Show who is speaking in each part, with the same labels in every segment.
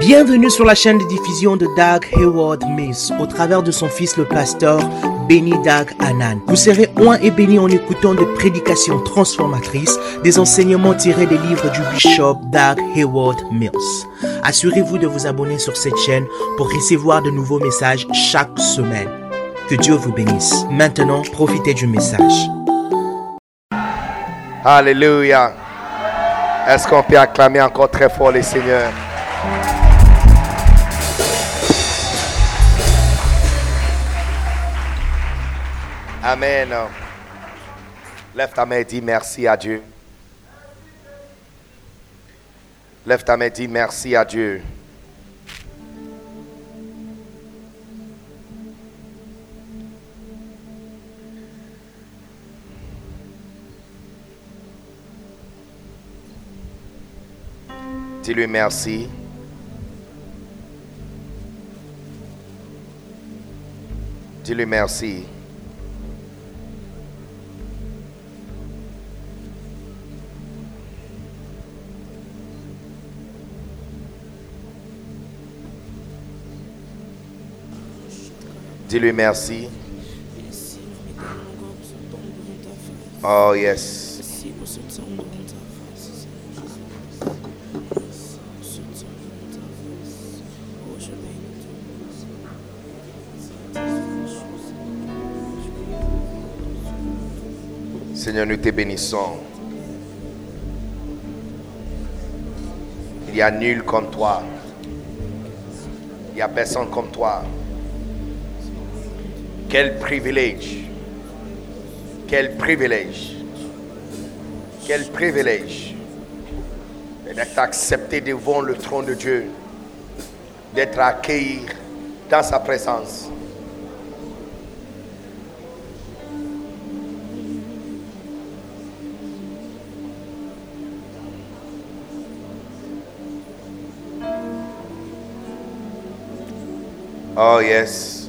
Speaker 1: Bienvenue sur la chaîne de diffusion de Doug Hayward Mills au travers de son fils le pasteur Benny Doug Anan. Vous serez oint et béni en écoutant des prédications transformatrices, des enseignements tirés des livres du bishop Doug Hayward Mills. Assurez-vous de vous abonner sur cette chaîne pour recevoir de nouveaux messages chaque semaine. Que Dieu vous bénisse. Maintenant, profitez du message.
Speaker 2: Alléluia. Est-ce qu'on peut acclamer encore très fort les seigneurs? Amen. Lève ta main et dis merci à Dieu. Lève ta main et dis merci à Dieu. Dis-lui merci. Dis-lui merci. Dis-lui merci. Oh, yes. Seigneur, nous te bénissons. Il n'y a nul comme toi. Il n'y a personne comme toi. Quel privilège. Quel privilège. Quel privilège d'être accepté devant le trône de Dieu. D'être accueilli dans sa présence. Oh, yes.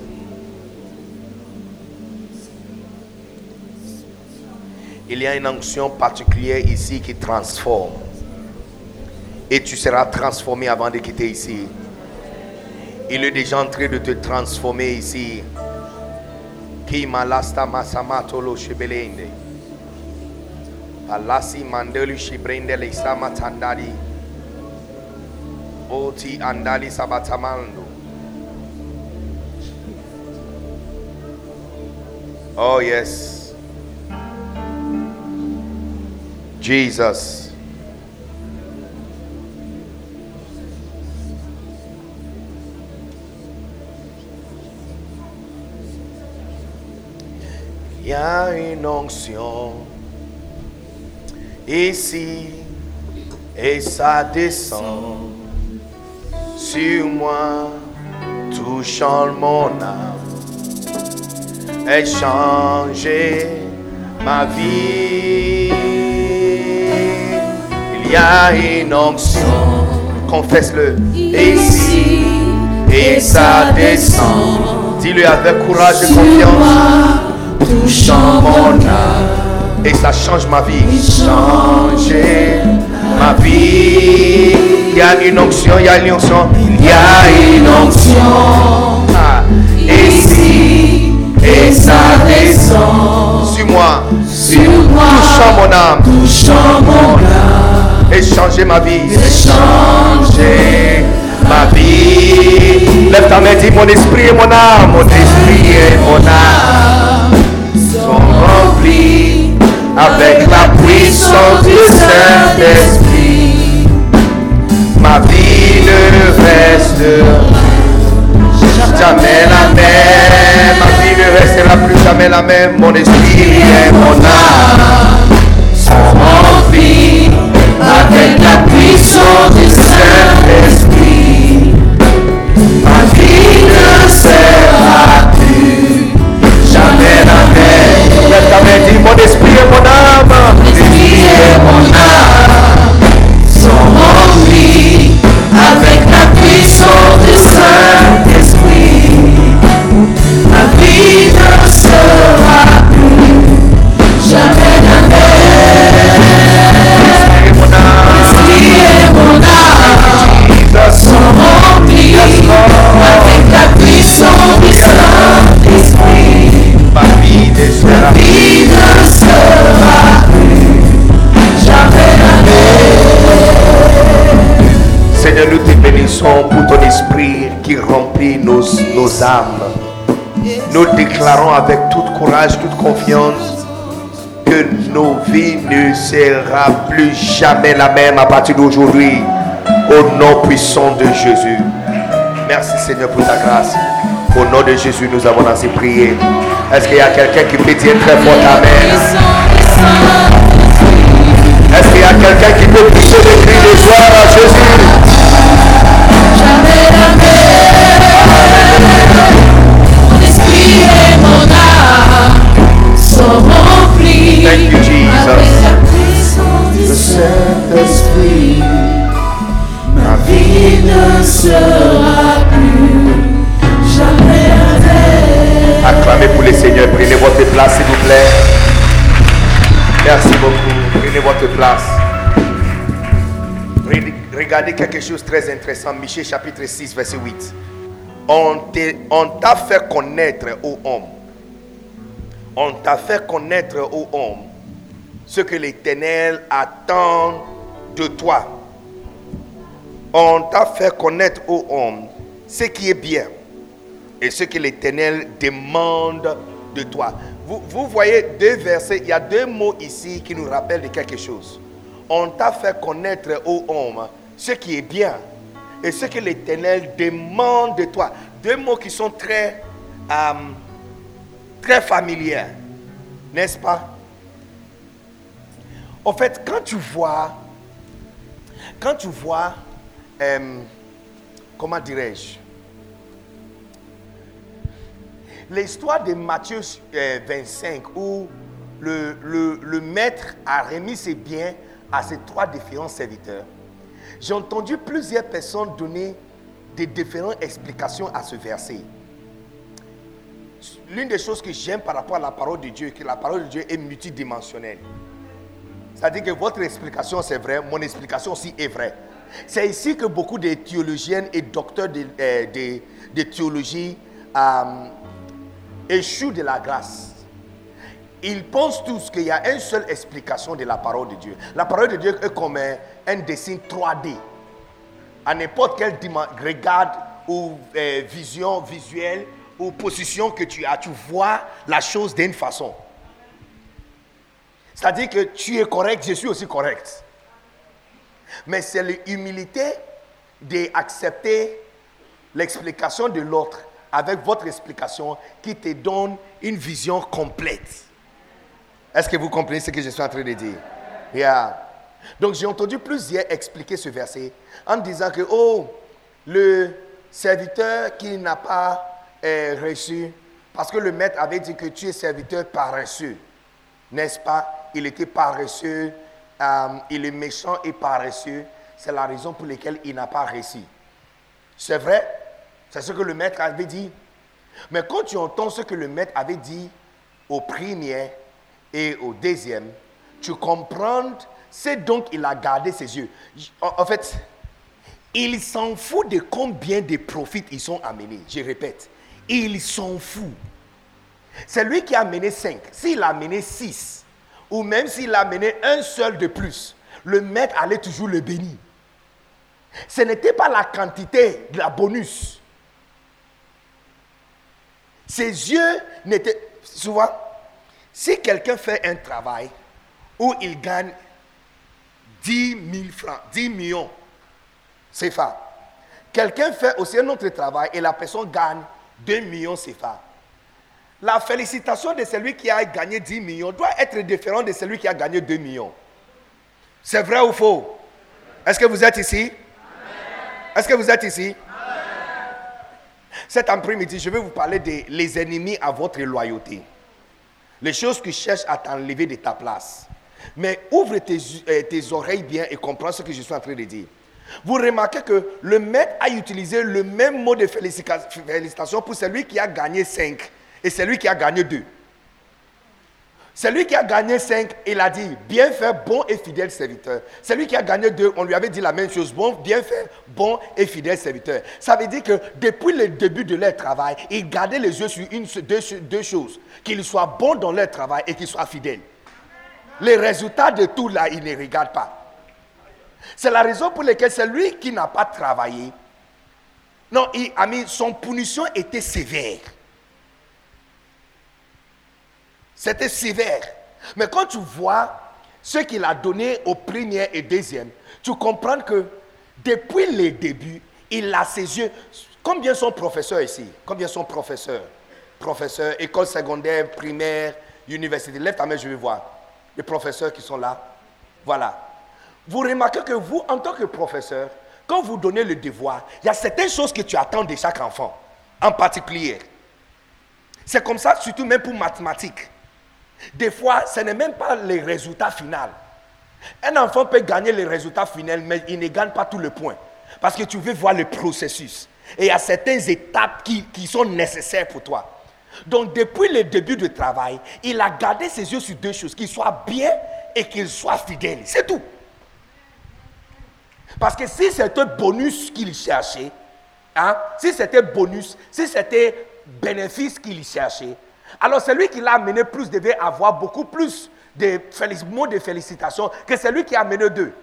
Speaker 2: Il y a une onction particulière ici qui transforme. Et tu seras transformé avant de quitter ici. Il est déjà en train de te transformer ici. Qui. Alasi mandeli shibrende le samatandari. Oti andali sabatamando. Oh, yes. Jesus. Il y a une onction ici et ça descend sur moi, touchant mon âme et changer ma vie. Il y a une onction, confesse-le, ici et ça descend. Dis-le avec courage et confiance, touchant mon âme et ça change ma vie. Changer ma vie. Il y a une onction, il y a une onction, il y a une onction. Ah, ici et ça descend sur moi,
Speaker 3: sur moi,
Speaker 2: touchant mon âme,
Speaker 3: touchant mon âme,
Speaker 2: et changer ma vie,
Speaker 3: et changer
Speaker 2: ma vie. Lève ta main, dis mon esprit et mon âme, mon esprit et mon âme sont remplis avec la puissance du Saint-Esprit. Ma vie ne reste jamais la même. Ne restera plus jamais la même. Mon esprit et mon âme
Speaker 3: sont remplis avec la puissance du Saint-Esprit. Ma vie ne sera plus jamais la même.
Speaker 2: Mon esprit. Mon
Speaker 3: esprit et mon âme Seigneur, nous te
Speaker 2: bénissons pour ton esprit qui remplit nos, nos âmes. Nous déclarons avec tout courage, toute confiance que nos vies ne sera plus jamais la même à partir d'aujourd'hui. Au nom puissant de Jésus. Merci Seigneur pour ta grâce. Au nom de Jésus, nous avons ainsi prié. Est-ce qu'il y a quelqu'un qui peut dire très fort Amen? Est-ce qu'il y a quelqu'un qui peut pousser le cri de joie à Jésus? Thank you, Jesus.
Speaker 3: Ne sera plus.
Speaker 2: Acclamez pour les seigneurs. Prenez votre place, s'il vous plaît. Merci beaucoup. Prenez votre place. Re- Regardez quelque chose de très intéressant. Michée chapitre 6, verset 8. On t'est- on t'a fait connaître, ô homme. On t'a fait connaître, ô homme, ce que l'Éternel attend de toi. On t'a fait connaître, ô homme, ce qui est bien et ce que l'Éternel demande de toi. Vous, voyez deux versets, il y a deux mots ici qui nous rappellent de quelque chose. On t'a fait connaître, ô homme, ce qui est bien et ce que l'Éternel demande de toi. Deux mots qui sont très, euh, très familiers, n'est-ce pas? En fait, quand tu vois, quand tu vois, euh, comment dirais-je, L'histoire de Matthieu euh, 25 où le, le- maître a remis ses biens à ses trois différents serviteurs. J'ai entendu plusieurs personnes donner des différentes explications à ce verset. L'une des choses que j'aime par rapport à la parole de Dieu, que la parole de Dieu est multidimensionnelle. C'est-à-dire que votre explication c'est vrai, mon explication aussi est vraie. C'est ici que beaucoup de théologiennes et docteurs de, euh, théologie euh, échouent de la grâce. Ils pensent tous qu'il y a une seule explication de la parole de Dieu. La parole de Dieu est comme un, dessin 3D. À n'importe quel regard ou euh, vision visuelle ou position que tu as, tu vois la chose d'une façon. C'est-à-dire que tu es correct, je suis aussi correct. Mais c'est l'humilité d'accepter l'explication de l'autre avec votre explication qui te donne une vision complète. Est-ce que vous comprenez ce que je suis en train de dire? Yeah. Donc j'ai entendu plusieurs expliquer ce verset en disant que, oh, le serviteur qui n'a pas euh, reçu, parce que le maître avait dit que tu es serviteur paresseux, n'est-ce pas? Il était paresseux, il est méchant et paresseux. C'est la raison pour laquelle il n'a pas reçu. C'est vrai, c'est ce que le maître avait dit. Mais quand tu entends ce que le maître avait dit au premier et au deuxième, tu comprends c'est donc il a gardé ses yeux. En, fait, il s'en fout de combien de profits ils sont amenés. Je répète, il s'en fout. C'est lui qui a amené 5. S'il a amené 6, ou même s'il a amené un seul de plus, le maître allait toujours le bénir. Ce n'était pas la quantité de la bonus. Ses yeux n'étaient... Souvent, si quelqu'un fait un travail où il gagne 10 000 francs, 10 millions, ça. Quelqu'un fait aussi un autre travail et la personne gagne 2 millions CFA. La félicitation de celui qui a gagné 10 millions doit être différente de celui qui a gagné 2 millions. C'est vrai ou faux? Est-ce que vous êtes ici? Est-ce que vous êtes ici? Cet après-midi, je vais vous parler des ennemis à votre loyauté. Les choses qui cherchent à t'enlever de ta place. Mais ouvre tes, euh, tes oreilles bien et comprends ce que je suis en train de dire. Vous remarquez que le maître a utilisé le même mot de félicita- félicitation pour celui qui a gagné 5 et celui qui a gagné 2. Celui qui a gagné 5, il a dit, bien fait, bon et fidèle serviteur. Celui qui a gagné 2, on lui avait dit la même chose, bon, bien fait, bon et fidèle serviteur. Ça veut dire que depuis le début de leur travail, ils gardaient les yeux sur une, deux, deux choses. Qu'ils soient bons dans leur travail et qu'ils soient fidèles. Les résultats de tout là, ils ne regardent pas. C'est la raison pour laquelle celui qui n'a pas travaillé Non, il, ami, son punition était sévère. C'était sévère. Mais quand tu vois ce qu'il a donné au premier et deuxième, tu comprends que depuis les débuts, il a ses yeux. Combien sont professeurs ici? Combien sont professeurs? Professeurs, école secondaire, primaire, université. Lève ta main, je vais voir. Les professeurs qui sont là. Voilà. Vous remarquez que vous, en tant que professeur, quand vous donnez le devoir, il y a certaines choses que tu attends de chaque enfant, en particulier. C'est comme ça, surtout même pour mathématiques. Des fois, ce n'est même pas le résultat final. Un enfant peut gagner le résultat final, mais il ne gagne pas tout le point. Parce que tu veux voir le processus. Et il y a certaines étapes qui, sont nécessaires pour toi. Donc, depuis le début du travail, il a gardé ses yeux sur deux choses qu'il soit bien et qu'il soit fidèle. C'est tout. Parce que si c'était bonus qu'il cherchait, hein, si c'était bonus, si c'était bénéfice qu'il cherchait, alors celui qui l'a amené plus devait avoir beaucoup plus de mots de félicitations que celui qui a amené deux.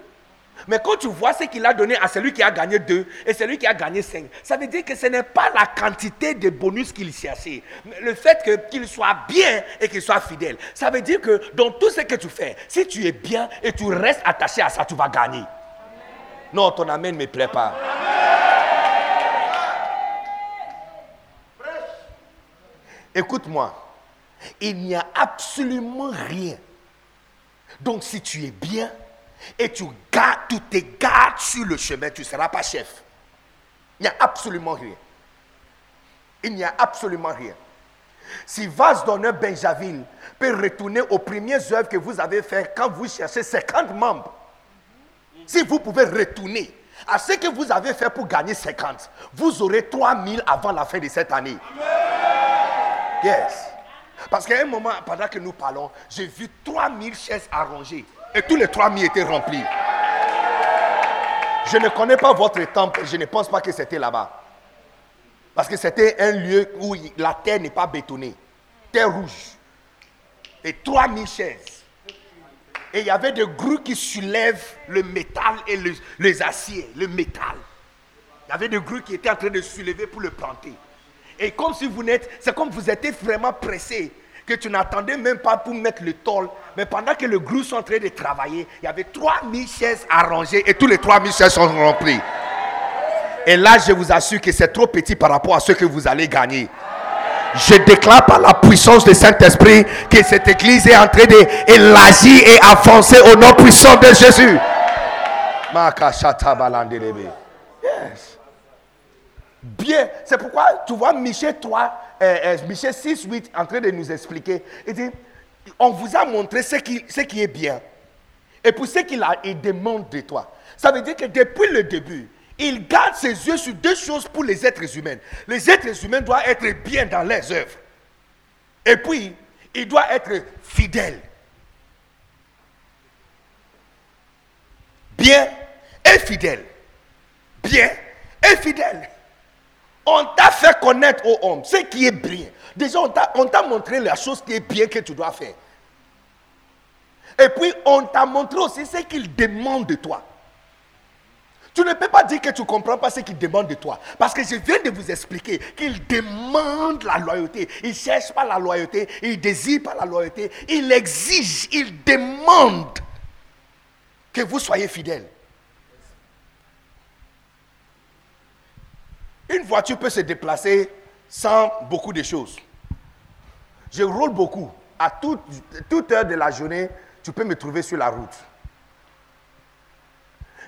Speaker 2: Mais quand tu vois ce qu'il a donné à celui qui a gagné deux et celui qui a gagné cinq, ça veut dire que ce n'est pas la quantité de bonus qu'il cherchait. Mais le fait qu'il soit bien et qu'il soit fidèle. Ça veut dire que dans tout ce que tu fais, si tu es bien et tu restes attaché à ça, tu vas gagner. Non, ton amen ne me plaît pas. Écoute-moi, il n'y a absolument rien. Donc si tu es bien et tu gardes, tu te gardes sur le chemin, tu ne seras pas chef. Il n'y a absolument rien. Il n'y a absolument rien. Si Vase d'honneur Benjaville peut retourner aux premières œuvres que vous avez faites quand vous cherchez 50 membres, si vous pouvez retourner à ce que vous avez fait pour gagner 50, vous aurez 3000 avant la fin de cette année. Yes. Parce qu'à un moment, pendant que nous parlons, j'ai vu 3000 chaises arrangées. Et tous les 3000 étaient remplis. Je ne connais pas votre temple. Je ne pense pas que c'était là-bas. Parce que c'était un lieu où la terre n'est pas bétonnée. Terre rouge. Et 3000 chaises. Et il y avait des grues qui soulèvent le métal et les aciers, le métal. Il y avait des grues qui étaient en train de soulever pour le planter. Et comme si vous n'êtes, c'est comme vous étiez vraiment pressé, que tu n'attendais même pas pour mettre le tôle. Mais pendant que le grue sont en train de travailler, il y avait 3000 chaises arrangées et tous les 3000 chaises sont remplies. Et là, je vous assure que c'est trop petit par rapport à ce que vous allez gagner. Je déclare par la puissance du Saint-Esprit que cette église est en train d'élargir et avancer au nom puissant de Jésus. Yes. Bien. C'est pourquoi tu vois Michel 3, euh, euh, Michel 6, 8 en train de nous expliquer. Il dit, on vous a montré ce qui, est bien. Et pour ce qu'il a, il demande de toi. Ça veut dire que depuis le début, il garde ses yeux sur deux choses pour les êtres humains. Les êtres humains doivent être bien dans leurs œuvres. Et puis, il doit être fidèle. Bien et fidèle. Bien et fidèle. On t'a fait connaître aux hommes ce qui est bien. Déjà, on t'a montré la chose qui est bien que tu dois faire. Et puis, on t'a montré aussi ce qu'il demande de toi. Tu ne peux pas dire que tu ne comprends pas ce qu'il demande de toi. Parce que je viens de vous expliquer qu'il demande la loyauté. Il ne cherche pas la loyauté, il ne désire pas la loyauté. Il exige, il demande que vous soyez fidèles. Une voiture peut se déplacer sans beaucoup de choses. Je roule beaucoup. À toute, toute heure de la journée, tu peux me trouver sur la route.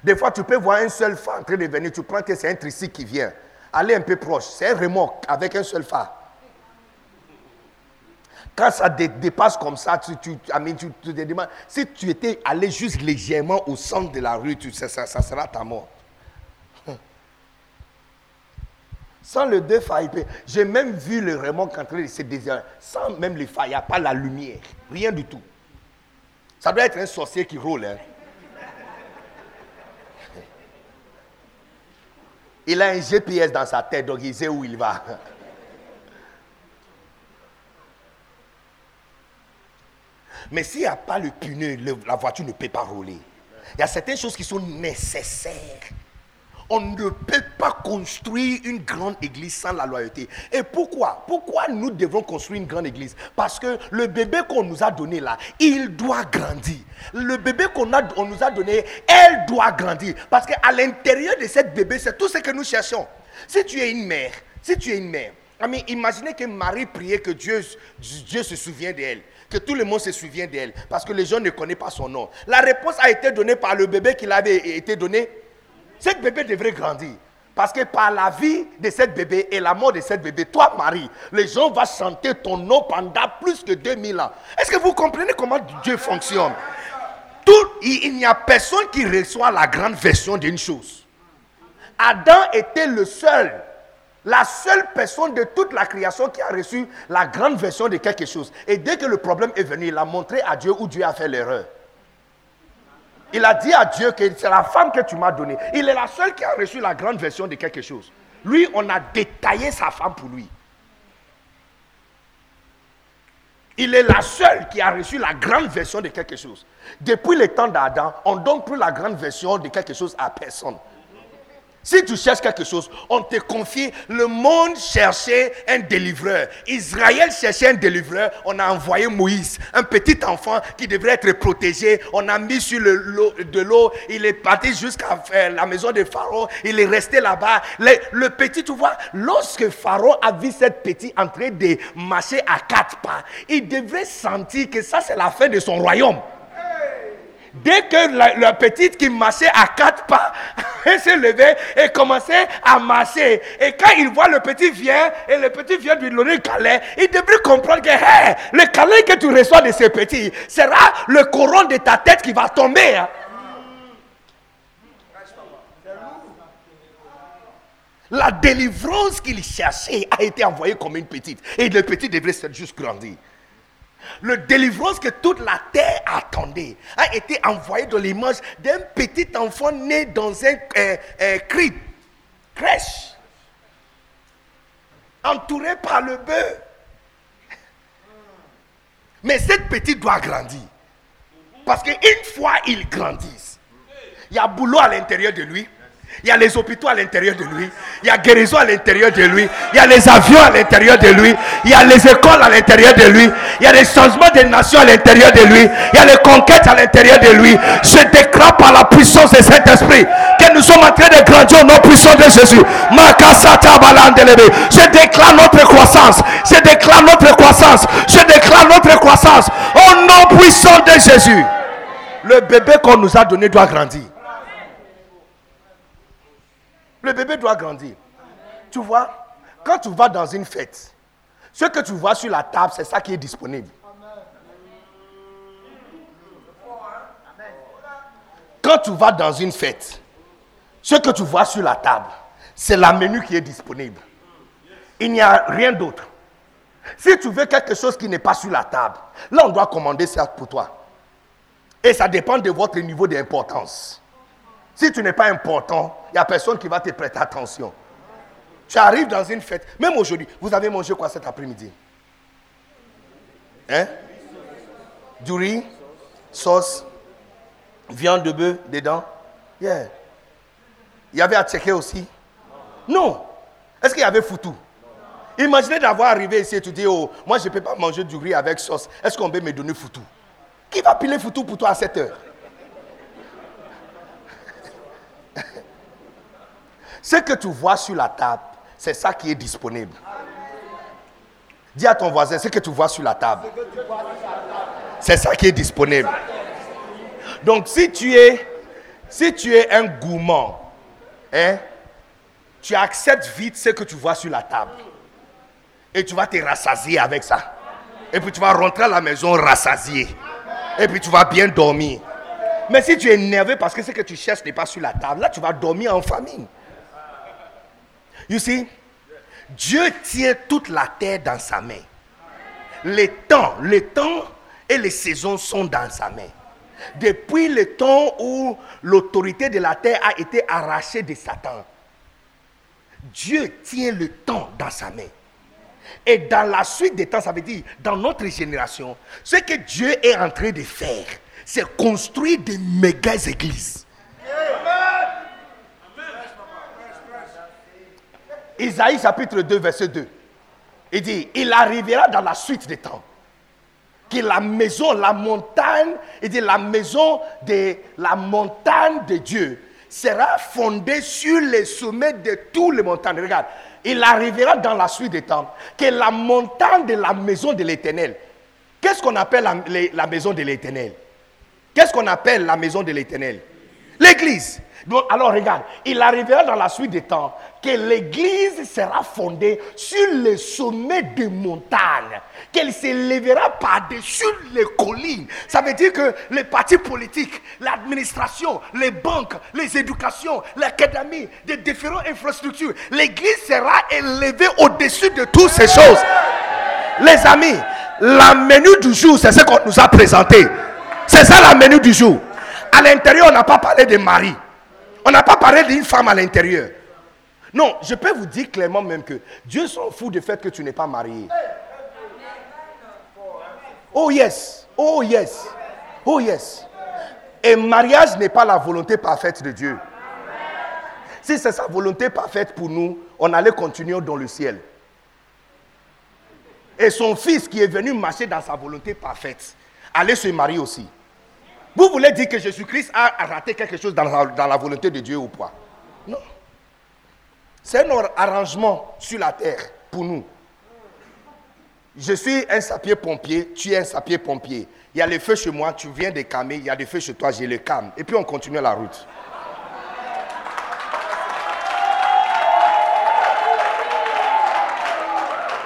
Speaker 2: Des fois, tu peux voir un seul phare en train de venir, tu prends que c'est un tricycle qui vient. Allez un peu proche, c'est un remorque avec un seul phare. Quand ça dépasse comme ça, tu, te demandes, si tu étais allé juste légèrement au centre de la rue, ça, ça, sera ta mort. Sans le deux phares, j'ai même vu le remorque en train de se. Sans même les phares, il n'y a pas la lumière, rien du tout. Ça doit être un sorcier qui roule. Hein. Il a un GPS dans sa tête, donc il sait où il va. Mais s'il n'y a pas le pneu, la voiture ne peut pas rouler. Il y a certaines choses qui sont nécessaires On ne peut pas construire une grande église sans la loyauté. Et pourquoi? Pourquoi nous devons construire une grande église? Parce que le bébé qu'on nous a donné là, il doit grandir. Le bébé qu'on nous a donné, elle doit grandir. Parce qu'à l'intérieur de cette bébé, c'est tout ce que nous cherchons. Si tu es une mère, si tu es une mère, imaginez que Marie priait que Dieu, Dieu se souvient d'elle que tout le monde se souvient d'elle, parce que les gens ne connaissent pas son nom. La réponse a été donnée par le bébé qui avait été donné cette bébé devrait grandir. Parce que par la vie de cette bébé et la mort de cette bébé, toi, Marie, les gens vont chanter ton nom pendant plus que 2000 ans. Est-ce que vous comprenez comment Dieu fonctionne? Il, n'y a personne qui reçoit la grande version d'une chose. Adam était le seul, la seule personne de toute la création qui a reçu la grande version de quelque chose. Et dès que le problème est venu, il a montré à Dieu où Dieu a fait l'erreur. Il a dit à Dieu que c'est la femme que tu m'as donnée. Il est la seule qui a reçu la grande version de quelque chose. Lui, on a détaillé sa femme pour lui. Il est la seule qui a reçu la grande version de quelque chose. Depuis le temps d'Adam, on ne donne plus la grande version de quelque chose à personne. Si tu cherches quelque chose, on te confie. Le monde cherchait un délivreur. Israël cherchait un délivreur. On a envoyé Moïse, un petit enfant qui devrait être protégé. On a mis sur le, de l'eau. Il est parti jusqu'à euh, la maison de Pharaon. Il est resté là-bas. Le, petit, tu vois, lorsque Pharaon a vu cette petite en train de marcher à quatre pas, il devrait sentir que ça, c'est la fin de son royaume. Dès que la, petite qui marchait à quatre pas, elle s'est levée et commençait à marcher. Et quand il voit le petit vient, et le petit vient lui donner le câlin, il devrait comprendre que le câlin que tu reçois de ce petit sera le couronne de ta tête qui va tomber. Hein. La délivrance qu'il cherchait a été envoyée comme une petite. Et le petit devrait juste grandir le délivrance que toute la terre attendait a été envoyé dans l'image d'un petit enfant né dans un euh, euh, crèche, entouré par le bœuf. Mais cette petite doit grandir. Parce qu'une fois il grandit, il y a boulot à l'intérieur de lui. Il y a les hôpitaux à l'intérieur de lui. Il y a guérison à l'intérieur de lui. Il y a les avions à l'intérieur de lui. Il y a les écoles à l'intérieur de lui. Il y a les changements des nations à l'intérieur de lui. Il y a les conquêtes à l'intérieur de lui. Je déclare par la puissance de Saint-Esprit que nous sommes en train de grandir au nom puissant de Jésus. Je déclare notre croissance. Je déclare notre croissance. Je déclare notre croissance au nom puissant de Jésus. Le bébé qu'on nous a donné doit grandir. Le bébé doit grandir. Tu vois, quand tu vas dans une fête, ce que tu vois sur la table, c'est ça qui est disponible. Quand tu vas dans une fête, ce que tu vois sur la table, c'est la menu qui est disponible. Il n'y a rien d'autre. Si tu veux quelque chose qui n'est pas sur la table, là on doit commander ça pour toi. Et ça dépend de votre niveau d'importance. Si tu n'es pas important, il n'y a personne qui va te prêter attention. Tu arrives dans une fête, même aujourd'hui, vous avez mangé quoi cet après-midi? Hein? Du riz, sauce, viande de bœuf dedans Yeah. Il y avait à checker aussi Non. Est-ce qu'il y avait foutu? Imaginez d'avoir arrivé ici et tu dis, oh, moi je ne peux pas manger du riz avec sauce. Est-ce qu'on peut me donner foutu? Qui va piler foutu pour toi à cette heure Ce que tu vois sur la table, c'est ça qui est disponible. Dis à ton voisin, ce que tu vois sur la table, c'est ça qui est disponible. Donc si tu es, si tu es un gourmand, hein, tu acceptes vite ce que tu vois sur la table. Et tu vas te rassasier avec ça. Et puis tu vas rentrer à la maison rassasié. Et puis tu vas bien dormir. Mais si tu es énervé parce que ce que tu cherches n'est pas sur la table, là tu vas dormir en famille. You see, Dieu tient toute la terre dans sa main. Les temps, les temps et les saisons sont dans sa main. Depuis le temps où l'autorité de la terre a été arrachée de Satan, Dieu tient le temps dans sa main. Et dans la suite des temps, ça veut dire, dans notre génération, ce que Dieu est en train de faire, c'est construire des méga églises. Isaïe chapitre 2, verset 2. Il dit, il arrivera dans la suite des temps que la maison, la montagne, il dit la maison de la montagne de Dieu sera fondée sur les sommets de tous les montagnes. Regarde, il arrivera dans la suite des temps que la montagne de la maison de l'Éternel. Qu'est-ce qu'on appelle la, la maison de l'Éternel? Qu'est-ce qu'on appelle la maison de l'Éternel? L'Église. Donc, alors regarde, il arrivera dans la suite des temps que l'Église sera fondée sur les sommets des montagnes, qu'elle s'élèvera par-dessus les collines. Ça veut dire que les partis politiques, l'administration, les banques, les éducations, l'académie, des différentes infrastructures, l'Église sera élevée au-dessus de toutes ces choses. Les amis, la menu du jour, c'est ce qu'on nous a présenté. C'est ça la menu du jour. À l'intérieur, on n'a pas parlé de mari. On n'a pas parlé d'une femme à l'intérieur. Non, je peux vous dire clairement même que Dieu s'en fout du fait que tu n'es pas marié. Oh yes, oh yes, oh yes. Et mariage n'est pas la volonté parfaite de Dieu. Si c'est sa volonté parfaite pour nous, on allait continuer dans le ciel. Et son fils qui est venu marcher dans sa volonté parfaite, allait se marier aussi. Vous voulez dire que Jésus-Christ a raté quelque chose dans la, volonté de Dieu ou pas? C'est un arrangement sur la terre pour nous. Je suis un sapeur-pompier, tu es un sapeur-pompier. Il y a les feux chez moi, tu viens de calmer, il y a des feux chez toi, j'ai le calme. Et puis on continue la route.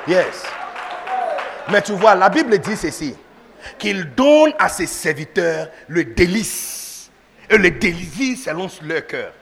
Speaker 2: Yes. Mais tu vois, la Bible dit ceci qu'il donne à ses serviteurs le délice. Et le délice selon leur cœur.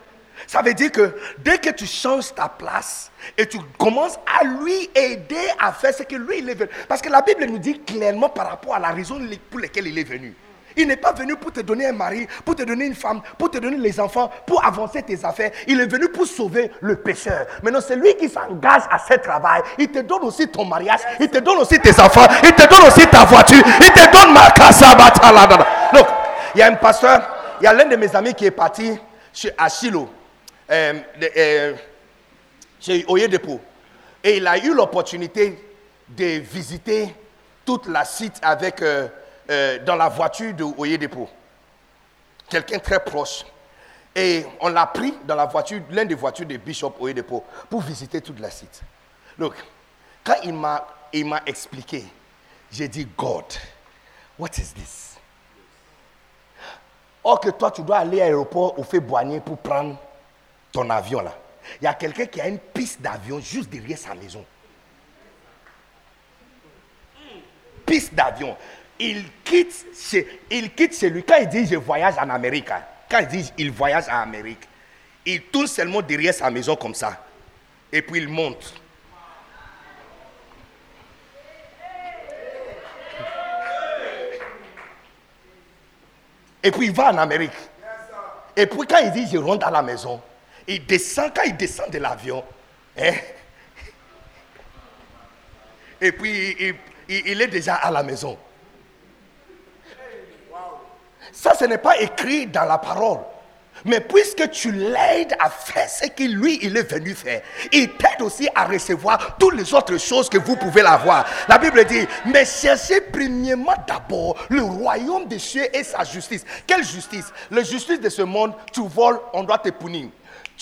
Speaker 2: Ça veut dire que dès que tu changes ta place et tu commences à lui aider à faire ce que lui il est venu. Parce que la Bible nous dit clairement par rapport à la raison pour laquelle il est venu. Il n'est pas venu pour te donner un mari, pour te donner une femme, pour te donner les enfants, pour avancer tes affaires. Il est venu pour sauver le pécheur. Maintenant, c'est lui qui s'engage à ce travail. Il te donne aussi ton mariage, il te donne aussi tes enfants, il te donne aussi ta voiture, il te donne ma casa. Donc, il y a un pasteur, il y a l'un de mes amis qui est parti chez Achilo, euh, euh, chez. Et il a eu l'opportunité de visiter toute la site avec... Euh, euh, dans la voiture de Oyedepo. Quelqu'un très proche. Et on l'a pris dans la voiture, l'un des voitures de Bishop Oyedepo, pour visiter toute la site. Donc, quand il m'a, il m'a expliqué, j'ai dit, God, what is this? Or que toi, tu dois aller à l'aéroport au fait Boigny pour prendre ton avion là. Il y a quelqu'un qui a une piste d'avion juste derrière sa maison. Piste d'avion il quitte, chez, il quitte lui. Quand il dit je voyage en Amérique, hein, quand il dit il voyage en Amérique, il tourne seulement derrière sa maison comme ça. Et puis il monte. Et puis il va en Amérique. Et puis quand il dit je rentre à la maison, il descend, quand il descend de l'avion, hein, et puis il est déjà à la maison. Ça, ce n'est pas écrit dans la parole. Mais puisque tu l'aides à faire ce que lui, il est venu faire, il t'aide aussi à recevoir toutes les autres choses que vous pouvez avoir. La Bible dit, mais cherchez premièrement d'abord le royaume des cieux et sa justice. Quelle justice? La justice de ce monde, tu voles, on doit te punir.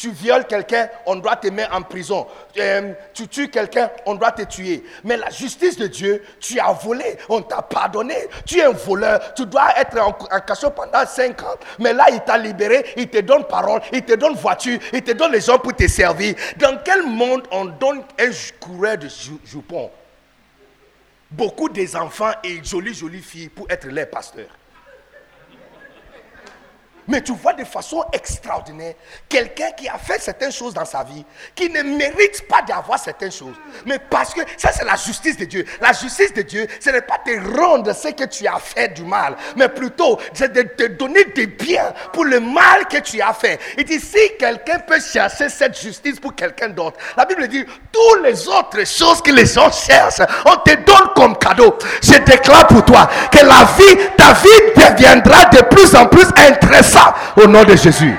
Speaker 2: Tu violes quelqu'un, on doit te mettre en prison. Euh, tu tues quelqu'un, on doit te tuer. Mais la justice de Dieu, tu as volé, on t'a pardonné. Tu es un voleur, tu dois être en, cachot pendant 5 ans. Mais là, il t'a libéré, il te donne parole, il te donne voiture, il te donne les gens pour te servir. Dans quel monde on donne un coureur de jupons Beaucoup des enfants et jolies, jolies filles pour être les pasteurs. Mais tu vois de façon extraordinaire quelqu'un qui a fait certaines choses dans sa vie, qui ne mérite pas d'avoir certaines choses. Mais parce que ça, c'est la justice de Dieu. La justice de Dieu, ce n'est pas te rendre ce que tu as fait du mal, mais plutôt c'est de te donner des biens pour le mal que tu as fait. Il dit, si quelqu'un peut chercher cette justice pour quelqu'un d'autre, la Bible dit, toutes les autres choses que les gens cherchent, on te donne comme cadeau. Je déclare pour toi que la vie, ta vie deviendra de plus en plus intéressante au nom de Jésus.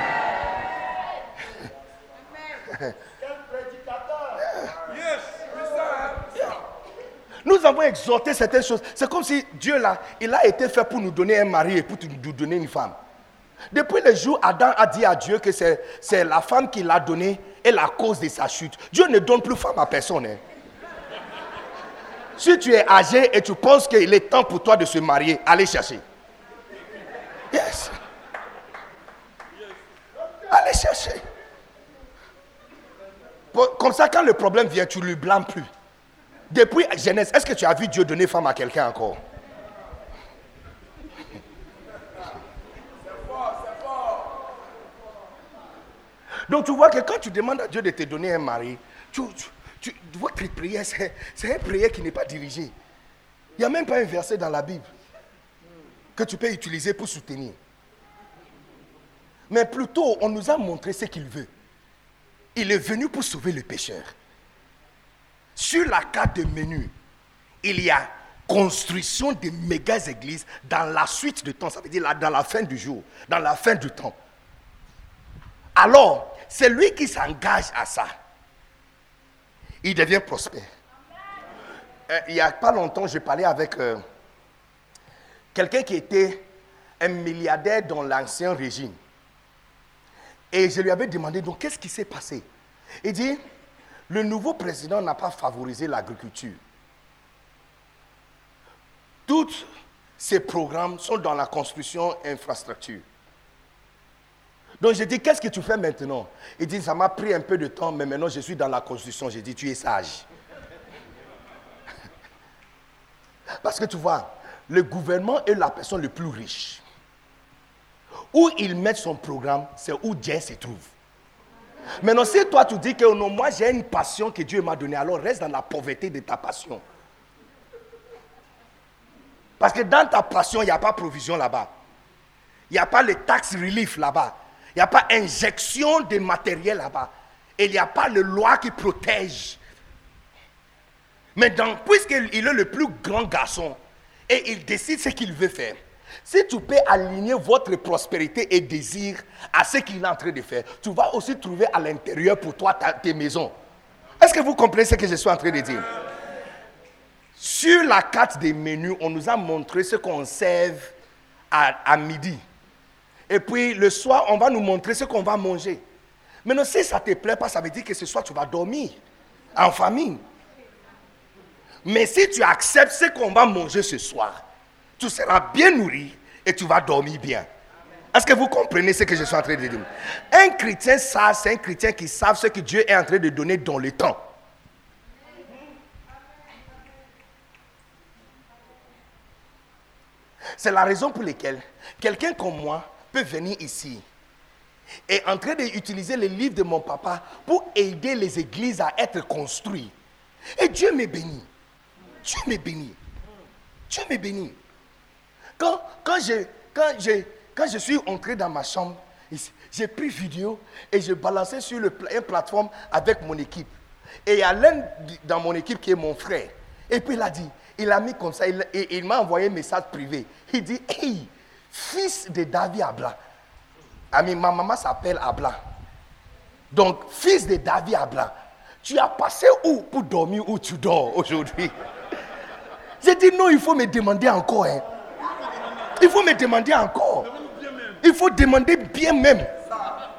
Speaker 2: Nous avons exhorté certaines choses. C'est comme si Dieu, là, il a été fait pour nous donner un mari et pour nous donner une femme. Depuis le jour Adam a dit à Dieu que c'est la femme qui l'a donné et la cause de sa chute, Dieu ne donne plus femme à personne. Hein. Si tu es âgé et tu penses qu'il est temps pour toi de se marier, allez chercher. Yes. Allez chercher. Comme ça, quand le problème vient, tu ne lui blâmes plus. Depuis Genèse, est-ce que tu as vu Dieu donner femme à quelqu'un encore? Donc tu vois que quand tu demandes à Dieu de te donner un mari, tu, tu, votre prière, c'est une prière qui n'est pas dirigée. Il n'y a même pas un verset dans la Bible que tu peux utiliser pour soutenir. Mais plutôt, on nous a montré ce qu'il veut. Il est venu pour sauver le pécheur. Sur la carte de menu, il y a construction de méga églises dans la suite du temps, ça veut dire dans la fin du jour, dans la fin du temps. Alors, c'est lui qui s'engage à ça. Il devient prospère. Euh, il n'y a pas longtemps, j'ai parlé avec euh, quelqu'un qui était un milliardaire dans l'ancien régime. Et je lui avais demandé, donc, qu'est-ce qui s'est passé? Il dit, le nouveau président n'a pas favorisé l'agriculture. Tous ces programmes sont dans la construction infrastructure. Donc j'ai dit, qu'est-ce que tu fais maintenant? Il dit, ça m'a pris un peu de temps, mais maintenant je suis dans la construction. J'ai dit, tu es sage. Parce que tu vois, le gouvernement est la personne la plus riche. Où il met son programme, c'est où Dieu se trouve. Maintenant, si toi tu dis que non, moi j'ai une passion que Dieu m'a donnée, alors reste dans la pauvreté de ta passion. Parce que dans ta passion, il n'y a pas provision là-bas. Il n'y a pas les tax relief là-bas. Il n'y a pas injection de matériel là-bas. Et il n'y a pas de loi qui protège. Mais puisqu'il est le plus grand garçon et il décide ce qu'il veut faire, si tu peux aligner votre prospérité et désir à ce qu'il est en train de faire, tu vas aussi trouver à l'intérieur pour toi tes maisons. Est-ce que vous comprenez ce que je suis en train de dire? Sur la carte des menus, on nous a montré ce qu'on serve à, midi. Et puis le soir, on va nous montrer ce qu'on va manger. Maintenant, si ça ne te plaît pas, ça veut dire que ce soir, tu vas dormir en famille. Mais si tu acceptes ce qu'on va manger ce soir, tu seras bien nourri et tu vas dormir bien. Est-ce que vous comprenez ce que je suis en train de dire? Un chrétien ça, c'est un chrétien qui sait ce que Dieu est en train de donner dans le temps. C'est la raison pour laquelle quelqu'un comme moi peut venir ici et en train d'utiliser les livres de mon papa pour aider les églises à être construites. Et Dieu me bénit. Dieu me bénit. Dieu me bénit. Quand, quand, je, quand, je, quand je suis entré dans ma chambre, j'ai pris vidéo et je balançais sur le, une plateforme avec mon équipe. Et il y a l'un dans mon équipe qui est mon frère. Et puis il a dit, il a mis comme ça, il, il m'a envoyé un message privé. Il dit, hey, fils de David Abla. Ami, ma maman s'appelle Abla. Donc, fils de David Abla, tu as passé où pour dormir où tu dors aujourd'hui? J'ai dit non, il faut me demander encore. Hein. Il faut me demander encore. Il faut demander bien même.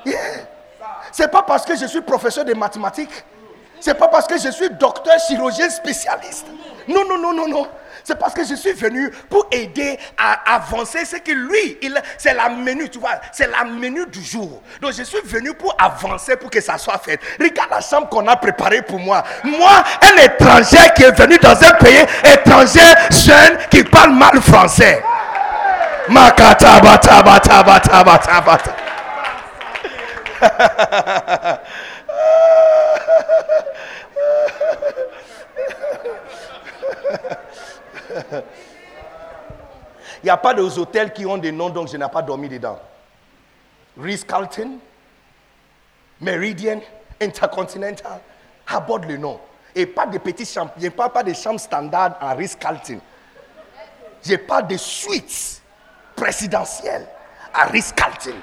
Speaker 2: Yeah. C'est pas parce que je suis professeur de mathématiques. C'est pas parce que je suis docteur chirurgien spécialiste. Non, non, non, non, non. C'est parce que je suis venu pour aider à avancer ce que lui, c'est la menu, tu vois, c'est la menu du jour. Donc je suis venu pour avancer pour que ça soit fait. Regarde la chambre qu'on a préparée pour moi. Moi, un étranger qui est venu dans un pays étranger, jeune, qui parle mal français. Il n'y a pas de hôtels qui ont des noms, donc je n'ai pas dormi dedans. Ritz-Carlton, Meridian, Intercontinental, aborde le nom. Et pas de petits chambres, je ne parle pas de chambres standards en Ritz-Carlton. Je parle de suites présidentielles à Ritz-Carlton.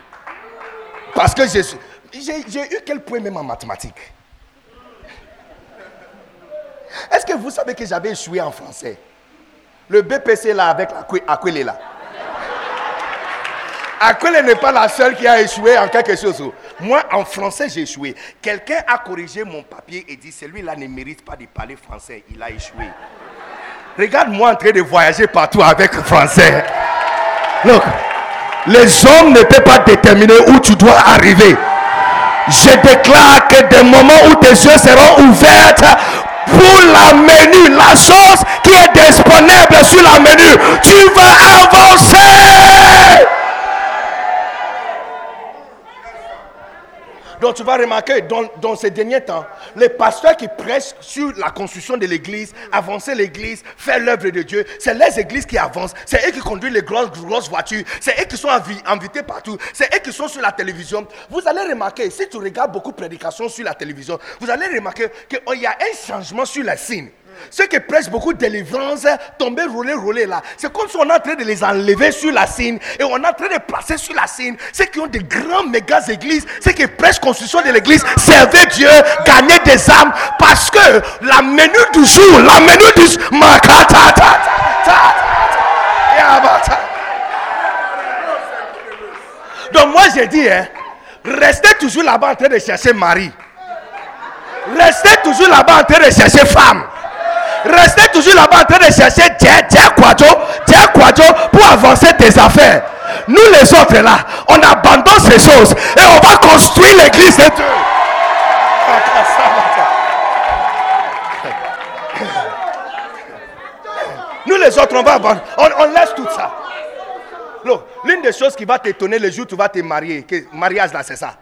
Speaker 2: Parce que j'ai eu quel point même en mathématiques? Est-ce que vous savez que j'avais échoué en français? Le BPC là avec Aquile là. Aquile n'est pas la seule qui a échoué en quelque chose. Moi, en français, j'ai échoué. Quelqu'un a corrigé mon papier et dit celui-là ne mérite pas de parler français. Il a échoué. Regarde-moi en train de voyager partout avec français. Look, les hommes ne peuvent pas déterminer où tu dois arriver. Je déclare que des moments où tes yeux seront ouverts pour la menu, la chose qui est disponible sur la menu, tu vas avancer. Donc tu vas remarquer, dans, ces derniers temps, les pasteurs qui prêchent sur la construction de l'église, avancer l'église, faire l'œuvre de Dieu, c'est les églises qui avancent, c'est eux qui conduisent les grosses, voitures, c'est eux qui sont invités partout, c'est eux qui sont sur la télévision. Vous allez remarquer, si tu regardes beaucoup de prédications sur la télévision, vous allez remarquer qu'il y a un changement sur la scène. Ceux qui prêchent beaucoup de délivrance, tomber, rouler, rouler là, c'est comme si on est en train de les enlever sur la scène et on est en train de placer sur la scène ceux qui ont des grands méga églises, ceux qui prêchent construction de l'église, servir Dieu, gagner des âmes parce que la menu du jour, la menu du jour, donc moi j'ai dit, hein, restez toujours là-bas en train de chercher mari. Restez toujours là-bas en train de chercher femme. Restez toujours là-bas en train de chercher Kwadjo, pour avancer tes affaires. Nous les autres là, on abandonne ces choses et on va construire l'église de Dieu. Nous les autres, on va abandonner. On, laisse tout ça. L'une des choses qui va t'étonner le jour où tu vas te marier, que mariage là, c'est ça.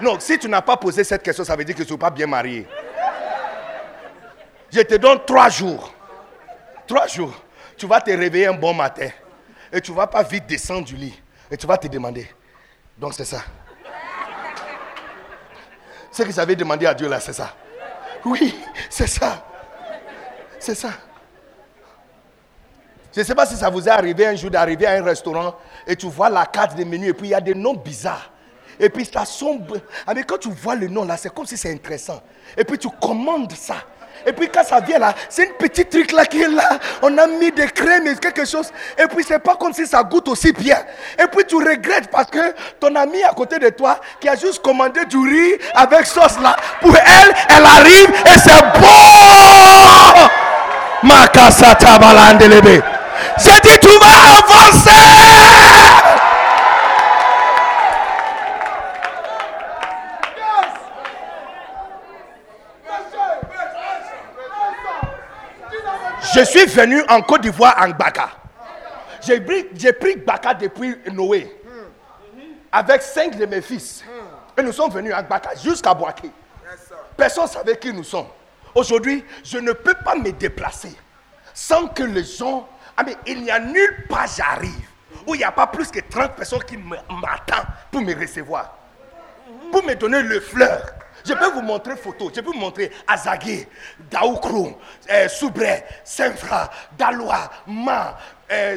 Speaker 2: Non, si tu n'as pas posé cette question, ça veut dire que tu ne pas bien marié. Je te donne trois jours. Trois jours. Tu vas te réveiller un bon matin. Et tu ne vas pas vite descendre du lit. Et tu vas te demander. Donc c'est ça. Ce que j'avais demandé à Dieu là, c'est ça. Oui, c'est ça. C'est ça. Je ne sais pas si ça vous est arrivé un jour d'arriver à un restaurant et tu vois la carte des menus et puis il y a des noms bizarres. Et puis ça sombre. Ah, mais quand tu vois le nom là, c'est comme si c'est intéressant. Et puis tu commandes ça. Et puis quand ça vient là, c'est une petite truc là qui est là. On a mis des crèmes et quelque chose. Et puis c'est pas comme si ça goûte aussi bien. Et puis tu regrettes parce que ton ami à côté de toi qui a juste commandé du riz avec sauce là, pour elle, elle arrive et c'est bon. Balandelebe. J'ai dit tu vas avancer. Je suis venu en Côte d'Ivoire en Baka. J'ai pris, j'ai Baka depuis Noé. Avec cinq de mes fils. Et nous sommes venus à Baka jusqu'à Boaké. Personne ne savait qui nous sommes. Aujourd'hui, je ne peux pas me déplacer sans que les gens. Ah, mais il n'y a nulle part j'arrive où il n'y a pas plus que 30 personnes qui m'attendent pour me recevoir. Pour me donner le fleur. Je peux vous montrer photo. Je peux vous montrer Azagé, Daoukro, euh, Soubré, Saint-Fra, Daloa, Ma, euh,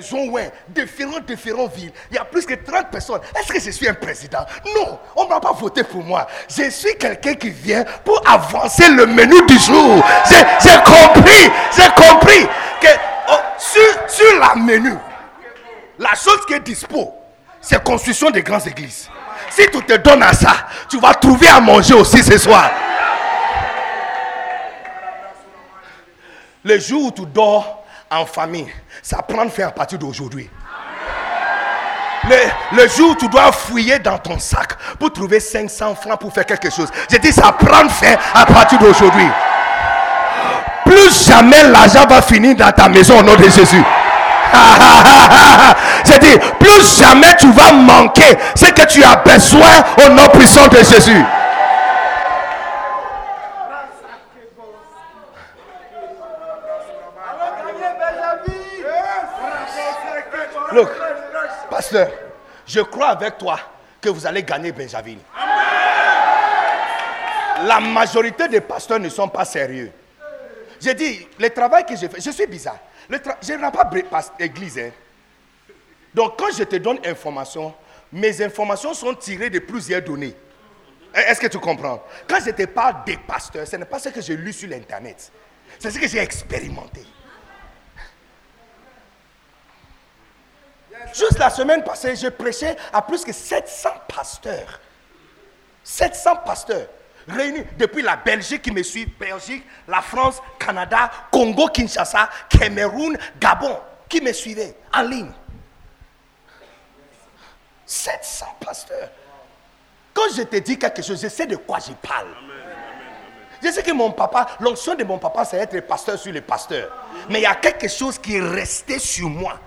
Speaker 2: différentes, différentes villes. Il y a plus que 30 personnes. Est-ce que je suis un président? Non, on ne va pas voter pour moi. Je suis quelqu'un qui vient pour avancer le menu du jour. J'ai compris, j'ai compris que oh, sur, sur la menu, la chose qui est dispo, c'est construction des grandes églises. Si tu te donnes à ça, tu vas trouver à manger aussi ce soir. Le jour où tu dors en famille, ça prend fin à partir d'aujourd'hui. Le, le, jour où tu dois fouiller dans ton sac pour trouver 500 francs pour faire quelque chose, je dis ça prend fin à partir d'aujourd'hui. Plus jamais l'argent va finir dans ta maison au nom de Jésus. J'ai dit, plus jamais tu vas manquer ce que tu as besoin au nom puissant de Jésus. Look, pasteur, je crois avec toi que vous allez gagner Benjamin. La majorité des pasteurs ne sont pas sérieux. J'ai dit, le travail que j'ai fait, je suis bizarre. Je n'ai pas église. Hein. Donc quand je te donne information, mes informations sont tirées de plusieurs données. Est-ce que tu comprends? Quand je te parle des pasteurs, ce n'est pas ce que j'ai lu sur l'Internet. C'est ce que j'ai expérimenté. Juste la semaine passée, je prêchais à plus que 700 pasteurs. 700 pasteurs réunis depuis la Belgique qui me suit, Belgique, la France, Canada, Congo, Kinshasa, Cameroun, Gabon, qui me suivaient en ligne. 700 pasteurs. Quand je te dis quelque chose, je sais de quoi je parle. Je sais que mon papa, l'onction de mon papa, c'est être pasteur sur les pasteurs. Mais il y a quelque chose qui est resté sur moi.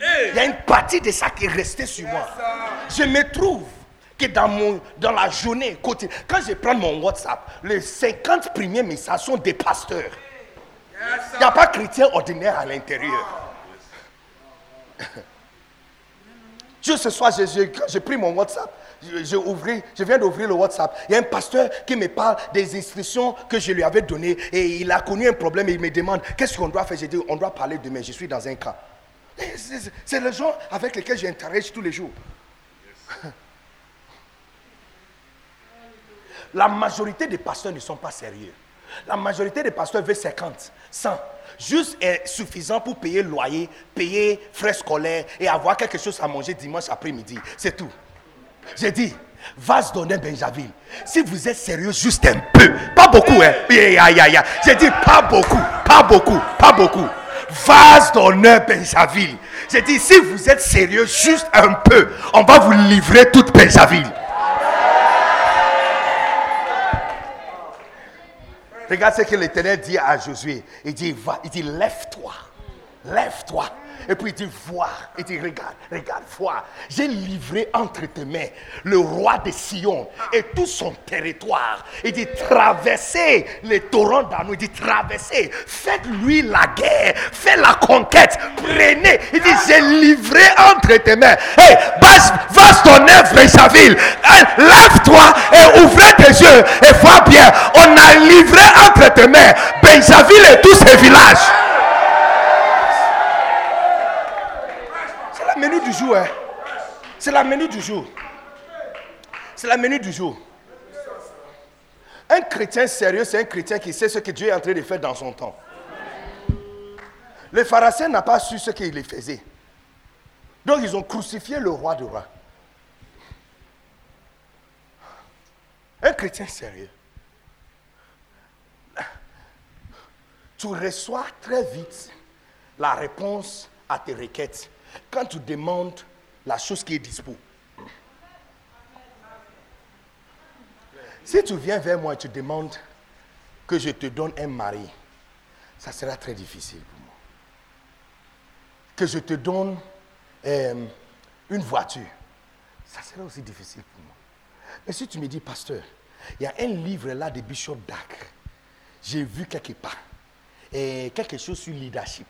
Speaker 2: Il y a une partie de ça qui est restée sur moi. Je me trouve que dans, mon, dans la journée, quand je prends mon WhatsApp, les 50 premiers messages sont des pasteurs. Il n'y a pas chrétien ordinaire à l'intérieur. Juste ce soir, j'ai pris mon WhatsApp. Je, je viens d'ouvrir le WhatsApp. Il y a un pasteur qui me parle des instructions que je lui avais données et il a connu un problème et il me demande qu'est-ce qu'on doit faire? J'ai dit on doit parler demain. Je suis dans un camp. C'est les gens avec lesquels j'interagis tous les jours. La majorité des pasteurs ne sont pas sérieux. La majorité des pasteurs veulent 50, 100. Juste est suffisant pour payer loyer, payer frais scolaires et avoir quelque chose à manger dimanche après-midi. C'est tout. J'ai dit, va se donner Benjaville. Si vous êtes sérieux, juste un peu. Pas beaucoup, hein. J'ai dit, pas beaucoup, pas beaucoup, pas beaucoup. Vase d'honneur Benjaville. J'ai dit, si vous êtes sérieux, juste un peu, on va vous livrer toute Benjaville. Regarde ce que l'Éternel dit à Josué. Il dit, va, il dit, lève-toi, lève-toi. Et puis il dit, vois. Il dit, regarde, regarde, vois. J'ai livré entre tes mains le roi de Sion et tout son territoire. Il dit, traversez les torrents d'amour. Il dit, traversez. Faites-lui la guerre. Faites la conquête. Prenez. Il dit, j'ai livré entre tes mains. Hé, va ton œuvre, ville. Lève-toi et ouvre tes yeux et vois bien. On a livré entre tes mains Benjaville et tous ses villages. Menu du jour. Hein. C'est la menu du jour. C'est la menu du jour. Un chrétien sérieux, c'est un chrétien qui sait ce que Dieu est en train de faire dans son temps. Les pharisiens n'ont pas su ce qu'il faisait. Donc ils ont crucifié le roi du roi. Un chrétien sérieux. Tu reçois très vite la réponse à tes requêtes quand tu demandes la chose qui est dispo. Si tu viens vers moi et tu demandes que je te donne un mari, ça sera très difficile pour moi. Que je te donne euh, une voiture, ça sera aussi difficile pour moi. Mais si tu me dis, pasteur, il y a un livre là de Bishop Dac, j'ai vu quelque part, et quelque chose sur leadership.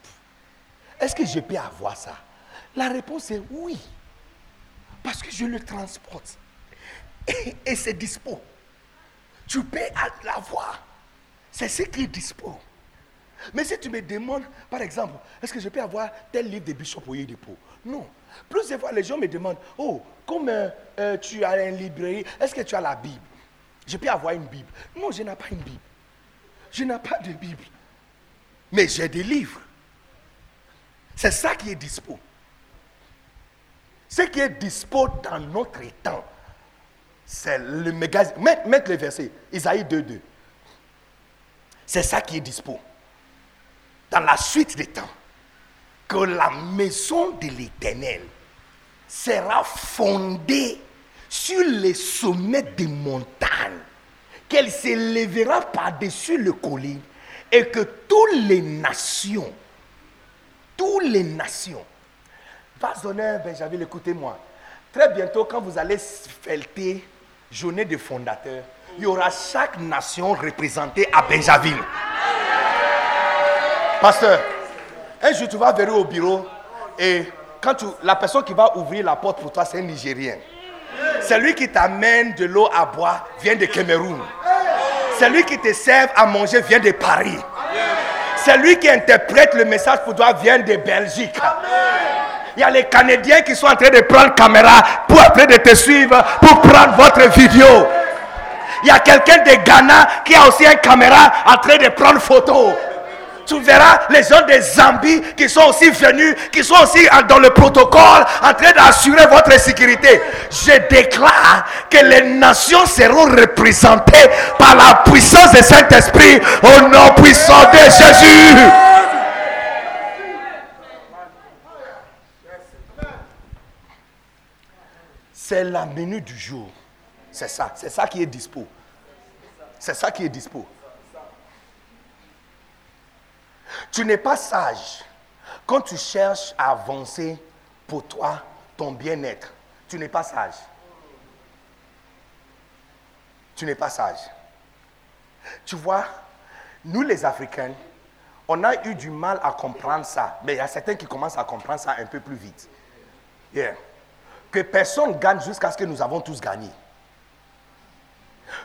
Speaker 2: Est-ce que je peux avoir ça? La réponse est oui. Parce que je le transporte. Et, c'est dispo. Tu peux l'avoir. C'est ce qui est dispo. Mais si tu me demandes, par exemple, est-ce que je peux avoir tel livre de Bishop Dépôt Non. Plusieurs fois, les gens me demandent, oh, comme euh, euh, tu as une librairie, est-ce que tu as la Bible? Je peux avoir une Bible. Non, je n'ai pas une Bible. Je n'ai pas de Bible. Mais j'ai des livres. C'est ça qui est dispo. Ce qui est dispo dans notre temps, c'est le magazine. Mettre, le verset, Isaïe 2.2. C'est ça qui est dispo. Dans la suite des temps, que la maison de l'Éternel sera fondée sur les sommets des montagnes, qu'elle s'élèvera par-dessus le colline et que toutes les nations, toutes les nations Passe d'honneur, Benjamin, écoutez-moi. Très bientôt, quand vous allez fêter journée des fondateurs, il y aura chaque nation représentée à Benjamin. Pasteur, un jour tu vas venir au bureau et la personne qui va ouvrir la porte pour toi, c'est un Nigérien. Celui qui t'amène de l'eau à boire vient de Cameroun. Celui qui te sert à manger vient de Paris. Celui qui interprète le message pour toi vient de Belgique. Il y a les Canadiens qui sont en train de prendre caméra pour train de te suivre, pour prendre votre vidéo. Il y a quelqu'un de Ghana qui a aussi une caméra en train de prendre photo. Tu verras les gens des Zambie qui sont aussi venus, qui sont aussi dans le protocole, en train d'assurer votre sécurité. Je déclare que les nations seront représentées par la puissance du Saint-Esprit au nom puissant de Jésus. C'est la minute du jour. C'est ça, c'est ça qui est dispo. C'est ça qui est dispo. Tu n'es pas sage quand tu cherches à avancer pour toi, ton bien-être. Tu n'es pas sage. Tu n'es pas sage. Tu vois, nous les Africains, on a eu du mal à comprendre ça. Mais il y a certains qui commencent à comprendre ça un peu plus vite. Yeah. Que personne gagne jusqu'à ce que nous avons tous gagné.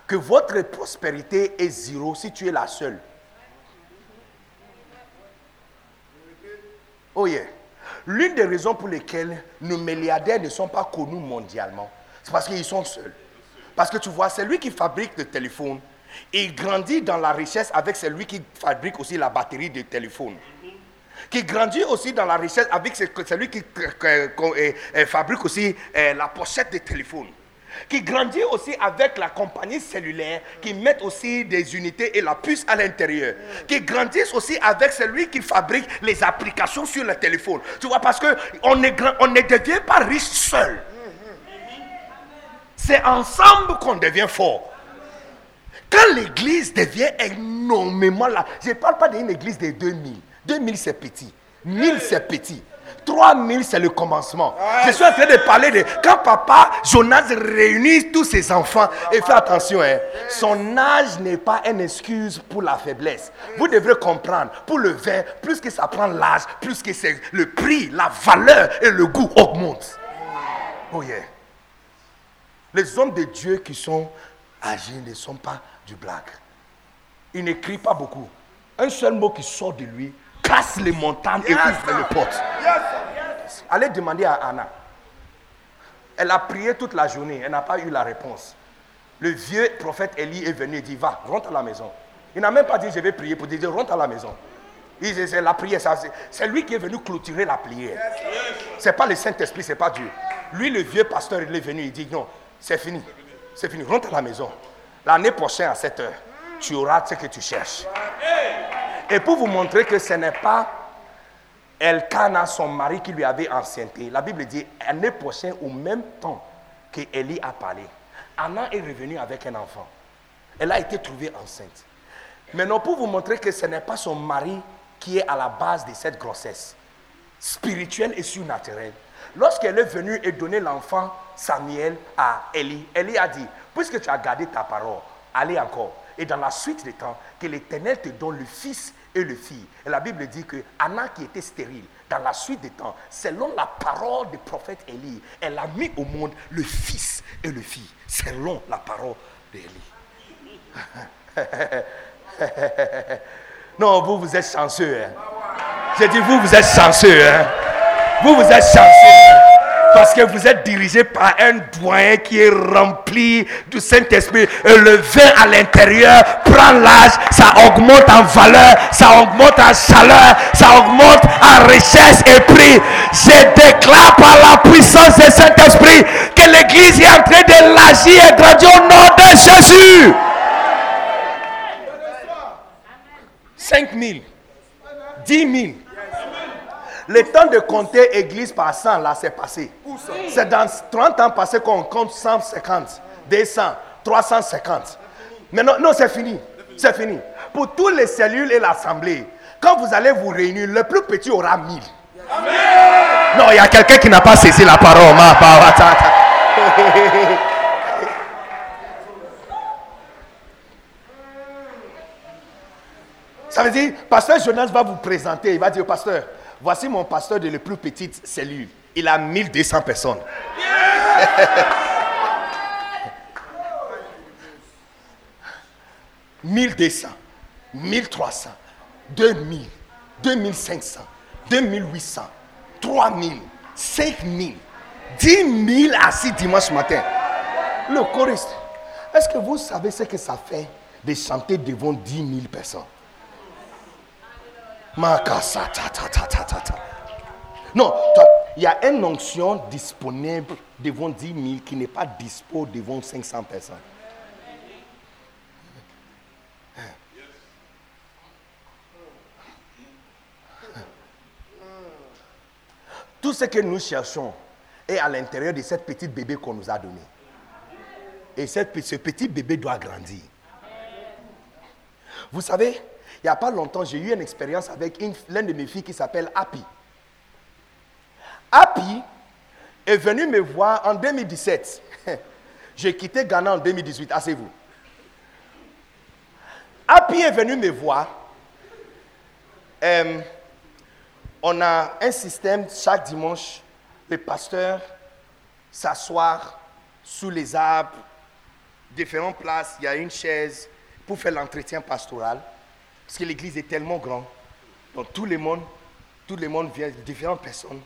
Speaker 2: Que votre prospérité est zéro si tu es la seule. Oh yeah. L'une des raisons pour lesquelles nos milliardaires ne sont pas connus mondialement, c'est parce qu'ils sont seuls. Parce que tu vois, c'est lui qui fabrique le téléphone. Il grandit dans la richesse avec celui qui fabrique aussi la batterie du téléphone. Qui grandit aussi dans la richesse avec celui qui fabrique aussi la pochette du téléphone qui grandit aussi avec la compagnie cellulaire, qui met aussi des unités et la puce à l'intérieur, qui grandissent aussi avec celui qui fabrique les applications sur le téléphone. Tu vois, parce qu'on ne, on ne devient pas riche seul. C'est ensemble qu'on devient fort. Quand l'église devient énormément là, je ne parle pas d'une église de 2000. 2000 c'est petit. 1000 c'est petit. 3000, c'est le commencement. Je suis en train de parler de quand papa Jonas réunit tous ses enfants. Et fais attention, hein, son âge n'est pas une excuse pour la faiblesse. Vous devrez comprendre, pour le vin, plus que ça prend l'âge, plus que c'est le prix, la valeur et le goût augmentent. Oh yeah. Les hommes de Dieu qui sont âgés ne sont pas du blague. Il n'écrit pas beaucoup. Un seul mot qui sort de lui casse les montagnes et ouvre les portes. Allez demander à Anna. Elle a prié toute la journée, elle n'a pas eu la réponse. Le vieux prophète Élie est venu et dit Va, rentre à la maison. Il n'a même pas dit Je vais prier pour dire Rentre à la maison. Il dit C'est la prière, c'est lui qui est venu clôturer la prière. Ce n'est pas le Saint-Esprit, ce n'est pas Dieu. Lui, le vieux pasteur, il est venu, il dit Non, c'est fini. C'est fini, rentre à la maison. L'année prochaine à 7 heures, tu auras ce que tu cherches. Et pour vous montrer que ce n'est pas Elkana, son mari, qui lui avait enceinté, la Bible dit, l'année prochaine, au même temps que Élie a parlé, Anna est revenue avec un enfant. Elle a été trouvée enceinte. Maintenant, pour vous montrer que ce n'est pas son mari qui est à la base de cette grossesse, spirituelle et surnaturelle, lorsqu'elle est venue et donné l'enfant Samuel à Élie, Élie a dit, puisque tu as gardé ta parole, allez encore. Et dans la suite des temps, que l'Éternel te donne le fils et le fille. Et la Bible dit que Anna qui était stérile, dans la suite des temps, selon la parole du prophète Élie, elle a mis au monde le fils et le fille, selon la parole d'Élie. non, vous, vous êtes chanceux. Hein? J'ai dit, vous, vous êtes chanceux. Hein? Vous, vous êtes chanceux. Parce que vous êtes dirigé par un doyen qui est rempli du Saint-Esprit. Et le vin à l'intérieur prend l'âge, ça augmente en valeur, ça augmente en chaleur, ça augmente en richesse et prix. Je déclare par la puissance du Saint-Esprit que l'Église est en train de l'agir et grandir au nom de Jésus. 5 000, 10 000. Le temps de compter église par 100, là, c'est passé. C'est dans 30 ans passés qu'on compte 150, 200, 350. Mais non, non c'est fini. C'est fini. Pour toutes les cellules et l'assemblée, quand vous allez vous réunir, le plus petit aura 1000. Non, il y a quelqu'un qui n'a pas saisi la parole. Ça veut dire, pasteur Jonas va vous présenter. Il va dire, pasteur, Voici mon pasteur de la plus petite cellule. Il a 1200 personnes. « 1200, 1300, 2000, 2500, 2800, 3000, 5000, 10 000 assis dimanche matin. Le choriste. Est-ce que vous savez ce que ça fait de chanter devant 10 000 personnes Makasa, ta, ta, ta, ta, ta, ta. Non, il y a une onction disponible devant 10 000 qui n'est pas dispo devant 500 personnes. Tout ce que nous cherchons est à l'intérieur de cette petite bébé qu'on nous a donné. Et cette- ce petit bébé doit grandir. Vous savez, il n'y a pas longtemps, j'ai eu une expérience avec l'une de mes filles qui s'appelle Happy. Happy est venu me voir en 2017. J'ai quitté Ghana en 2018, asseyez-vous. Happy est venu me voir. Euh, on a un système chaque dimanche, le pasteur s'asseoir sous les arbres, différentes places, il y a une chaise pour faire l'entretien pastoral. Parce que l'église est tellement grande. Donc tout le monde, tout le monde vient, différentes personnes.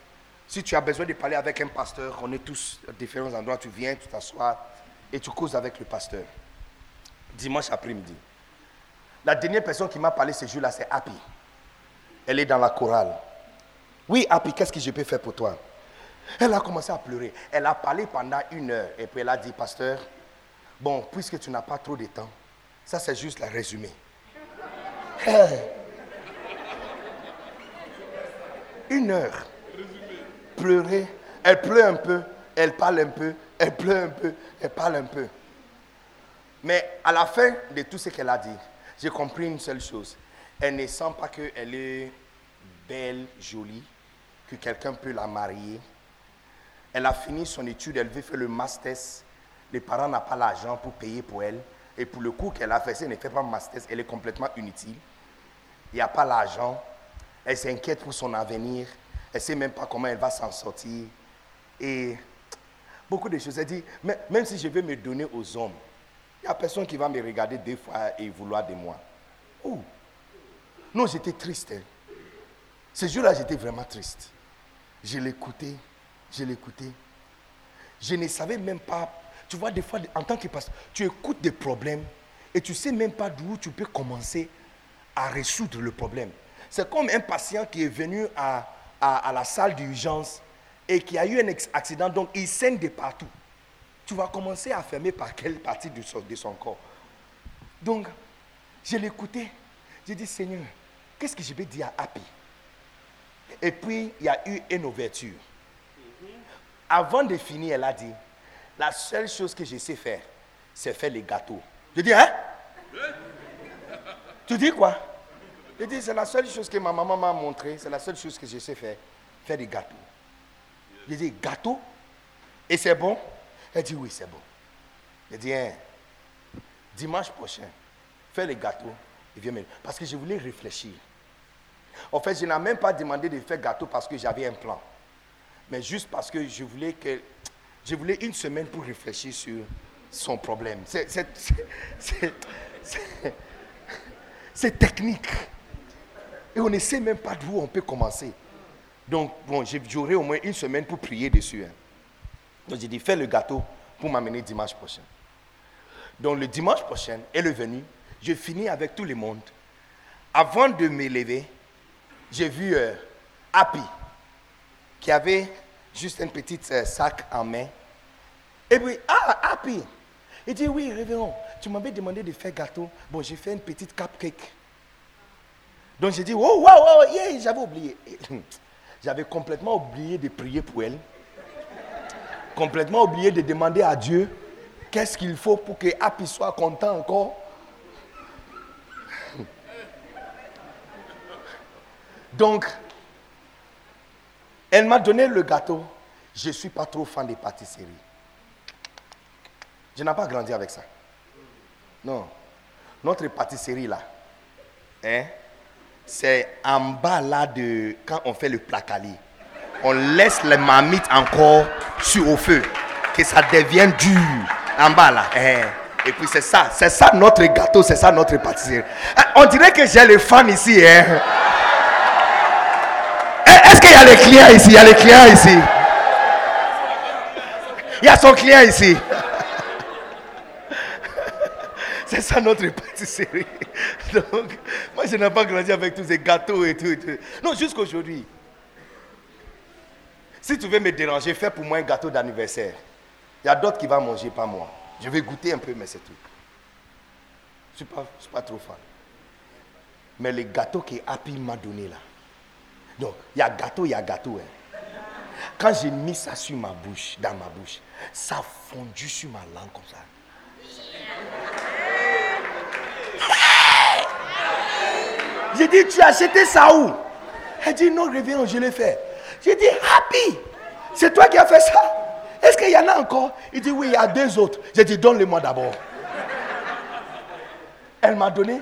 Speaker 2: Si tu as besoin de parler avec un pasteur, on est tous à différents endroits, tu viens, tu t'assois et tu causes avec le pasteur. Dimanche après-midi. La dernière personne qui m'a parlé ce jour-là, c'est Happy. Elle est dans la chorale. Oui, Happy, qu'est-ce que je peux faire pour toi? Elle a commencé à pleurer. Elle a parlé pendant une heure et puis elle a dit, pasteur, bon, puisque tu n'as pas trop de temps, ça c'est juste le résumé. Une heure. Pleurer. Elle pleure un peu, elle parle un peu, elle pleure un peu, elle parle un peu. Mais à la fin de tout ce qu'elle a dit, j'ai compris une seule chose. Elle ne sent pas qu'elle est belle, jolie, que quelqu'un peut la marier. Elle a fini son étude, elle veut faire le master. Les parents n'ont pas l'argent pour payer pour elle. Et pour le cours qu'elle a fait, elle ne fait pas master, elle est complètement inutile. Il n'y a pas l'argent. Elle s'inquiète pour son avenir. Elle ne sait même pas comment elle va s'en sortir. Et beaucoup de choses. Elle dit, même si je vais me donner aux hommes, il n'y a personne qui va me regarder deux fois et vouloir de moi. Oh. Non, j'étais triste. hein. Ce jour-là, j'étais vraiment triste. Je l'écoutais, je l'écoutais. Je ne savais même pas. Tu vois, des fois, en tant que pasteur, tu écoutes des problèmes et tu ne sais même pas d'où tu peux commencer à résoudre le problème. C'est comme un patient qui est venu à, à- à la salle d'urgence et qui a eu un accident, donc il saigne de partout. Tu vas commencer à fermer par quelle partie de son, de son corps? Donc, je l'écoutais. J'ai dit, Seigneur, qu'est-ce que je vais dire à Happy? Et puis, il y a eu une ouverture. Avant de finir, elle a dit, la seule chose que je sais faire, c'est faire les gâteaux. Je dis, hein? Tu dis quoi? Je dis, c'est la seule chose que ma maman m'a montré, c'est la seule chose que je sais faire, faire des gâteaux. Je dis, gâteau? Et c'est bon? Elle dit, oui, c'est bon. Je dis, hein, dimanche prochain, fais les gâteaux et viens me... Parce que je voulais réfléchir. En fait, je n'ai même pas demandé de faire gâteau parce que j'avais un plan. Mais juste parce que je voulais que je voulais une semaine pour réfléchir sur son problème. C'est- c'est- technique. Et on ne sait même pas d'où on peut commencer. Donc, bon, j'aurai au moins une semaine pour prier dessus. hein. Donc, j'ai dit, fais le gâteau pour m'amener dimanche prochain. Donc, le dimanche prochain, elle est venue. Je finis avec tout le monde. Avant de me lever, j'ai vu euh, Happy, qui avait juste un petit euh, sac en main. Et puis, ah, Happy. Il dit, oui, révérend, tu m'avais demandé de faire gâteau. Bon, j'ai fait une petite cupcake. Donc j'ai dit, oh, wow, wow, yeah, j'avais oublié. J'avais complètement oublié de prier pour elle. Complètement oublié de demander à Dieu qu'est-ce qu'il faut pour que Happy soit content encore. Donc, elle m'a donné le gâteau. Je ne suis pas trop fan des pâtisseries. Je n'ai pas grandi avec ça. Non. Notre pâtisserie là, hein, c'est en bas là de quand on fait le placali. On laisse les marmites encore sur au feu, que ça devienne dur. En bas là. hein. Et puis c'est ça, c'est ça notre gâteau, c'est ça notre pâtisserie. Ah, On dirait que j'ai les fans ici. Hein. Eh, Est-ce qu'il y a les clients ici? Il y a les clients ici. Il y a son client ici. C'est ça notre pâtisserie. Donc, moi, je n'ai pas grandi avec tous ces gâteaux et tout. Et tout. Non, jusqu'aujourd'hui. Si tu veux me déranger, fais pour moi un gâteau d'anniversaire. Il y a d'autres qui vont manger, pas moi. Je vais goûter un peu, mais c'est tout. Je ne suis, pas- trop fan. Mais le gâteau que Happy m'a donné là. Donc, il y a gâteau, il y a gâteau. hein. Quand j'ai mis ça sur ma bouche, dans ma bouche, ça a fondu sur ma langue comme ça. J'ai dit, tu as acheté ça où? Elle dit, non, révérend, je l'ai fait. J'ai dit, Happy, c'est toi qui as fait ça Est-ce qu'il y en a encore? Il dit, oui, il y a deux autres. J'ai dit, donne-le-moi d'abord. Elle m'a donné.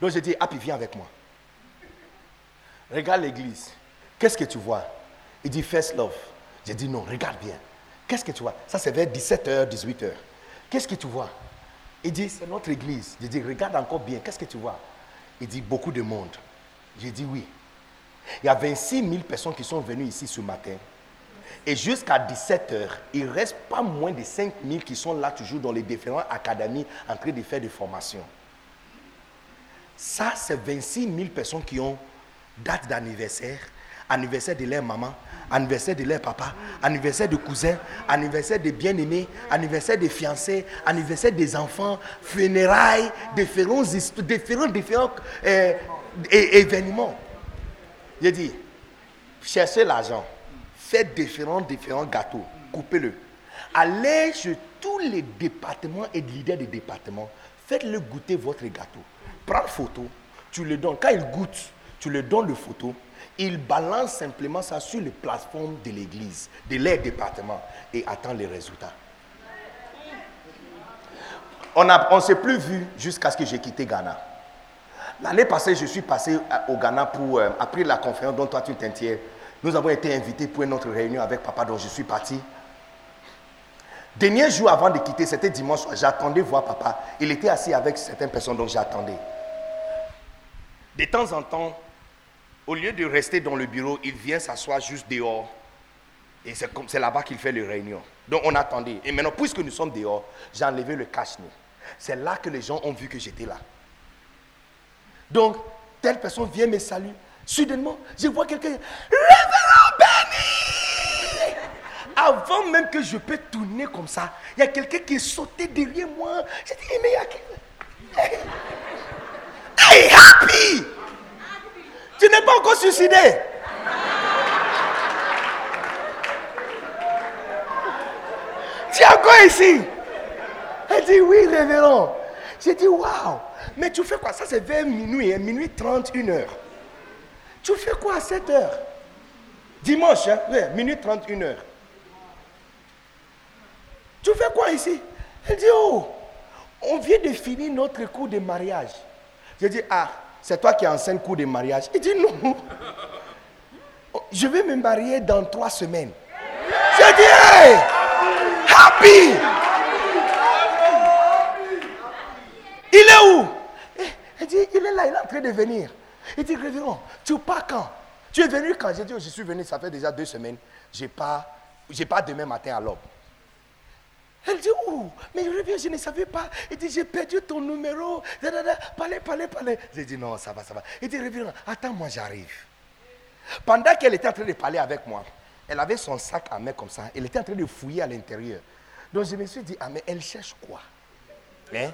Speaker 2: Donc j'ai dit, Happy, viens avec moi. Regarde l'église. Qu'est-ce que tu vois? Il dit, First Love. J'ai dit, non, regarde bien. Qu'est-ce que tu vois? Ça, c'est vers 17h, 18h. Qu'est-ce que tu vois? Il dit, c'est notre église. J'ai dit, regarde encore bien. Qu'est-ce que tu vois? Il dit, beaucoup de monde. J'ai dit, oui. Il y a 26 000 personnes qui sont venues ici ce matin. Et jusqu'à 17h, il ne reste pas moins de 5 000 qui sont là toujours dans les différentes académies en train de faire des formations. Ça, c'est 26 000 personnes qui ont date d'anniversaire, anniversaire de leur maman, anniversaire de leur papa, anniversaire de cousins, anniversaire de bien-aimés, anniversaire des fiancés, anniversaire des enfants, funérailles, différents, différents, différents euh, événements. J'ai dit, cherchez l'argent, faites différents, différents gâteaux, coupez-le. Allez chez tous les départements et leaders des départements, faites-le goûter votre gâteau. Prends photo, tu le donnes. Quand il goûte, tu le donnes le photo. Il balance simplement ça sur les plateformes de l'église, de leur département, et attend les résultats. On ne on s'est plus vu jusqu'à ce que j'ai quitté Ghana. L'année passée, je suis passé à- au Ghana pour, euh, après la conférence dont toi tu t'inquiètes. Nous avons été invités pour une autre réunion avec papa, dont je suis parti. Dernier jour avant de quitter, c'était dimanche j'attendais voir papa. Il était assis avec certaines personnes, donc j'attendais. De temps en temps, au lieu de rester dans le bureau, il vient s'asseoir juste dehors. Et c'est là-bas qu'il fait les réunions. Donc on attendait. Et maintenant, puisque nous sommes dehors, j'ai enlevé le cache-nez. C'est là que les gens ont vu que j'étais là. Donc, telle personne vient me saluer. Soudainement, je vois quelqu'un. Révérend Benny Avant même que je peux tourner comme ça, il y a quelqu'un qui est sauté derrière moi. J'ai dit, mais il y a quelqu'un. Hey, Happy Tu n'es pas encore suicidé Tu es encore ici Elle dit oui, révérend. J'ai dit waouh. Mais tu fais quoi? Ça, c'est vers minuit, hein, minuit 30, 1 heure. Tu fais quoi à 7 heures? Dimanche, hein, ouais, minuit 30, 1 heure. Tu fais quoi ici? Elle dit oh, on vient de finir notre cours de mariage. J'ai dit ah, c'est toi qui enseignes cours de mariage. Il dit non. Je vais me marier dans trois semaines. J'ai dit hey, happy. Il est où? Eh, Il dit, il est là, il est en train de venir. Il dit, révérend, tu pars quand? Tu es venu quand? J'ai dit, oh, je suis venu, ça fait déjà deux semaines. Je pars, je pars demain matin à l'aube. Elle dit, oh, mais révérend, je ne savais pas. Il dit, j'ai perdu ton numéro. Parlez, parlez, parlez. J'ai dit, non, ça va, ça va. Il dit, révérend, attends, moi j'arrive. Pendant qu'elle était en train de parler avec moi, elle avait son sac à main comme ça. Elle était en train de fouiller à l'intérieur. Donc je me suis dit, ah, mais elle cherche quoi? Hein?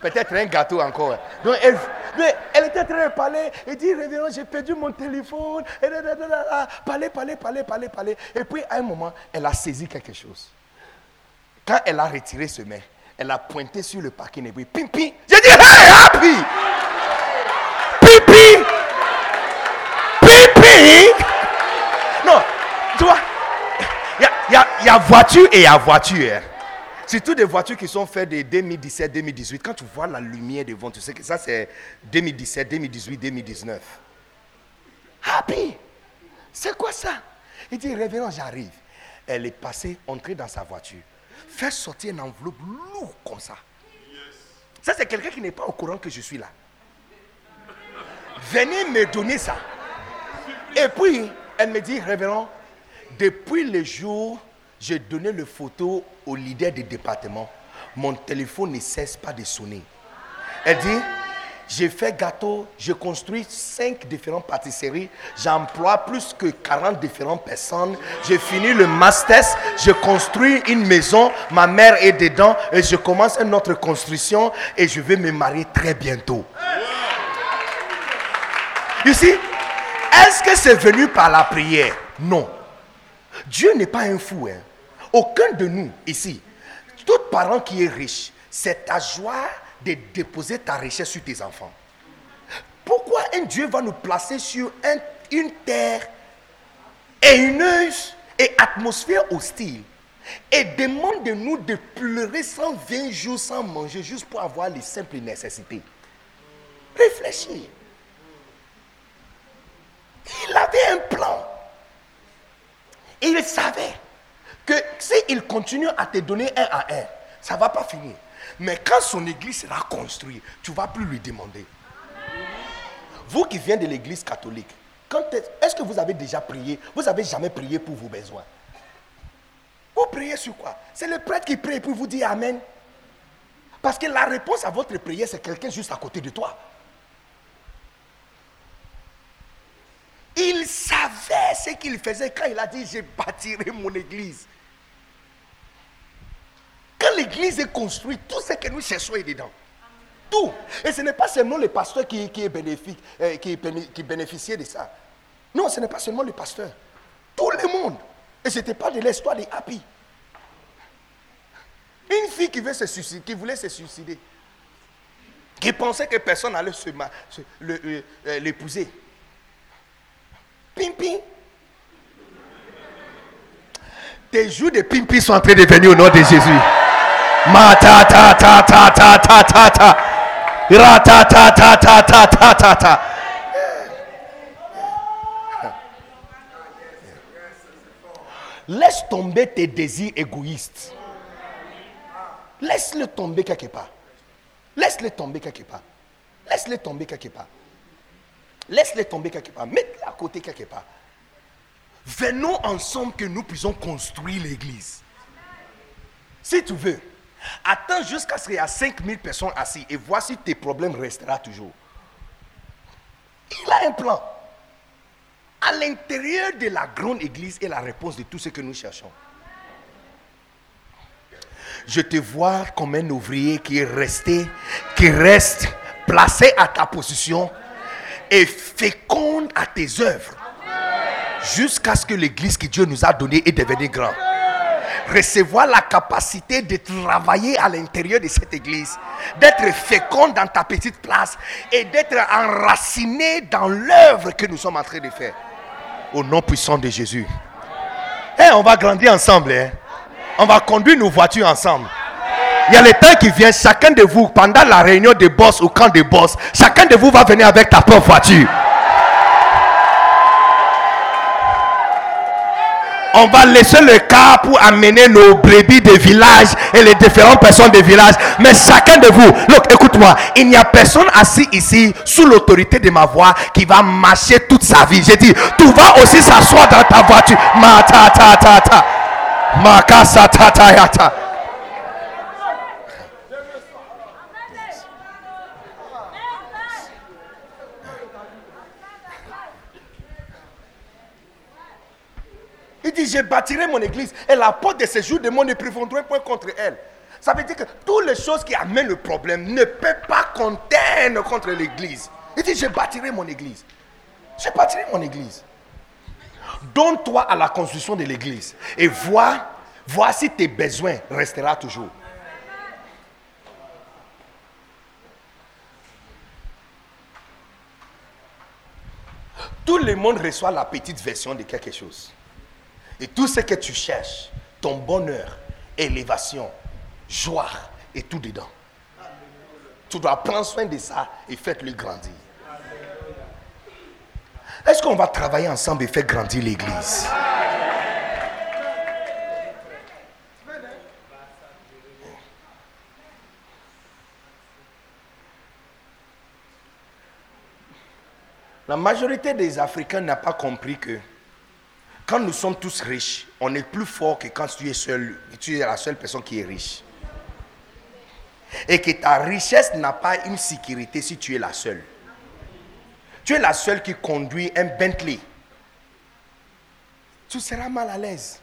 Speaker 2: Peut-être un gâteau encore. Donc elle, mais elle était en train de parler. Elle dit, révérend, j'ai perdu mon téléphone. Parler, parler, parler, parler, parler. Et puis à un moment, elle a saisi quelque chose. Quand elle a retiré ce main, elle a pointé sur le parking et puis pim pim. J'ai dit, hey, happy! Pipi! Pipi! Non, tu vois, il y y a- voiture et il y a voiture. hein. Surtout des voitures qui sont faites de 2017, 2018. Quand tu vois la lumière devant, tu sais que ça c'est 2017, 2018, 2019. Happy! C'est quoi ça? Il dit, révérend, j'arrive. Elle est passée, entrée dans sa voiture, fait sortir une enveloppe lourde comme ça. Ça, c'est quelqu'un qui n'est pas au courant que je suis là. Venez me donner ça. Et puis, elle me dit, révérend, depuis le jour j'ai donné le photo au leader du département, mon téléphone ne cesse pas de sonner. Elle dit, j'ai fait gâteau, je construis cinq différentes pâtisseries, j'emploie plus que 40 différentes personnes, j'ai fini le master, je construis une maison, ma mère est dedans et je commence une autre construction et je vais me marier très bientôt. Ici, est-ce que c'est venu par la prière? Non. Dieu n'est pas un fou. Hein. Aucun de nous ici, tout parent qui est riche, c'est ta joie de déposer ta richesse sur tes enfants. Pourquoi un Dieu va nous placer sur une terre haineuse et atmosphère hostile et demande de nous de pleurer 120 jours sans manger juste pour avoir les simples nécessités? Réfléchis. Il avait un plan. Il savait que s'il continue à te donner un à un, ça ne va pas finir. Mais quand son église sera construite, tu ne vas plus lui demander. Vous qui venez de l'église catholique, est-ce que vous avez déjà prié? Vous n'avez jamais prié pour vos besoins. Vous priez sur quoi? C'est le prêtre qui prie pour vous dire Amen. Parce que la réponse à votre prière, c'est quelqu'un juste à côté de toi. Il savait ce qu'il faisait quand il a dit, j'ai bâtirai mon église. L'église est construite, tout ce que nous cherchons est dedans. Tout. Et ce n'est pas seulement le pasteur qui, est bénéfique, euh, qui, bénéficiait de ça. Non, ce n'est pas seulement le pasteur. Tout le monde. Et ce n'était pas de l'histoire des happy. Une fille qui, veut se suicider, qui voulait se suicider, qui pensait que personne allait euh, l'épouser. Pimpi. Tes jours de pimpi sont en train de venir au nom de Jésus. Laisse tomber tes désirs égoïstes. Laisse-le tomber quelque part. Laisse-le tomber quelque part. Laisse-le tomber quelque part. Laisse-les tomber quelque part. Mets-les à côté quelque part. Venons ensemble que nous puissions construire l'église. Si tu veux, attends jusqu'à ce qu'il y ait 5000 personnes assises et voici tes problèmes resteront toujours. Il a un plan. À l'intérieur de la grande église est la réponse de tout ce que nous cherchons. Je te vois comme un ouvrier qui est resté, qui reste placé à ta position et féconde à tes œuvres jusqu'à ce que l'église que Dieu nous a donnée est devenue grande. Recevoir la capacité de travailler à l'intérieur de cette église, d'être féconde dans ta petite place et d'être enraciné dans l'œuvre que nous sommes en train de faire. Au nom puissant de Jésus. Eh, on va grandir ensemble. Hein. On va conduire nos voitures ensemble. Il y a le temps qui vient, chacun de vous, pendant la réunion des boss ou camp des boss, chacun de vous va venir avec ta propre voiture. On va laisser le cas pour amener nos brebis des villages et les différentes personnes des villages. Mais chacun de vous, look, écoute-moi, il n'y a personne assis ici sous l'autorité de ma voix qui va marcher toute sa vie. J'ai dit, tu vas aussi s'asseoir dans ta voiture. Ma ta ta ta ta. Ma ta ta ta. Il dit, je bâtirai mon église et la porte de ces jours de monde ne prévendront point contre elle. Ça veut dire que toutes les choses qui amènent le problème ne peuvent pas contenir contre l'église. Il dit, je bâtirai mon église. Je bâtirai mon église. Donne-toi à la construction de l'église et vois, vois si tes besoins resteront toujours. Tout le monde reçoit la petite version de quelque chose. Et tout ce que tu cherches, ton bonheur, élévation, joie, et tout dedans. Tu dois prendre soin de ça et faites-le grandir. Est-ce qu'on va travailler ensemble et faire grandir l'église? La majorité des Africains n'a pas compris que quand nous sommes tous riches, on est plus fort que quand tu es seul, tu es la seule personne qui est riche. et que ta richesse n'a pas une sécurité si tu es la seule. Tu es la seule qui conduit un Bentley. Tu seras mal à l'aise.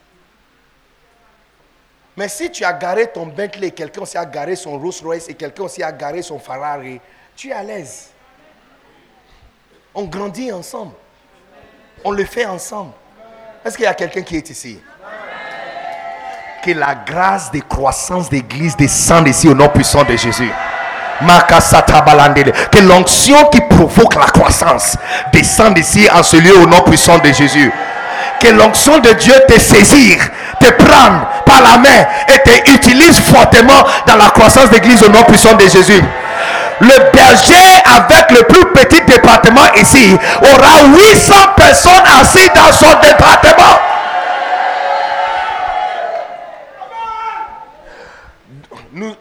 Speaker 2: Mais si tu as garé ton Bentley, quelqu'un a garé son Rolls Royce et quelqu'un a garé son Ferrari, tu es à l'aise. On grandit ensemble. On le fait ensemble. Est-ce qu'il y a quelqu'un qui est ici? Que la grâce de croissance d'église descende ici au nom puissant de Jésus. Que l'onction qui provoque la croissance descende ici en ce lieu au nom puissant de Jésus. Que l'onction de Dieu te saisir, te prendre par la main et te utilise fortement dans la croissance d'église au nom puissant de Jésus. Le berger avec le plus petit département ici aura 800 personnes assises dans son département.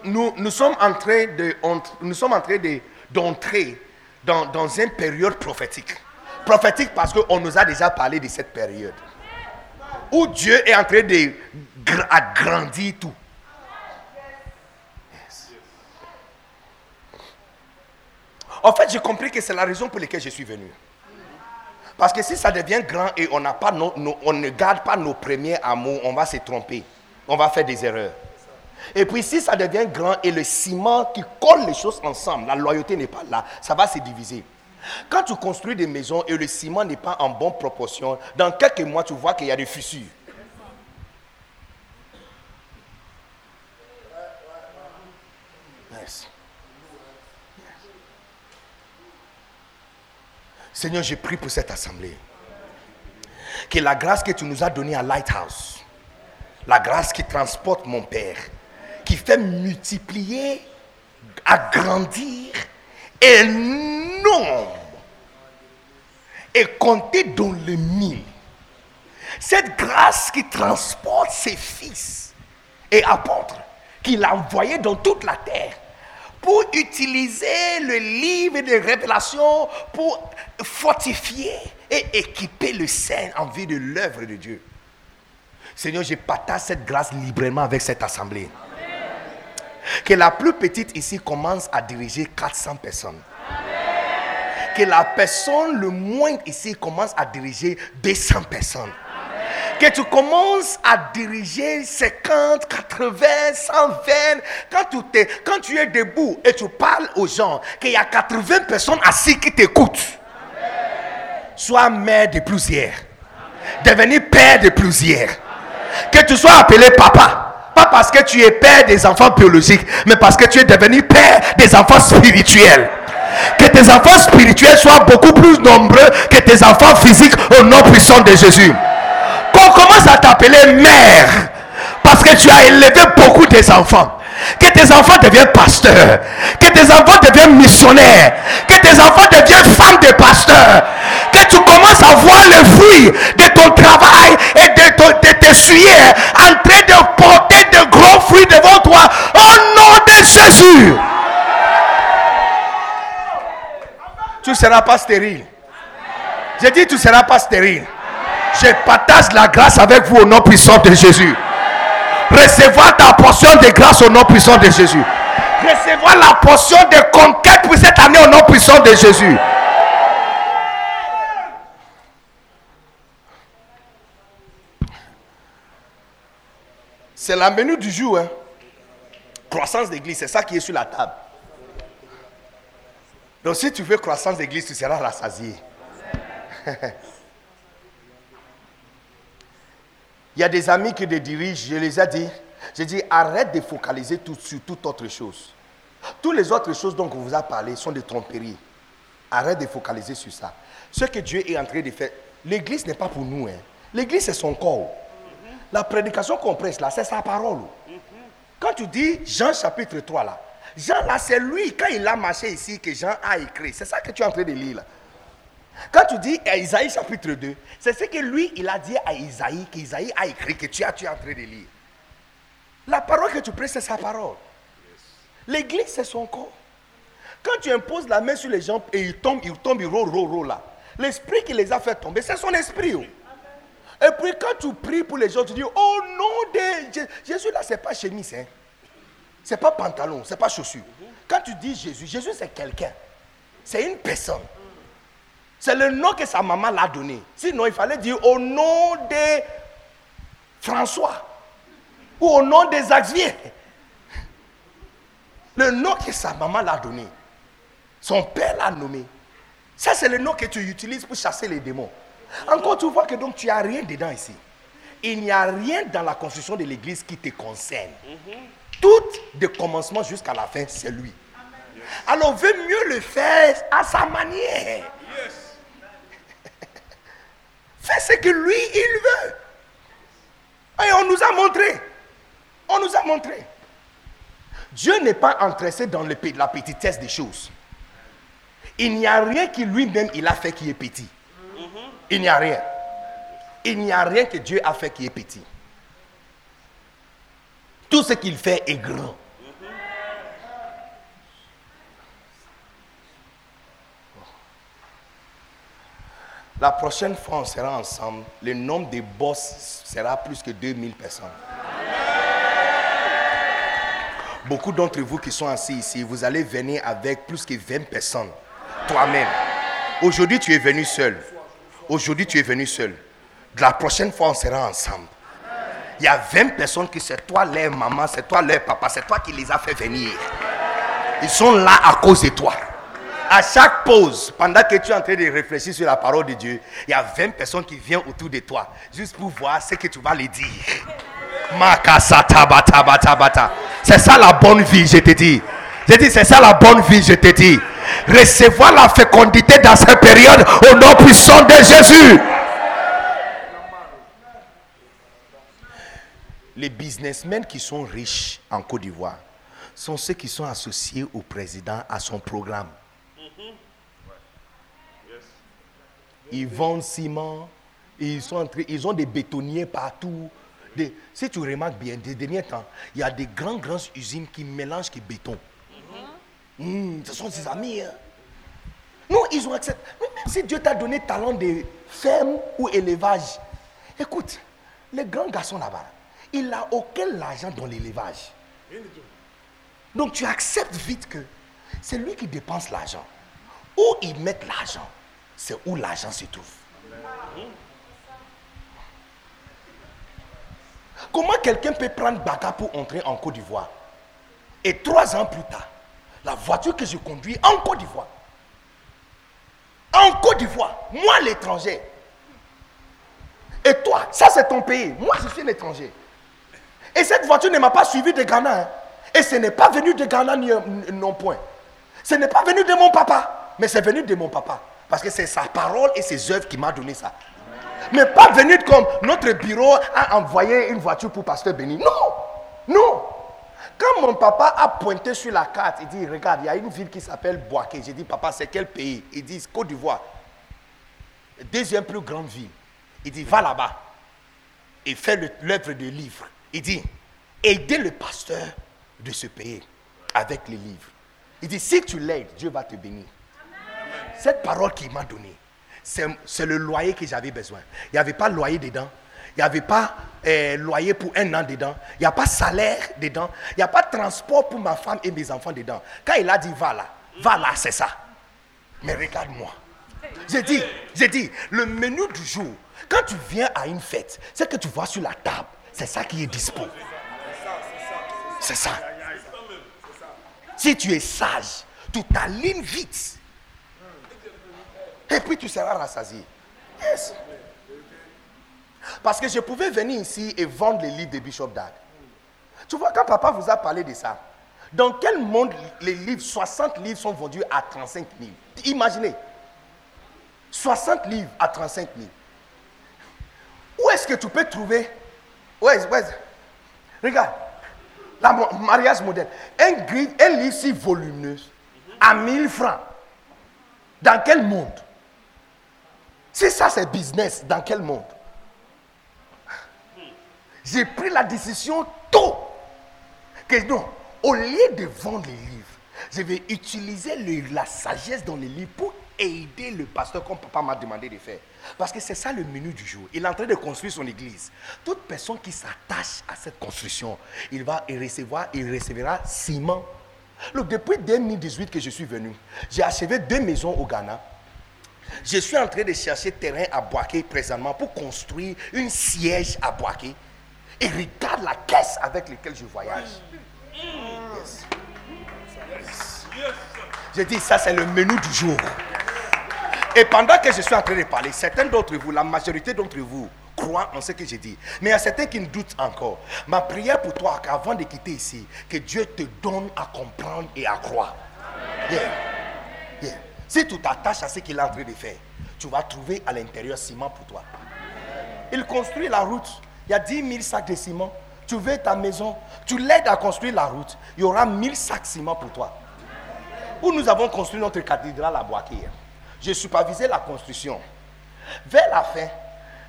Speaker 2: nous, sommes en train de, nous d'entrer dans, dans une période prophétique. Prophétique parce qu'on nous a déjà parlé de cette période. Où Dieu est en train d'agrandir tout. En fait, j'ai compris que c'est la raison pour laquelle je suis venu. Parce que si ça devient grand et on, pas on ne garde pas nos premiers amours, on va se tromper. On va faire des erreurs. Et puis si ça devient grand et le ciment qui colle les choses ensemble, la loyauté n'est pas là, ça va se diviser. Quand tu construis des maisons et le ciment n'est pas en bonne proportion, dans quelques mois, tu vois qu'il y a des fissures. Seigneur, je prie pour cette assemblée. Que la grâce que tu nous as donnée à Lighthouse, la grâce qui transporte mon Père, qui fait multiplier, agrandir énorme et compter dans les mille. Cette grâce qui transporte ses fils et apôtres, qu'il a envoyés dans toute la terre pour utiliser le livre de révélation pour fortifier et équiper le Saint en vue de l'œuvre de Dieu. Seigneur, je partage cette grâce librement avec cette assemblée. Que la plus petite ici commence à diriger 400 personnes. Que la personne le moins ici commence à diriger 200 personnes. Que tu commences à diriger 50, 80, 120. Quand tu, es, quand tu es debout et tu parles aux gens, qu'il y a 80 personnes assises qui t'écoutent. Sois mère de plusieurs. Devenir père de plusieurs. Que tu sois appelé papa. Pas parce que tu es père des enfants biologiques, mais parce que tu es devenu père des enfants spirituels. Que tes enfants spirituels soient beaucoup plus nombreux que tes enfants physiques au nom puissant de Jésus. Qu'on commence à t'appeler mère parce que tu as élevé beaucoup des enfants. Que tes enfants deviennent pasteurs. Que tes enfants deviennent missionnaires. Que tes enfants deviennent femmes de pasteurs. Que tu commences à voir le fruit de ton travail et de, tes sujets en train de porter de gros fruits devant toi. Au nom de Jésus. Tu ne seras pas stérile. J'ai dit tu ne seras pas stérile. Je partage la grâce avec vous au nom puissant de Jésus. Recevoir ta portion de grâce au nom puissant de Jésus. Recevoir la portion de conquête pour cette année au nom puissant de Jésus. C'est la menu du jour. Hein. Croissance d'église, c'est ça qui est sur la table. Donc si tu veux croissance d'église, tu seras rassasié. Il y a des amis qui te dirigent, je les ai dit, j'ai dit arrête de focaliser tout, sur toute autre chose. Toutes les autres choses dont on vous a parlé sont des tromperies. Arrête de focaliser sur ça. Ce que Dieu est en train de faire, l'église n'est pas pour nous. Hein. L'église, c'est son corps. La prédication qu'on presse là, c'est sa parole. Quand tu dis Jean chapitre 3 là, Jean là, c'est lui, quand il a marché ici, que Jean a écrit. C'est ça que tu es en train de lire là. Quand tu dis à Isaïe chapitre 2, c'est ce que lui, il a dit à Isaïe, qu'Isaïe a écrit, que tu, as, tu es en train de lire. La parole que tu prêches, c'est sa parole. L'église, c'est son corps. Quand tu imposes la main sur les gens et ils tombent, ils tombent, ils roulent, là. L'esprit qui les a fait tomber, c'est son esprit. Oh. Et puis quand tu pries pour les gens, tu dis, oh nom de Jésus, là, c'est pas chemise. Hein. C'est pas pantalon, c'est pas chaussure. Quand tu dis Jésus, Jésus c'est quelqu'un. C'est une personne. C'est le nom que sa maman l'a donné. Sinon, il fallait dire au nom de François ou au nom des Xavier. Le nom que sa maman l'a donné. Son père l'a nommé. Ça, c'est le nom que tu utilises pour chasser les démons. Encore, tu vois que donc tu n'as rien dedans ici. Il n'y a rien dans la construction de l'église qui te concerne. Tout, de commencement jusqu'à la fin, c'est lui. Alors, veut mieux le faire à sa manière. Fais ce que lui, il veut. Et on nous a montré. On nous a montré. Dieu n'est pas intéressé dans le, la petitesse des choses. Il n'y a rien qui lui-même il a fait qui est petit. Il n'y a rien. Il n'y a rien que Dieu a fait qui est petit. Tout ce qu'il fait est grand. La prochaine fois, on sera ensemble. Le nombre de boss sera plus que 2000 personnes. Beaucoup d'entre vous qui sont assis ici, vous allez venir avec plus que 20 personnes. Toi-même. Aujourd'hui, tu es venu seul. Aujourd'hui, tu es venu seul. La prochaine fois, on sera ensemble. Il y a 20 personnes qui c'est toi leur maman, c'est toi leur papa, c'est toi qui les as fait venir. Ils sont là à cause de toi. À chaque pause, pendant que tu es en train de réfléchir sur la parole de Dieu, il y a 20 personnes qui viennent autour de toi, juste pour voir ce que tu vas les dire. C'est ça la bonne vie, je te dis. Je dis, c'est ça la bonne vie, je te dis. Recevoir la fécondité dans cette période au nom puissant de Jésus. Les businessmen qui sont riches en Côte d'Ivoire sont ceux qui sont associés au président à son programme. Ils vendent ciment, ils, sont ils ont des bétonniers partout. si tu remarques bien, des derniers temps, il y a des grandes, grandes usines qui mélangent qui béton. Hmm, ce sont ses amis. Hein. Non, ils ont accepté. Même si Dieu t'a donné talent de ferme ou élevage, écoute, les grands garçons là-bas, il n'a aucun argent dans l'élevage. Donc tu acceptes vite que c'est lui qui dépense l'argent. Où ils mettent l'argent, c'est où l'argent se trouve. Comment quelqu'un peut prendre Baga pour entrer en Côte d'Ivoire Et trois ans plus tard, la voiture que je conduis en Côte d'Ivoire, en Côte d'Ivoire, moi l'étranger, et toi, ça c'est ton pays, moi je suis l'étranger. Et cette voiture ne m'a pas suivi de Ghana. Hein. Et ce n'est pas venu de Ghana non point. Ce n'est pas venu de mon papa, mais c'est venu de mon papa. Parce que c'est sa parole et ses œuvres qui m'a donné ça. Mais pas venu comme notre bureau a envoyé une voiture pour Pasteur Béni. Non, non. Quand mon papa a pointé sur la carte, il dit, regarde, il y a une ville qui s'appelle Boaké. J'ai dit, papa, c'est quel pays? Il dit, Côte d'Ivoire. Deuxième plus grande ville. Il dit, va là-bas et fais l'œuvre de livre. Il dit, aidez le pasteur de ce pays avec les livres. Il dit, si tu l'aides, Dieu va te bénir. Cette parole qu'il m'a donnée, c'est le loyer que j'avais besoin. Il n'y avait pas loyer dedans. Il n'y avait pas euh, loyer pour un an dedans. Il n'y a pas salaire dedans. Il n'y a pas transport pour ma femme et mes enfants dedans. Quand il a dit va là, va là, c'est ça. Mais regarde-moi. J'ai dit, j'ai dit, le menu du jour, quand tu viens à une fête, c'est que tu vois sur la table, c'est ça qui est dispo. C'est ça. Si tu es sage, tu t'alignes vite. Et puis tu seras rassasié. Yes. Parce que je pouvais venir ici et vendre les livres de Bishop Dag. Tu vois, quand papa vous a parlé de ça, dans quel monde les livres, 60 livres sont vendus à 35 000 Imaginez. 60 livres à 35 000. Où est-ce que tu peux trouver? Ouais, ouais. Regarde, le mariage modèle. Un, un livre si volumineux à 1000 francs. Dans quel monde? Si ça c'est business, dans quel monde? J'ai pris la décision tôt que non, au lieu de vendre les livres, je vais utiliser la sagesse dans les livres pour aider le pasteur comme papa m'a demandé de faire. Parce que c'est ça le menu du jour. Il est en train de construire son église. Toute personne qui s'attache à cette construction, il va recevoir, il recevra ciment. Donc, depuis 2018 que je suis venu, j'ai achevé deux maisons au Ghana. Je suis en train de chercher terrain à Boaké présentement pour construire une siège à Boaké. Et regarde la caisse avec laquelle je voyage. J'ai dit, ça c'est le menu du jour. Et pendant que je suis en train de parler, certains d'entre vous, la majorité d'entre vous, croient en ce que j'ai dit. Mais il y a certains qui ne doutent encore. Ma prière pour toi, qu'avant de quitter ici, que Dieu te donne à comprendre et à croire. Si tu t'attaches à ce qu'il est en train de faire, tu vas trouver à l'intérieur ciment pour toi. Il construit la route. Il y a 10 000 sacs de ciment. Tu veux ta maison, tu l'aides à construire la route. Il y aura 1000 sacs de ciment pour toi. Où nous avons construit notre cathédrale à Boaké. J'ai supervisé la construction. Vers la fin,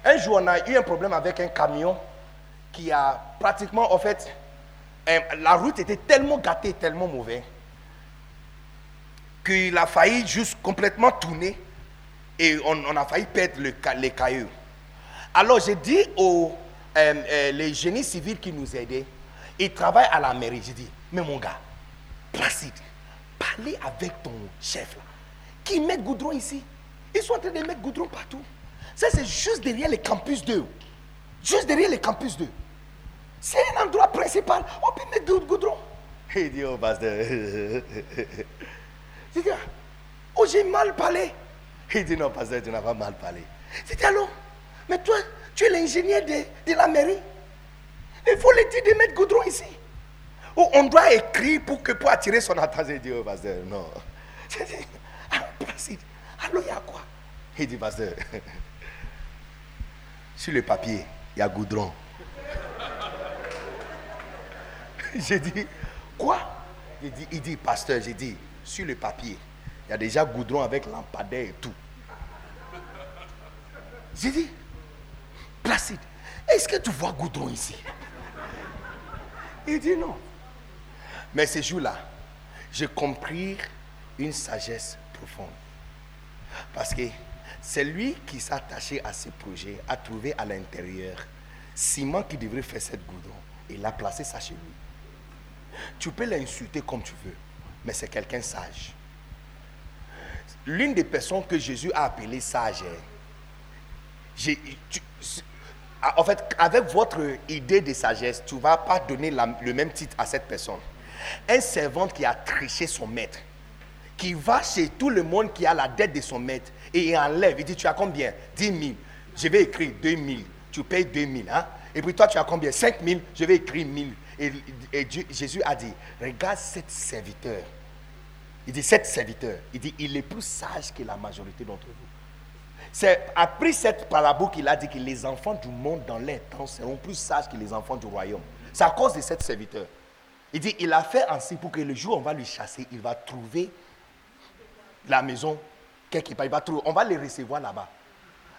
Speaker 2: un jour, on a eu un problème avec un camion qui a pratiquement, en fait, euh, la route était tellement gâtée, tellement mauvaise, qu'il a failli juste complètement tourner et on, a failli perdre les cailloux. Alors j'ai dit aux euh, euh, les génies civils qui nous aidaient, ils travaillent à la mairie. J'ai dit, mais mon gars, Placide, parlez avec ton chef là, qui met goudron ici. Ils sont en train de mettre goudron partout. Ça, c'est juste derrière le campus 2. Juste derrière le campus 2. C'est un endroit principal. On peut mettre goudron. Il dit, oh, pasteur. J'ai dit, oh, j'ai mal parlé. Il dit, non, pasteur, tu n'as pas mal parlé. J'ai dit, allô, mais toi, tu es l'ingénieur de, de, la mairie. Il faut lui dire de mettre goudron ici. Oh, on doit écrire pour, que, pour attirer son attention. J'ai dit, oh, pasteur, non. J'ai dit, ah, allô, il y a quoi? Il dit, pasteur, sur le papier, il y a goudron. J'ai dit, quoi? Il dit, il dit, pasteur, j'ai dit, sur le papier, il y a déjà goudron avec lampadaire et tout. J'ai dit, Placide, est-ce que tu vois goudron ici? Il dit non. Mais ce jour-là, j'ai compris une sagesse profonde. Parce que c'est lui qui attaché à ce projet, a trouvé à l'intérieur ciment qui devrait faire cette goudron. Il a placé ça chez lui. Tu peux l'insulter comme tu veux, mais c'est quelqu'un sage. L'une des personnes que Jésus a appelée sage, en fait, avec votre idée de sagesse, tu ne vas pas donner le même titre à cette personne. Un servant qui a triché son maître, qui va chez tout le monde qui a la dette de son maître et il enlève. Il dit Tu as combien? 10 000. Je vais écrire 2 000. Tu payes 2 000. Hein? Et puis toi, tu as combien? 5 000. Je vais écrire 1 000. Et, Jésus a dit Regarde cet serviteur. Il dit Cet serviteur. Il dit Il est plus sage que la majorité d'entre vous. C'est après cette parabole qu'il a dit que les enfants du monde dans les temps seront plus sages que les enfants du royaume. C'est à cause de cet serviteur. Il dit, il a fait ainsi pour que le jour où on va lui chasser, il va trouver la maison quelque part. Il va on va les recevoir là-bas.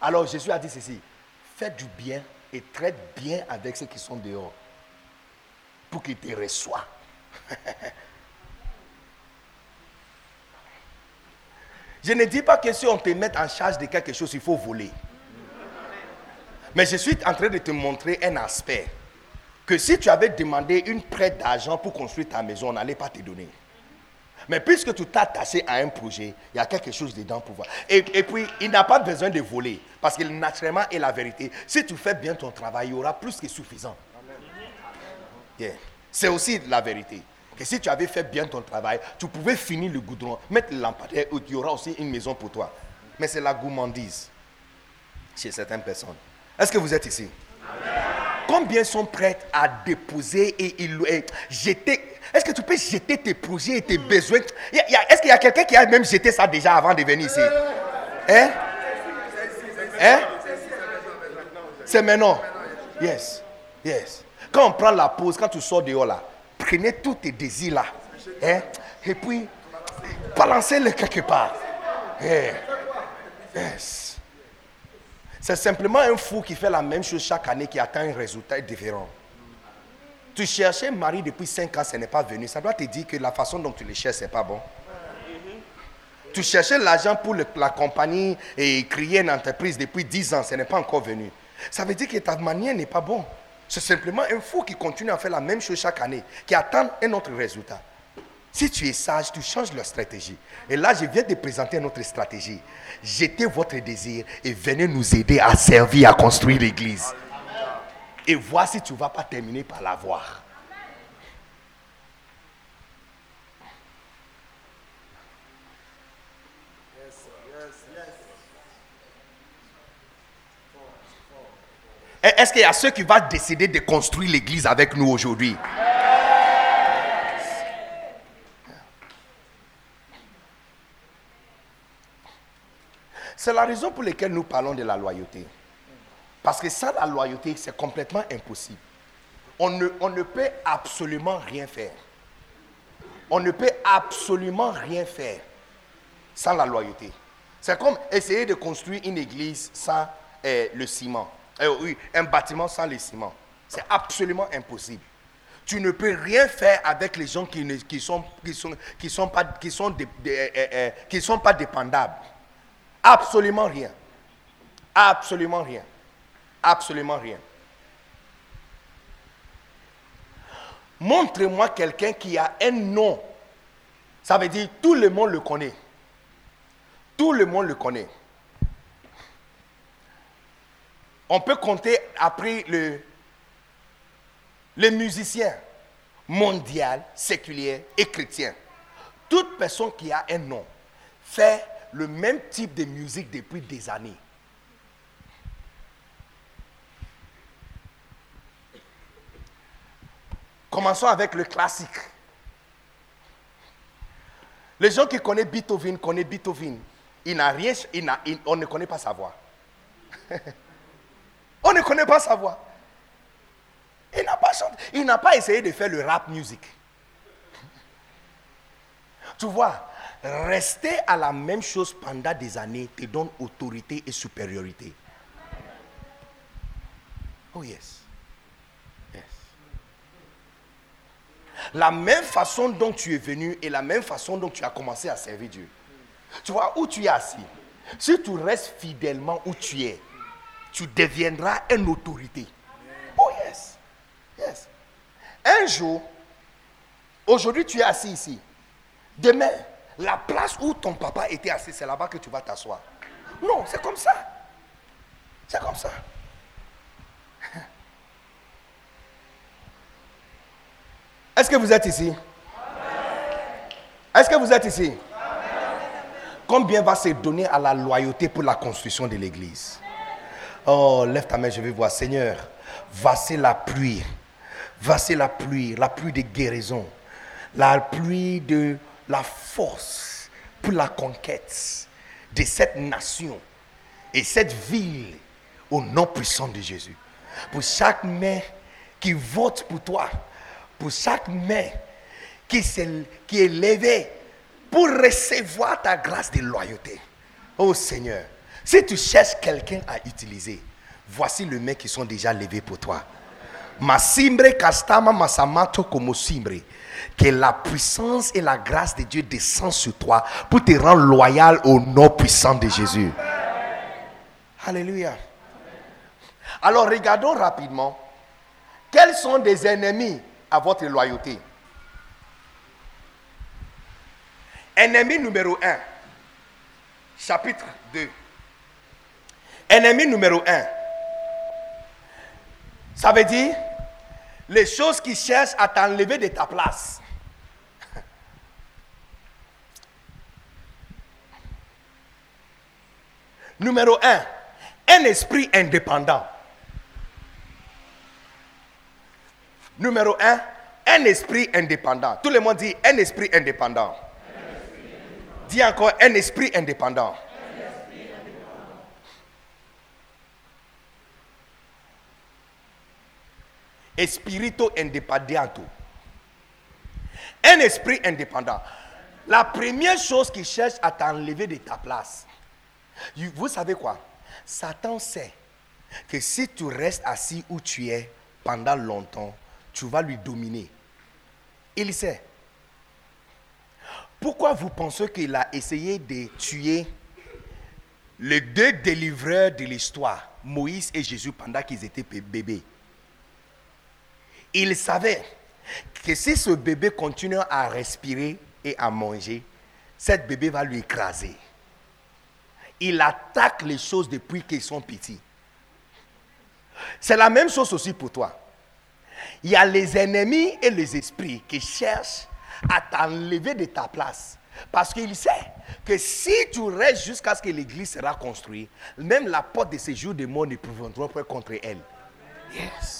Speaker 2: Alors Jésus a dit ceci, faites du bien et traite bien avec ceux qui sont dehors pour qu'ils te reçoivent. Je ne dis pas que si on te met en charge de quelque chose, il faut voler. Mais je suis en train de te montrer un aspect. Que si tu avais demandé une prête d'argent pour construire ta maison, on n'allait pas te donner. Mais puisque tu t'es attaché à un projet, il y a quelque chose dedans pour voir. Et, puis, il n'a pas besoin de voler. Parce que naturellement est la vérité. Si tu fais bien ton travail, il y aura plus que suffisant. C'est aussi la vérité. Et si tu avais fait bien ton travail, tu pouvais finir le goudron, mettre le lampadaire, et il y aura aussi une maison pour toi. Mais c'est la gourmandise chez certaines personnes. Est-ce que vous êtes ici? Combien sont prêts à déposer et, jeter? Est-ce que tu peux jeter tes projets et tes besoins? Est-ce qu'il y a quelqu'un qui a même jeté ça déjà avant de venir ici? Hein? Hein? C'est maintenant. Yes. Yes. Quand on prend la pause, quand tu sors dehors là, prenez tous tes désirs là. Hein, et puis, balancez-les quelque part. Eh, C'est simplement un fou qui fait la même chose chaque année qui atteint un résultat différent. Tu cherchais un mari depuis 5 ans, ce n'est pas venu. Ça doit te dire que la façon dont tu le cherches, ce n'est pas bon. Tu cherchais l'argent pour la compagnie et créer une entreprise depuis 10 ans, ce n'est pas encore venu. Ça veut dire que ta manière n'est pas bonne. C'est simplement un fou qui continue à faire la même chose chaque année, qui attend un autre résultat. Si tu es sage, tu changes leur stratégie. Et là, je viens de présenter notre stratégie. Jetez votre désir et venez nous aider à servir, à construire l'église. Et voir si tu ne vas pas terminer par l'avoir. Est-ce qu'il y a ceux qui vont décider de construire l'église avec nous aujourd'hui? C'est la raison pour laquelle nous parlons de la loyauté. Parce que sans la loyauté, c'est complètement impossible. On ne, on ne peut absolument rien faire. On ne peut absolument rien faire sans la loyauté. C'est comme essayer de construire une église sans euh, le ciment. Euh, oui, un bâtiment sans le ciment. C'est absolument impossible. Tu ne peux rien faire avec les gens qui ne qui sont, qui sont, qui sont, pas, qui sont, euh, euh, qui sont pas dépendables. Absolument rien. Absolument rien. Absolument rien. Montre-moi quelqu'un qui a un nom. Ça veut dire tout le monde le connaît. Tout le monde le connaît. On peut compter après le, les musiciens mondial, séculier et chrétien. Toute personne qui a un nom fait le même type de musique depuis des années. Commençons avec le classique. Les gens qui connaissent Beethoven connaissent Beethoven. Il n'a rien, on ne connaît pas sa voix. on ne connaît pas sa voix. Il n'a pas chanté, il n'a pas essayé de faire le rap music. Tu vois, rester à la même chose pendant des années te donne autorité et supériorité. Oh yes. Yes. La même façon dont tu es venu et la même façon dont tu as commencé à servir Dieu. Tu vois, où tu es assis, si tu restes fidèlement où tu es, tu deviendras une autorité. Oh yes. Yes. Un jour, aujourd'hui tu es assis ici. Demain, la place où ton papa était assis, c'est là-bas que tu vas t'asseoir. Non, c'est comme ça. C'est comme ça. Est-ce que vous êtes ici? Est-ce que vous êtes ici? Combien va se donner à la loyauté pour la construction de l'église? Oh, lève ta main, je vais voir. Seigneur, vasser la pluie. Vasser la pluie, la pluie de guérison. La pluie de la force pour la conquête de cette nation et cette ville au nom puissant de Jésus. Pour chaque main qui vote pour toi, pour chaque main qui est levée pour recevoir ta grâce de loyauté. Oh Seigneur, si tu cherches quelqu'un à utiliser, voici les mains qui sont déjà levées pour toi. Masimbre castama masamato como simbre. Que la puissance et la grâce de Dieu descendent sur toi pour te rendre loyal au nom puissant de Jésus. Alléluia. Alors regardons rapidement quels sont des ennemis à votre loyauté? Ennemi numéro 1, chapitre 2. Ennemi numéro 1. Ça veut dire les choses qui cherchent à t'enlever de ta place. Numéro 1, un esprit indépendant. Numéro 1, un esprit indépendant. Tout le monde dit un esprit indépendant. Dis encore un esprit indépendant. Espirito independento. Un esprit indépendant. La première chose qui cherche à t'enlever de ta place. Vous savez quoi? Satan sait que si tu restes assis où tu es pendant longtemps, tu vas lui dominer. Il sait. Pourquoi vous pensez qu'il a essayé de tuer les deux délivreurs de l'histoire, Moïse et Jésus, pendant qu'ils étaient bébés? Il savait que si ce bébé continue à respirer et à manger, cette bébé va lui écraser. Il attaque les choses depuis qu'ils sont petits. C'est la même chose aussi pour toi. Il y a les ennemis et les esprits qui cherchent à t'enlever de ta place. Parce qu'il sait que si tu restes jusqu'à ce que l'église sera construite, même la porte de séjour des morts ne pourront pas contre elle. Yes.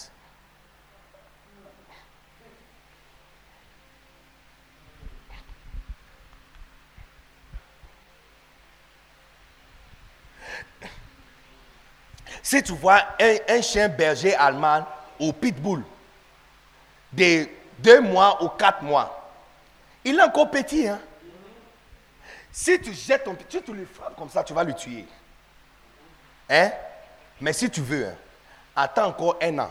Speaker 2: Si tu vois un, chien berger allemand au pitbull de deux mois ou quatre mois, il est encore petit. Hein? Si tu jettes ton pied, tu le frappes comme ça, tu vas le tuer. Hein? Mais si tu veux, hein, attends encore un an.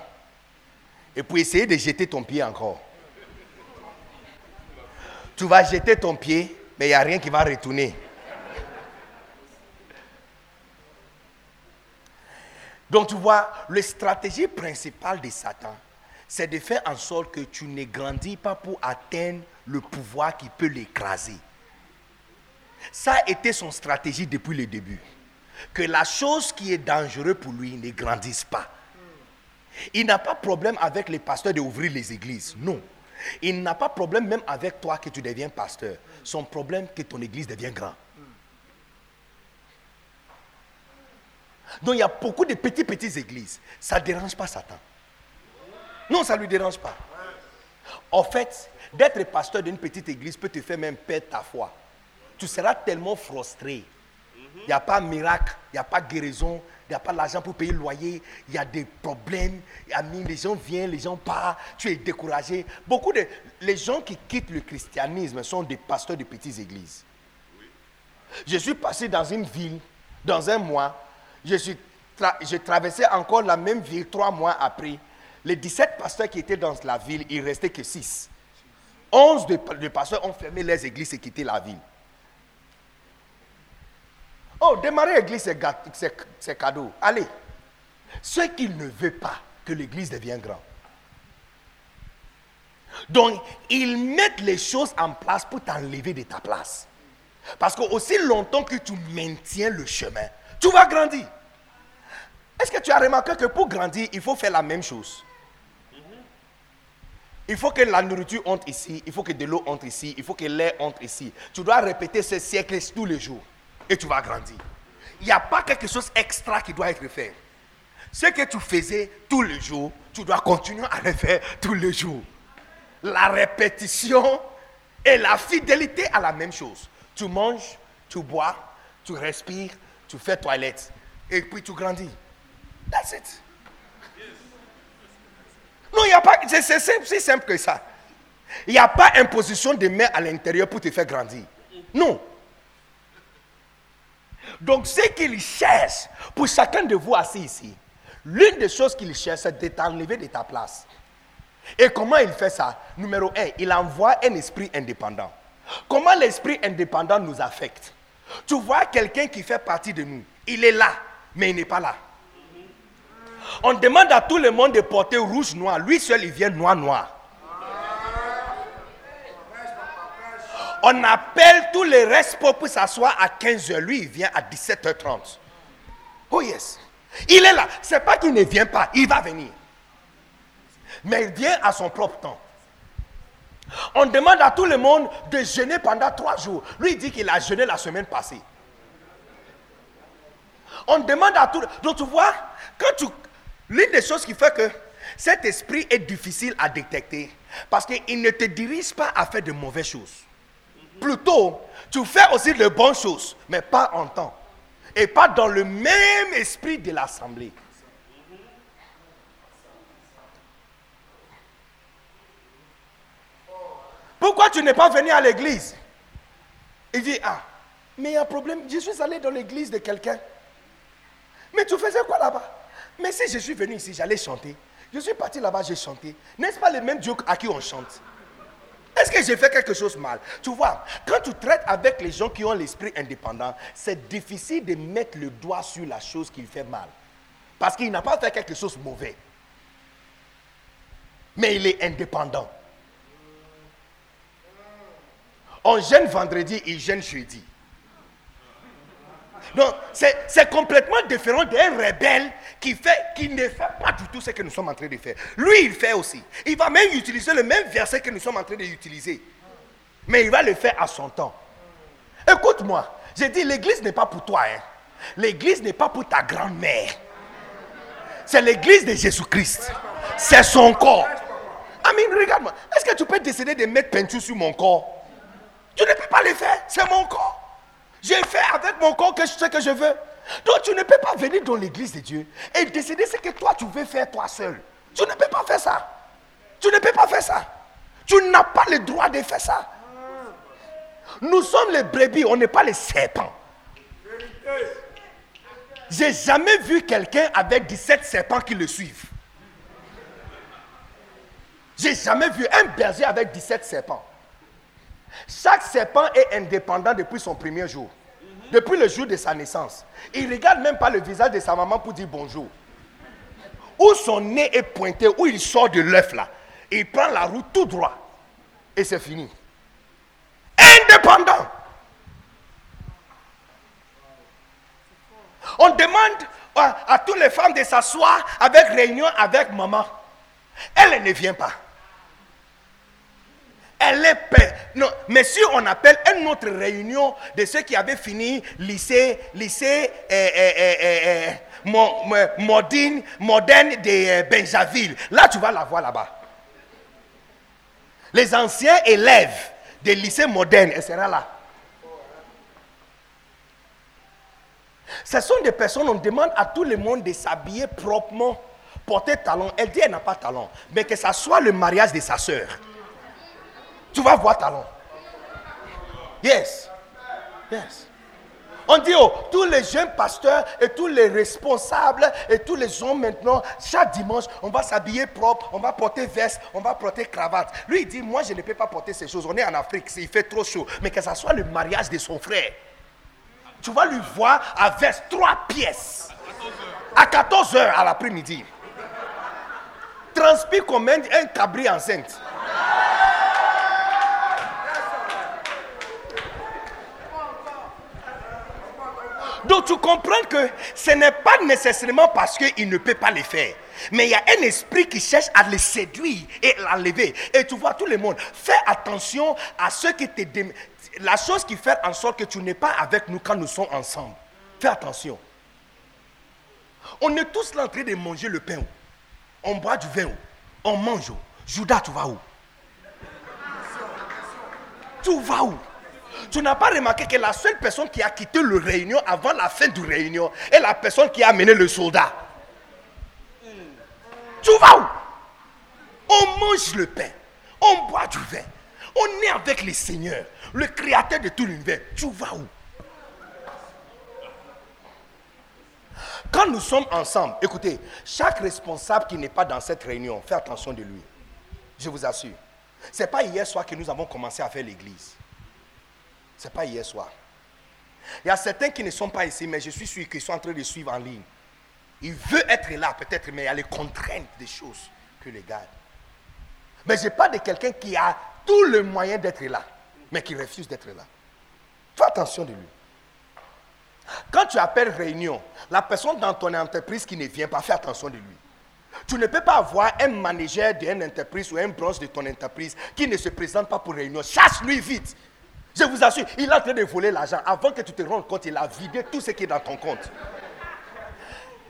Speaker 2: Et puis essayer de jeter ton pied encore. Tu vas jeter ton pied, mais il n'y a rien qui va retourner. Donc tu vois, la stratégie principale de Satan, c'est de faire en sorte que tu ne grandis pas pour atteindre le pouvoir qui peut l'écraser. Ça a été son stratégie depuis le début. Que la chose qui est dangereuse pour lui ne grandisse pas. Il n'a pas problème avec les pasteurs d'ouvrir les églises. Non. Il n'a pas problème même avec toi que tu deviens pasteur. Son problème, que ton église devient grande. Donc il y a beaucoup de petites, petites églises. Ça ne dérange pas Satan. Non, ça ne lui dérange pas. En fait, d'être pasteur d'une petite église peut te faire même perdre ta foi. Tu seras tellement frustré. Il n'y a pas miracle, il n'y a pas guérison, il n'y a pas l'argent pour payer le loyer, il y a des problèmes, les gens viennent, les gens partent, tu es découragé. Beaucoup de les gens qui quittent le christianisme sont des pasteurs de petites églises. Je suis passé dans une ville, dans un mois, je, traversais encore la même ville trois mois après. Les 17 pasteurs qui étaient dans la ville, il restait que 6. 11 de, pasteurs ont fermé les églises et quitté la ville. Oh, démarrer l'église, c'est cadeau. Allez. Ce qu'il ne veut pas, que l'église devienne grande. Donc, ils mettent les choses en place pour t'enlever de ta place. Parce que aussi longtemps que tu maintiens le chemin, tu vas grandir. Est-ce que tu as remarqué que pour grandir, il faut faire la même chose? Il faut que la nourriture entre ici, il faut que de l'eau entre ici, il faut que l'air entre ici. Tu dois répéter ce siècle tous les jours et tu vas grandir. Il n'y a pas quelque chose extra qui doit être fait. Ce que tu faisais tous les jours, tu dois continuer à le faire tous les jours. La répétition et la fidélité à la même chose. Tu manges, tu bois, tu respires, tu fais toilette et puis tu grandis. That's it. Non, il n'y a pas. C'est si simple que ça. Il n'y a pas imposition de main à l'intérieur pour te faire grandir. Non. Donc, ce qu'il cherche pour chacun de vous assis ici, l'une des choses qu'il cherche, c'est de t'enlever de ta place. Et comment il fait ça? Numéro un, il envoie un esprit indépendant. Comment l'esprit indépendant nous affecte? Tu vois quelqu'un qui fait partie de nous. Il est là, mais il n'est pas là. On demande à tout le monde de porter rouge noir. Lui seul, il vient noir noir. On appelle tous les restes pour s'asseoir à 15h. Lui, il vient à 17h30. Oh yes. Il est là. C'est pas qu'il ne vient pas. Il va venir. Mais il vient à son propre temps. On demande à tout le monde de jeûner pendant trois jours. Lui, il dit qu'il a jeûné la semaine passée. On demande à tout. Donc tu vois, quand tu, L'une des choses qui fait que cet esprit est difficile à détecter, parce qu'il ne te dirige pas à faire de mauvaises choses. Plutôt, tu fais aussi de bonnes choses, mais pas en temps. Et pas dans le même esprit de l'assemblée. Pourquoi tu n'es pas venu à l'église? Il dit, ah, mais il y a un problème, je suis allé dans l'église de quelqu'un. Mais tu faisais quoi là-bas? Mais si je suis venu ici, j'allais chanter. Je suis parti là-bas, j'ai chanté. N'est-ce pas le même Dieu à qui on chante? Est-ce que j'ai fait quelque chose mal? Tu vois, quand tu traites avec les gens qui ont l'esprit indépendant, c'est difficile de mettre le doigt sur la chose qu'il fait mal. Parce qu'il n'a pas fait quelque chose de mauvais. Mais il est indépendant. On gêne vendredi, il gêne jeudi. Donc, c'est complètement différent d'un rebelle qui, fait, qui ne fait pas du tout ce que nous sommes en train de faire. Lui, il fait aussi. Il va même utiliser le même verset que nous sommes en train d'utiliser. Mais il va le faire à son temps. Écoute-moi, j'ai dit, l'église n'est pas pour toi. Hein. L'église n'est pas pour ta grand-mère. C'est l'église de Jésus-Christ. C'est son corps. Amin, regarde-moi. Est-ce que tu peux décider de mettre peinture sur mon corps? Tu ne peux pas le faire. C'est mon corps. J'ai fait avec mon corps ce que je veux. Donc tu ne peux pas venir dans l'église de Dieu et décider ce que toi tu veux faire toi seul. Tu ne peux pas faire ça. Tu ne peux pas faire ça. Tu n'as pas le droit de faire ça. Nous sommes les brebis, on n'est pas les serpents. J'ai jamais vu quelqu'un avec 17 serpents qui le suivent. J'ai jamais vu un berger avec 17 serpents. Chaque serpent est indépendant depuis son premier jour. Depuis le jour de sa naissance. Il ne regarde même pas le visage de sa maman pour dire bonjour. Où son nez est pointé, où il sort de l'œuf là. Il prend la route tout droit. Et c'est fini. Indépendant. On demande à, à toutes les femmes de s'asseoir avec réunion avec maman. Elle ne vient pas. Elle est. Non, mais si on appelle une autre réunion de ceux qui avaient fini lycée, lycée eh, eh, eh, moderne, de Benjaville, là tu vas la voir là-bas. Les anciens élèves des lycées modernes, elle sera là. Ce sont des personnes, on demande à tout le monde de s'habiller proprement, porter talon. Elle dit elle n'a pas talon, mais que ça soit le mariage de sa soeur tu vas voir talent. Yes. Yes. On dit, oh, tous les jeunes pasteurs et tous les responsables et tous les hommes maintenant, chaque dimanche, on va s'habiller propre, on va porter veste, on va porter cravate. Lui, il dit, moi, je ne peux pas porter ces choses. On est en Afrique, il fait trop chaud. Mais que ce soit le mariage de son frère. Tu vas lui voir à veste trois pièces. À 14 heures à l'après-midi. Transpire comme un cabri enceinte. Donc tu comprends que ce n'est pas nécessairement parce qu'il ne peut pas le faire. Mais il y a un esprit qui cherche à le séduire et l'enlever. Et tu vois tout le monde. Fais attention à ce qui te... La chose qui fait en sorte que tu n'es pas avec nous quand nous sommes ensemble. Fais attention. On est tous là en train de manger le pain. On boit du vin. On mange. Judas, tu vas où? Tu vas où? Tu n'as pas remarqué que la seule personne qui a quitté le réunion avant la fin du réunion est la personne qui a amené le soldat. Tu vas où? On mange le pain, on boit du vin, on est avec le Seigneur, le créateur de tout l'univers. Tu vas où? Quand nous sommes ensemble, écoutez, chaque responsable qui n'est pas dans cette réunion, fait attention de lui. Je vous assure. Ce n'est pas hier soir que nous avons commencé à faire l'église. Ce n'est pas hier soir. Il y a certains qui ne sont pas ici, mais je suis sûr qu'ils sont en train de suivre en ligne. Il veut être là, peut-être, mais il y a les contraintes des choses que les gars. Mais je parle de quelqu'un qui a tout le moyen d'être là, mais qui refuse d'être là. Fais attention de lui. Quand tu appelles réunion, la personne dans ton entreprise qui ne vient pas, fais attention de lui. Tu ne peux pas avoir un manager d'une entreprise ou un branche de ton entreprise qui ne se présente pas pour réunion. Chasse-lui vite. Je vous assure, il est en train de voler l'argent. Avant que tu te rendes compte, il a vidé tout ce qui est dans ton compte.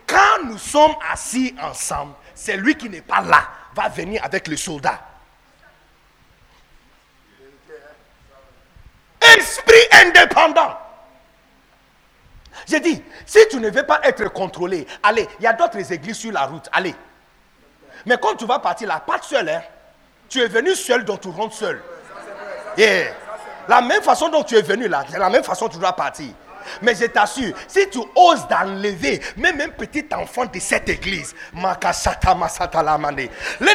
Speaker 2: Quand nous sommes assis ensemble, c'est lui qui n'est pas là, va venir avec le soldat. Esprit indépendant. J'ai dit, si tu ne veux pas être contrôlé, allez, il y a d'autres églises sur la route, allez. Mais quand tu vas partir là, pas seul, hein. Tu es venu seul, donc tu rentres seul. Yeah. La même façon dont tu es venu là, la même façon tu dois partir. Mais je t'assure, si tu oses d'enlever même un petit enfant de cette église, l'un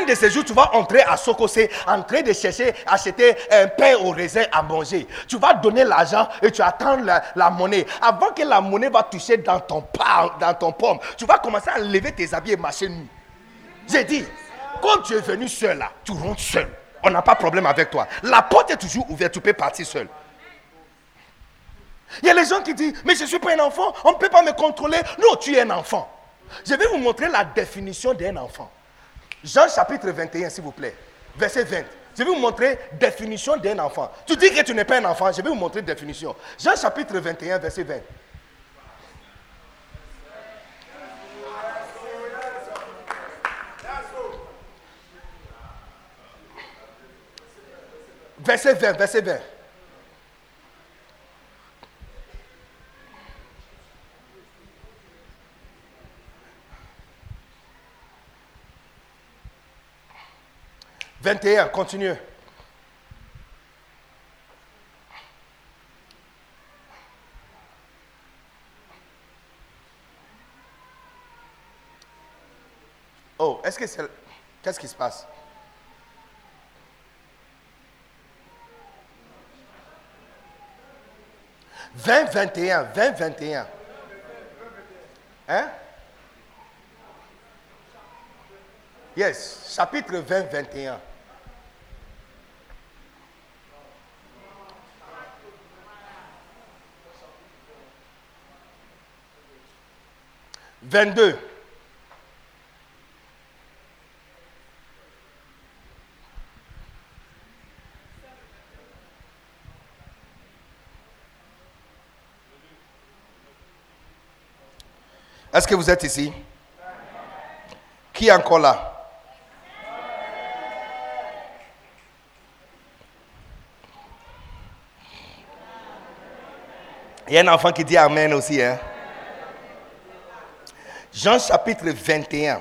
Speaker 2: de ces jours, tu vas entrer à Sokosé, en train de chercher, acheter un pain au raisin à manger. Tu vas donner l'argent et tu attends la, monnaie. Avant que la monnaie va toucher dans ton, dans ton pomme, tu vas commencer à lever tes habits et marcher nu. J'ai dit, comme tu es venu seul là, tu rentres seul. On n'a pas de problème avec toi. La porte est toujours ouverte, tu peux partir seul. Il y a les gens qui disent, mais je ne suis pas un enfant, on ne peut pas me contrôler. Non, tu es un enfant. Je vais vous montrer la définition d'un enfant. Jean chapitre 21, s'il vous plaît. Verset 20. Je vais vous montrer la définition d'un enfant. Tu dis que tu n'es pas un enfant, je vais vous montrer la définition. Jean chapitre 21, verset 20. Verset 20, verset 20. Vingt et un, continue. Oh, est-ce que c'est... Qu'est-ce qui se passe? 20, 21, 20, 21. Hein? Yes, chapitre 20, 21. Vingt-deux. Est-ce que vous êtes ici? Qui est encore là? Il y a un enfant qui dit Amen aussi. Hein? Jean chapitre 21.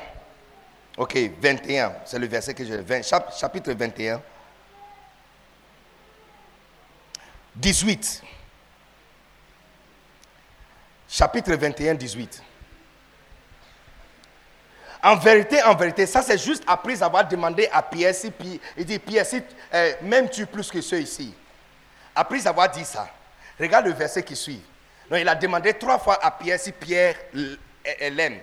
Speaker 2: Ok, 21. C'est le verset que je... 20, chapitre 21. 18. Chapitre 21, 18. En vérité, en vérité, ça c'est juste après avoir demandé à Pierre si, il dit Pierre, si, euh, tu plus que ceux ici? Après avoir dit ça, regarde le verset qui suit. Donc, il a demandé trois fois à Pierre si Pierre l'aime,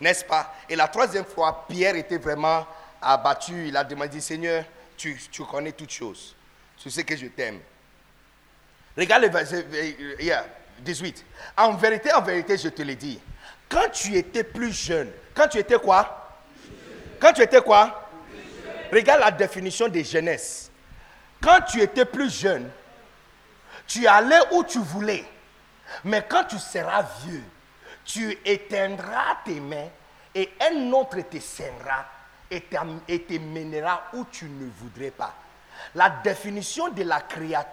Speaker 2: n'est-ce pas? Et la troisième fois, Pierre était vraiment abattu. Il a demandé Seigneur, tu, connais toutes choses. Tu sais que je t'aime. Regarde le verset 18. Euh, en vérité, en vérité, je te le dis. Quand tu étais plus jeune, quand tu étais quoi? Quand tu étais quoi? Regarde la définition de jeunesse. Quand tu étais plus jeune, tu allais où tu voulais. Mais quand tu seras vieux, tu éteindras tes mains et un autre te saignera et te mènera où tu ne voudrais pas. La définition de la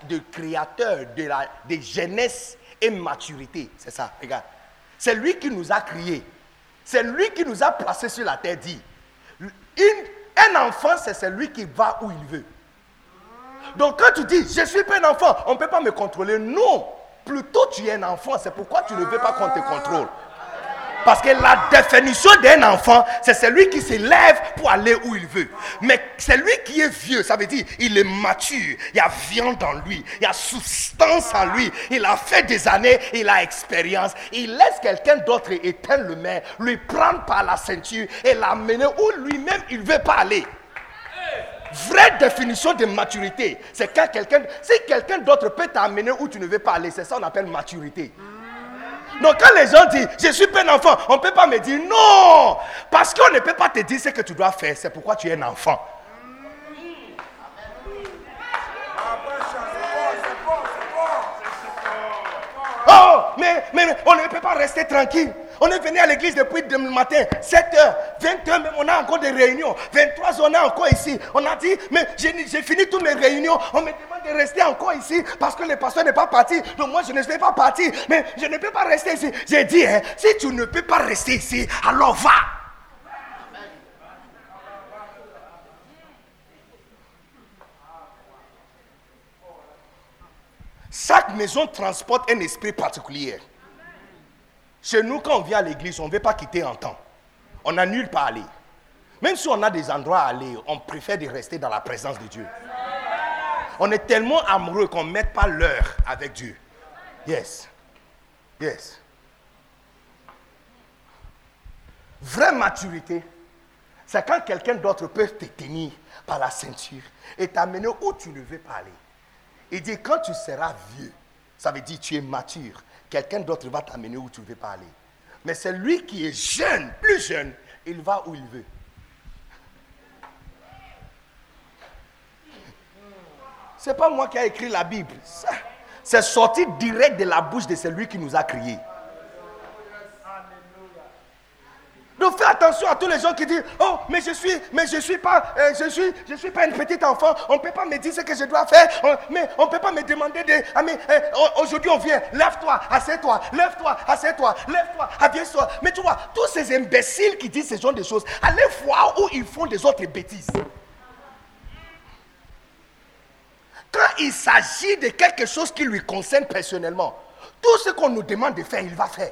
Speaker 2: de créateur de, la, de jeunesse et maturité, c'est ça, regarde. C'est lui qui nous a criés. C'est lui qui nous a placés sur la terre, dit. un enfant, c'est celui qui va où il veut. Donc quand tu dis, je ne suis pas un enfant, on ne peut pas me contrôler. Non, plutôt tu es un enfant, c'est pourquoi tu ne veux pas qu'on te contrôle. Parce que la définition d'un enfant, c'est celui qui se lève pour aller où il veut. Mais celui qui est vieux, ça veut dire il est mature, il y a viande en lui, il y a substance en lui, il a fait des années, il a expérience. Il laisse quelqu'un d'autre éteindre le main, lui prendre par la ceinture et l'amener où lui-même il ne veut pas aller. Vraie définition de maturité, c'est quand quelqu'un, si quelqu'un d'autre peut t'amener où tu ne veux pas aller, c'est ça qu'on appelle maturité. Donc quand les gens disent, je suis un enfant, on ne peut pas me dire non. Parce qu'on ne peut pas te dire ce que tu dois faire. C'est pourquoi tu es un enfant. Mais, on ne peut pas rester tranquille. On est venu à l'église depuis le matin, 7h, 20h, même on a encore des réunions. 23h, on est encore ici. On a dit, mais j'ai fini toutes mes réunions. On me demande de rester encore ici parce que le pasteur n'est pas parti. Donc moi, je ne suis pas parti. Mais je ne peux pas rester ici. J'ai dit, hein, si tu ne peux pas rester ici, alors va. Chaque maison transporte un esprit particulier. Chez nous, quand on vient à l'église, on ne veut pas quitter un temps. On n'a nulle part à aller. Même si on a des endroits à aller, on préfère de rester dans la présence de Dieu. On est tellement amoureux qu'on ne met pas l'heure avec Dieu. Yes. Yes. Vraie maturité, c'est quand quelqu'un d'autre peut te tenir par la ceinture et t'amener où tu ne veux pas aller. Il dit, quand tu seras vieux, ça veut dire tu es mature, quelqu'un d'autre va t'amener où tu ne veux pas aller. Mais c'est lui qui est jeune, plus jeune, il va où il veut. Ce n'est pas moi qui ai écrit la Bible. C'est sorti direct de la bouche de celui qui nous a criés. Donc fais attention à tous les gens qui disent Oh, mais je suis, mais je suis pas, euh, je suis, je suis pas une petite enfant. On ne peut pas me dire ce que je dois faire. mais on ne peut pas me demander de. Ah, mais euh, aujourd'hui on vient. Lève-toi, assieds-toi, lève-toi, assieds-toi, lève-toi, assieds-toi. Mais tu vois, tous ces imbéciles qui disent ce genre de choses, allez voir où ils font des autres bêtises. Quand il s'agit de quelque chose qui lui concerne personnellement, tout ce qu'on nous demande de faire, il va faire.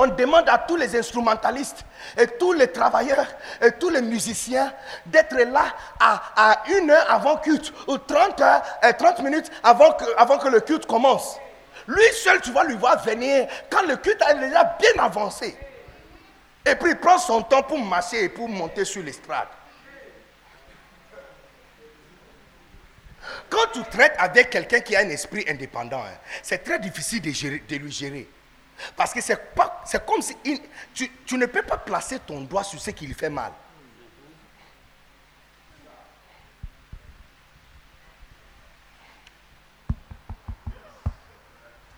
Speaker 2: On demande à tous les instrumentalistes et tous les travailleurs et tous les musiciens d'être là à, une heure avant culte ou 30, heures, 30 minutes avant que, avant le culte commence. Lui seul, tu vas lui voir venir quand le culte est déjà bien avancé. Et puis il prend son temps pour marcher et pour monter sur l'estrade. Quand tu traites avec quelqu'un qui a un esprit indépendant, hein, c'est très difficile de lui gérer. Parce que c'est comme si tu, ne peux pas placer ton doigt sur ce qui lui fait mal.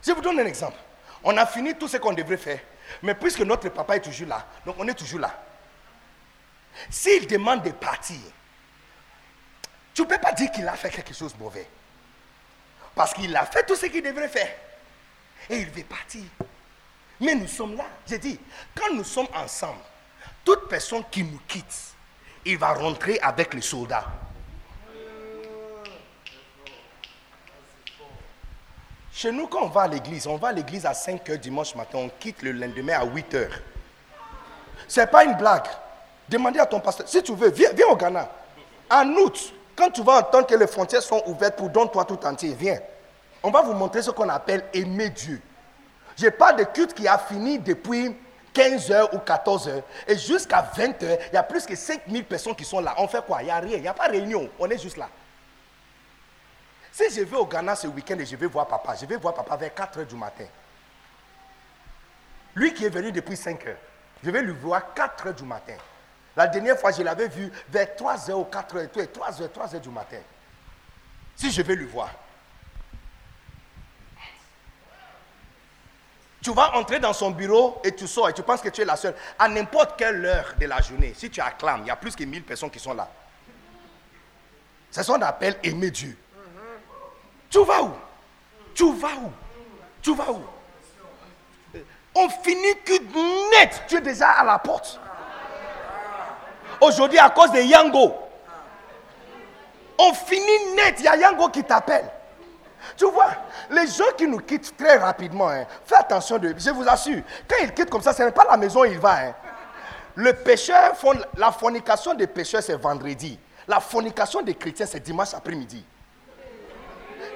Speaker 2: Je vous donne un exemple. On a fini tout ce qu'on devrait faire. Mais puisque notre papa est toujours là, donc on est toujours là. S'il demande de partir, tu ne peux pas dire qu'il a fait quelque chose de mauvais. Parce qu'il a fait tout ce qu'il devrait faire. Et il veut partir. Mais nous sommes là. J'ai dit, quand nous sommes ensemble, toute personne qui nous quitte, il va rentrer avec les soldats. Chez nous, quand on va à l'église, on va à l'église à 5 h dimanche matin, on quitte le lendemain à 8 h. Ce n'est pas une blague. Demandez à ton pasteur, si tu veux, viens, viens au Ghana. En août, quand tu vas entendre que les frontières sont ouvertes pour donner toi tout entier, viens. On va vous montrer ce qu'on appelle aimer Dieu. Je parle de culte qui a fini depuis 15 h ou 14 h Et jusqu'à 20 h il y a plus que 5000 personnes qui sont là. On fait quoi? Il n'y a rien. Il n'y a pas de réunion. On est juste là. Si je vais au Ghana ce week-end et je vais voir papa, je vais voir papa vers 4 h du matin. Lui qui est venu depuis 5 h je vais lui voir 4 h du matin. La dernière fois, je l'avais vu vers 3 h ou 4 h 3 h 3 h du matin. Si je vais lui voir. Tu vas entrer dans son bureau et tu sors et tu penses que tu es la seule. À n'importe quelle heure de la journée, si tu acclames, il y a plus que 1000 personnes qui sont là. C'est ce qu'on appelle aimer Dieu. Tu vas où? Tu vas où? Tu vas où? On finit que net, tu es déjà à la porte. Aujourd'hui, à cause de Yango, on finit net, il y a Yango qui t'appelle. Tu vois, les gens qui nous quittent très rapidement, hein, fais attention de. Je vous assure, quand ils quittent comme ça, ce n'est pas la maison où il va. Hein. Le pécheur, la fornication des pécheurs, c'est vendredi. La fornication des chrétiens, c'est dimanche après-midi.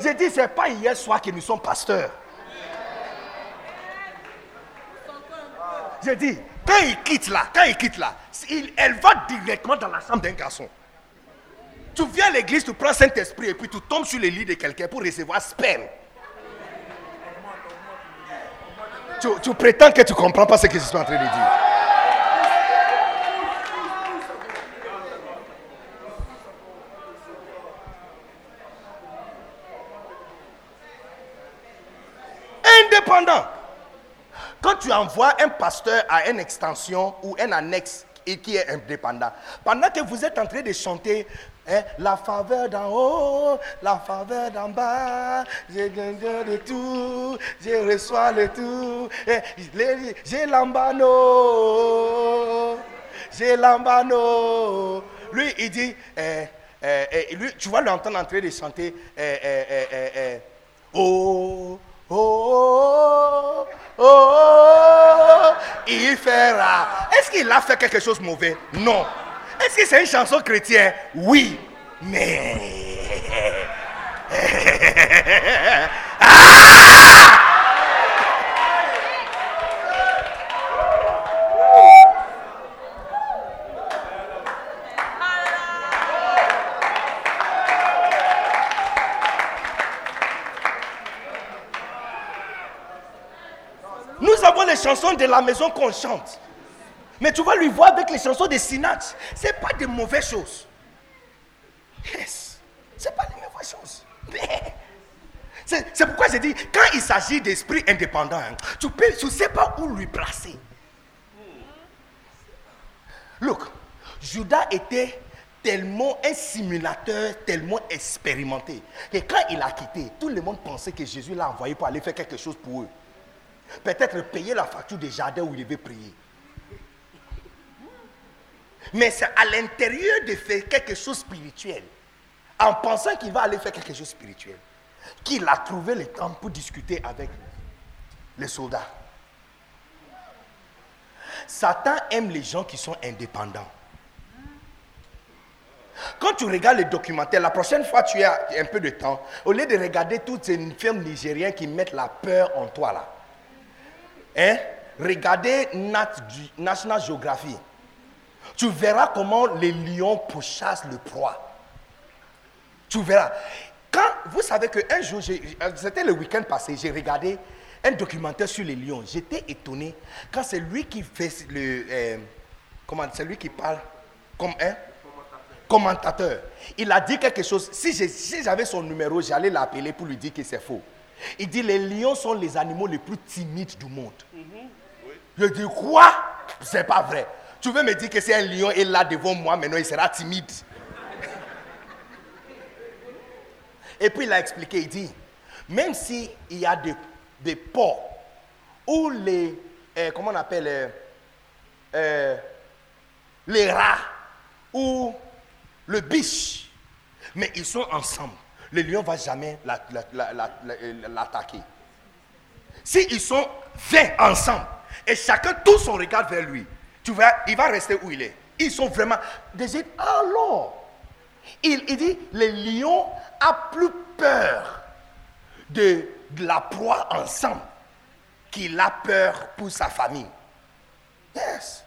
Speaker 2: J'ai dit, ce n'est pas hier soir que nous sommes pasteurs. J'ai dit, quand il quitte là, quand il quitte là, elle va directement dans la chambre d'un garçon. Tu viens à l'église, tu prends Saint-Esprit et puis tu tombes sur le lit de quelqu'un pour recevoir sperme. Tu, prétends que tu ne comprends pas ce que je suis en train de dire. Indépendant. Quand tu envoies un pasteur à une extension ou un annexe et qui est indépendant, pendant que vous êtes en train de chanter eh, la faveur d'en haut, la faveur d'en bas, j'ai de tout, j'ai reçois le tout. Eh, j'ai l'ambano, j'ai l'ambano. Lui, il dit, eh, euh, et lui, tu vas l'entendre en train de chanter euh, euh, euh, euh, euh, Oh, oh, oh, oh, il fera. Est-ce qu'il a fait quelque chose de mauvais? Non. Est-ce que c'est une chanson chrétienne? Oui. Mais. Nous avons les chansons de la maison qu'on chante. Mais tu vas lui voir avec les chansons de Sinach. Ce n'est pas de mauvaises choses. Yes. Ce n'est pas de mauvaises choses. Mais c'est pourquoi j'ai dit, quand il s'agit d'esprit indépendant, tu ne sais pas où lui placer. Look, Judas était tellement un simulateur, tellement expérimenté, que quand il a quitté, tout le monde pensait que Jésus l'a envoyé pour aller faire quelque chose pour eux. Peut-être payer la facture des jardins où il devait prier. Mais c'est à l'intérieur de faire quelque chose de spirituel, en pensant qu'il va aller faire quelque chose de spirituel, qu'il a trouvé le temps pour discuter avec les soldats. Satan aime les gens qui sont indépendants. Quand tu regardes les documentaires, la prochaine fois tu as un peu de temps, au lieu de regarder toutes ces films nigériens qui mettent la peur en toi là, hein, regardez Nat- National Geography. Tu verras comment les lions pourchassent le proie. Tu verras. Quand vous savez qu'un jour, euh, c'était le week-end passé, j'ai regardé un documentaire sur les lions. J'étais étonné quand c'est lui qui fait le. euh, comment C'est lui qui parle comme un commentateur. Il a dit quelque chose. Si j'avais son numéro, j'allais l'appeler pour lui dire que c'est faux. Il dit les lions sont les animaux les plus timides du monde. Je dis quoi? C'est pas vrai. Tu veux me dire que c'est un lion et là devant moi, maintenant il sera timide. Et puis il a expliqué, il dit, même s'il y a des, des ports où les, euh, comment on appelle, euh, euh, les rats ou le biche, mais ils sont ensemble, le lion ne va jamais la- la- la- l'attaquer. S'ils sont 20 ensemble et chacun tourne son regard vers lui, tu vois, il va rester où il est. Ils sont vraiment. Alors, il, dit le lion a plus peur de, la proie ensemble qu'il a peur pour sa famille. Yes.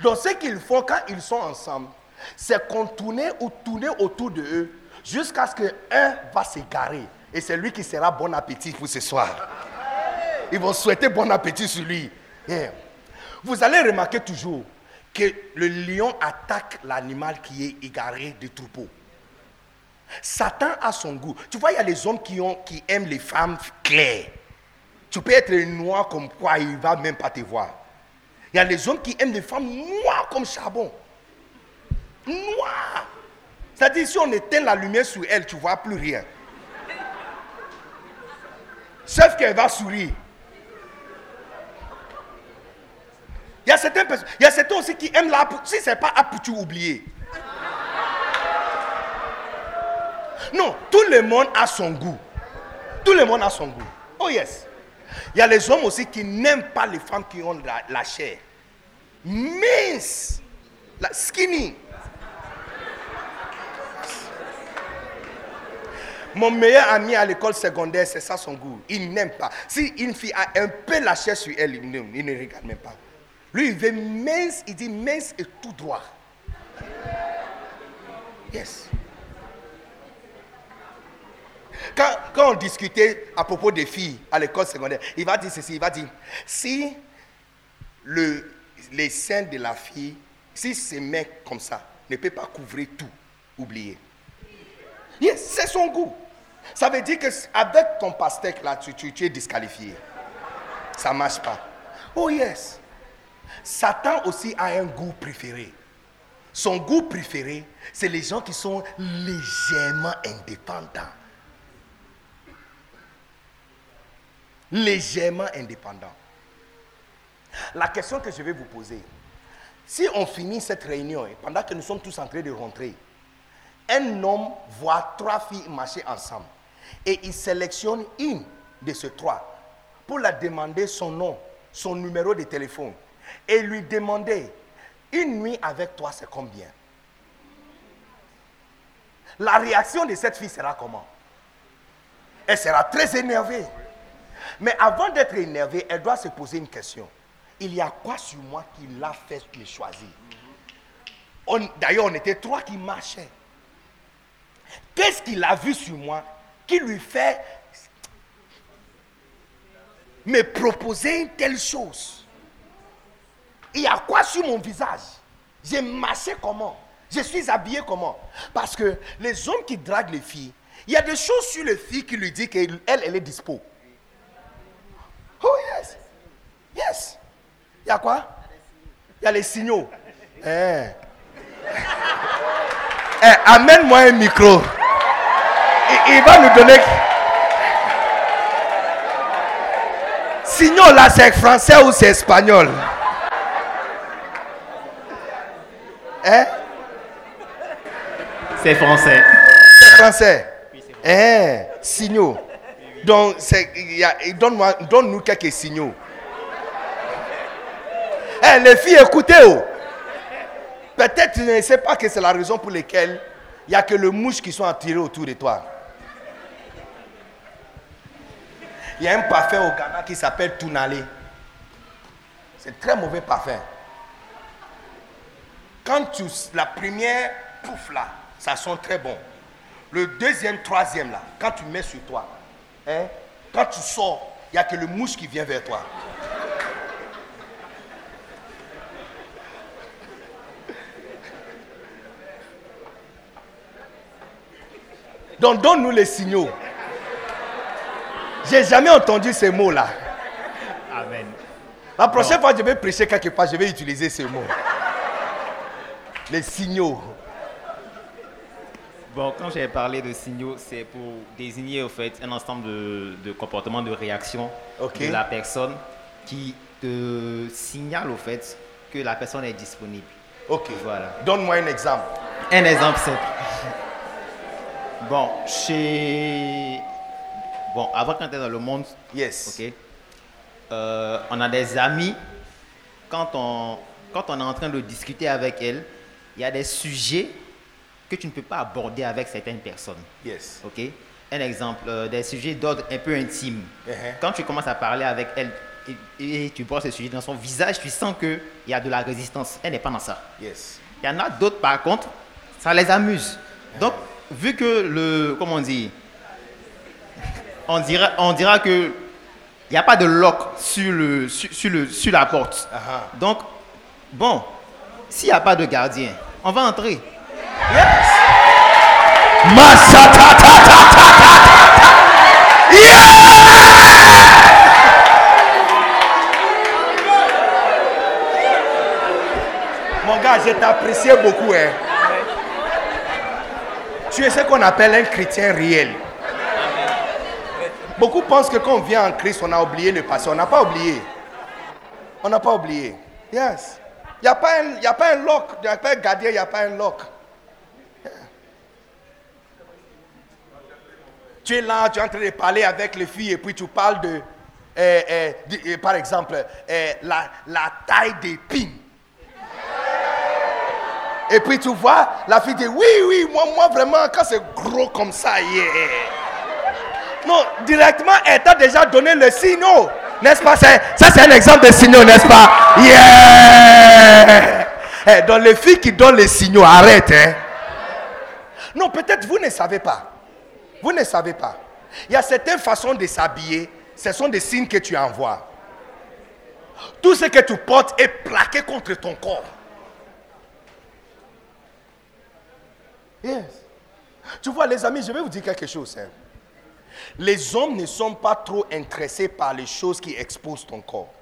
Speaker 2: Donc, ce qu'ils font quand ils sont ensemble, c'est contourner ou tourner autour de eux jusqu'à ce qu'un va s'égarer. Et c'est lui qui sera bon appétit pour ce soir. Ils vont souhaiter bon appétit sur lui. Vous allez remarquer toujours que le lion attaque l'animal qui est égaré du troupeau. Satan a son goût. Tu vois, il y a les hommes qui, ont, qui aiment les femmes claires. Tu peux être noir comme quoi, il ne va même pas te voir. Il y a les hommes qui aiment les femmes noires comme charbon. Noires. C'est-à-dire, si on éteint la lumière sur elle, tu ne vois plus rien. Sauf qu'elle va sourire. Il y a personnes, y a certains aussi qui aiment la Si ce n'est pas apte, tu oublier. Non, tout le monde a son goût. Tout le monde a son goût. Oh yes. Il y a les hommes aussi qui n'aiment pas les femmes qui ont la, chair. Mince. La skinny. Mon meilleur ami à l'école secondaire, c'est ça son goût. Il n'aime pas. Si une fille a un peu la chair sur elle, il ne regarde même pas. Lui, il veut mince, il dit mince et tout droit. Yes. Quand, quand on discutait à propos des filles à l'école secondaire, il va dire ceci, il va dire, si le, les seins de la fille, si ces mecs comme ça ne peut pas couvrir tout, oubliez. Yes, c'est son goût. Ça veut dire que avec ton pastèque là, tu, tu, tu es disqualifié. Ça ne marche pas. Oh yes. Satan aussi a un goût préféré. Son goût préféré, c'est les gens qui sont légèrement indépendants. Légèrement indépendants. La question que je vais vous poser, si on finit cette réunion et pendant que nous sommes tous en train de rentrer, un homme voit trois filles marcher ensemble et il sélectionne une de ces trois pour la demander son nom, son numéro de téléphone et lui demander une nuit avec toi, c'est combien? La réaction de cette fille sera comment? Elle sera très énervée. Mais avant d'être énervée, elle doit se poser une question. Il y a quoi sur moi qui l'a fait le choisir? D'ailleurs, on était trois qui marchaient. Qu'est-ce qu'il a vu sur moi qui lui fait me proposer une telle chose? Il y a quoi sur mon visage? J'ai marché comment? Je suis habillé comment? Parce que les hommes qui draguent les filles, il y a des choses sur les filles qui lui disent qu'elle, elle est dispo. Oh yes. Yes. Il y a quoi? Il y a les signaux. Eh. Eh, amène-moi un micro. Il, va nous donner. Signaux là, c'est français ou c'est espagnol?
Speaker 4: Hein? C'est français.
Speaker 2: C'est français. Eh, signaux. Donc, donne-nous quelques signaux. Eh, les filles, écoutez. Oh. Peut-être tu ne sais pas que c'est la raison pour laquelle il n'y a que le mouche qui sont attirés autour de toi. Il y a un parfum au Ghana qui s'appelle Tunale. C'est un très mauvais parfum. Quand tu. La première pouf là, ça sent très bon. Le deuxième, troisième là, quand tu mets sur toi, hein, quand tu sors, il n'y a que le mouche qui vient vers toi. Donc donne-nous les signaux. J'ai jamais entendu ces mots-là. Amen. La prochaine fois que je vais prêcher quelque part, je vais utiliser ces mots. Les signaux.
Speaker 4: Bon, quand j'ai parlé de signaux, c'est pour désigner au fait un ensemble de, comportements, de réactions de la personne qui te signale au fait que la personne est disponible.
Speaker 2: Ok. Voilà. Donne-moi un exemple.
Speaker 4: Un exemple simple. Bon, chez. Bon, avant quand tu es dans le monde.
Speaker 2: Yes.
Speaker 4: Ok. Euh, on a des amis. Quand on, quand on est en train de discuter avec elles, il y a des sujets que tu ne peux pas aborder avec certaines personnes.
Speaker 2: Yes.
Speaker 4: Ok? Un exemple, euh, des sujets d'ordre un peu intime.
Speaker 2: Uh-huh.
Speaker 4: Quand tu commences à parler avec elle et, tu vois ce sujet dans son visage, tu sens qu'il y a de la résistance. Elle n'est pas dans ça.
Speaker 2: Yes.
Speaker 4: Il y en a d'autres, par contre, ça les amuse. Donc, vu que le, comment on dit, on dira, on dira que il n'y a pas de lock sur, le, sur, le, sur la porte.
Speaker 2: Uh-huh.
Speaker 4: Donc, bon, s'il n'y a pas de gardien, on va entrer.
Speaker 2: Yes. Mon gars, je t'apprécie beaucoup. Hein. Tu es ce qu'on appelle un chrétien réel. Beaucoup pensent que quand on vient en Christ, on a oublié le passé. On n'a pas oublié. On n'a pas oublié. Yes. Il n'y a, pas un, a pas un lock. Il n'y a pas un gardien, il n'y a pas un lock. Tu es là, tu es en train de parler avec les filles et puis tu parles de, eh, eh, eh, par exemple, la, la taille des pins. Et puis tu vois, la fille dit, oui, oui, moi, moi vraiment, quand c'est gros comme ça. Non, directement, elle t'a déjà donné le signal. N'est-ce pas? Ça, c'est un exemple de signal, n'est-ce pas? Yeah eh, Dans les filles qui donnent les signaux, arrête. Hein. Non, peut-être vous ne savez pas. Vous ne savez pas. Il y a certaines façons de s'habiller. Ce sont des signes que tu envoies. Tout ce que tu portes est plaqué contre ton corps. Yes. Tu vois, les amis, je vais vous dire quelque chose. Hein. Les hommes ne sont pas trop intéressés par les choses qui exposent ton corps.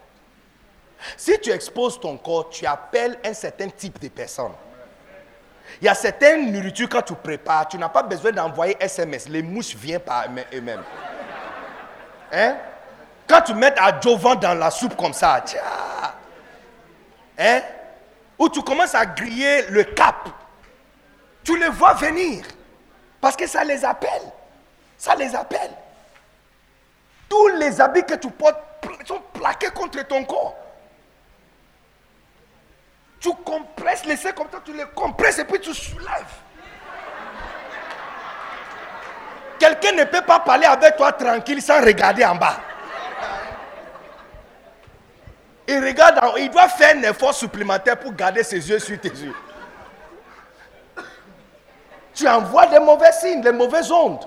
Speaker 2: Si tu exposes ton corps, tu appelles un certain type de personne. Il y a certaines nourritures quand tu prépares, tu n'as pas besoin d'envoyer SMS. Les mouches viennent par eux-mêmes. Hein? Quand tu mets à Jovan dans la soupe comme ça, tiens, hein? Ou tu commences à griller le cap. Tu les vois venir. Parce que ça les appelle. Ça les appelle. Tous les habits que tu portes sont plaqués contre ton corps. Tu compresses les seins comme ça, tu les compresses et puis tu soulèves. Quelqu'un ne peut pas parler avec toi tranquille sans regarder en bas. Il regarde, il doit faire un effort supplémentaire pour garder ses yeux sur tes yeux. Tu envoies des mauvais signes, des mauvaises ondes.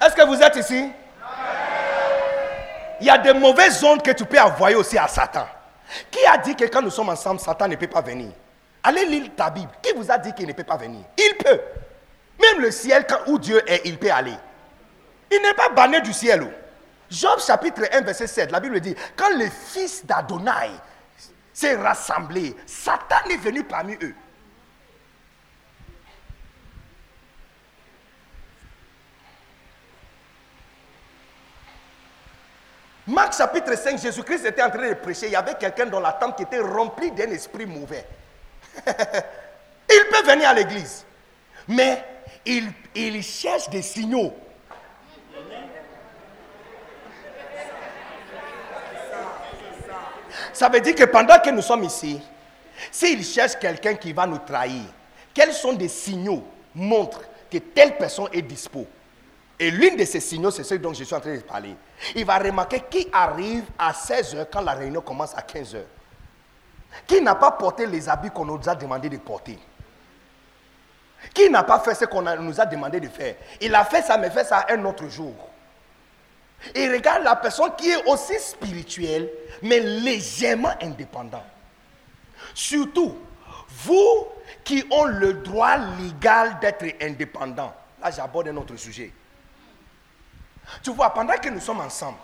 Speaker 2: Est-ce que vous êtes ici? Il y a des mauvaises ondes que tu peux envoyer aussi à Satan. Qui a dit que quand nous sommes ensemble, Satan ne peut pas venir? Allez lire ta Bible. Qui vous a dit qu'il ne peut pas venir? Il peut. Même le ciel, où Dieu est, il peut aller. Il n'est pas banni du ciel. Job chapitre 1, verset 7, la Bible dit, quand les fils d'Adonai s'est rassemblés, Satan est venu parmi eux. Marc chapitre 5, Jésus-Christ était en train de prêcher. Il y avait quelqu'un dans la tente qui était rempli d'un esprit mauvais. il peut venir à l'église. Mais il, cherche des signaux. Ça veut dire que pendant que nous sommes ici, s'il cherche quelqu'un qui va nous trahir, quels sont des signaux montrent que telle personne est dispo? Et l'une de ces signaux, c'est ce dont je suis en train de parler. Il va remarquer qui arrive à 16h quand la réunion commence à 15h. Qui n'a pas porté les habits qu'on nous a demandé de porter Qui n'a pas fait ce qu'on nous a demandé de faire Il a fait ça, mais fait ça un autre jour. Et regarde la personne qui est aussi spirituelle, mais légèrement indépendant. Surtout, vous qui ont le droit légal d'être indépendant. Là, j'aborde un autre sujet. Tu vois, pendant que nous sommes ensemble,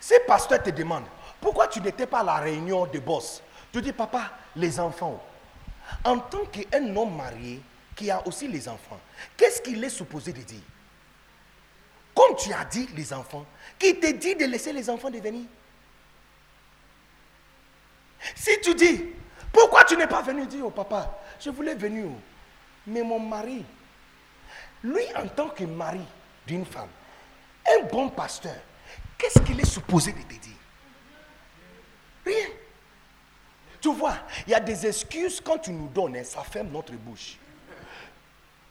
Speaker 2: si le pasteur te demande, pourquoi tu n'étais pas à la réunion de boss? Tu dis, papa, les enfants. En tant qu'un homme marié qui a aussi les enfants, qu'est-ce qu'il est supposé de dire? Comme tu as dit les enfants, qui te dit de laisser les enfants de venir Si tu dis, pourquoi tu n'es pas venu dire au papa, je voulais venir, mais mon mari, lui en tant que mari d'une femme, un bon pasteur, qu'est-ce qu'il est supposé de te dire? Rien. Tu vois, il y a des excuses quand tu nous donnes, hein, ça ferme notre bouche.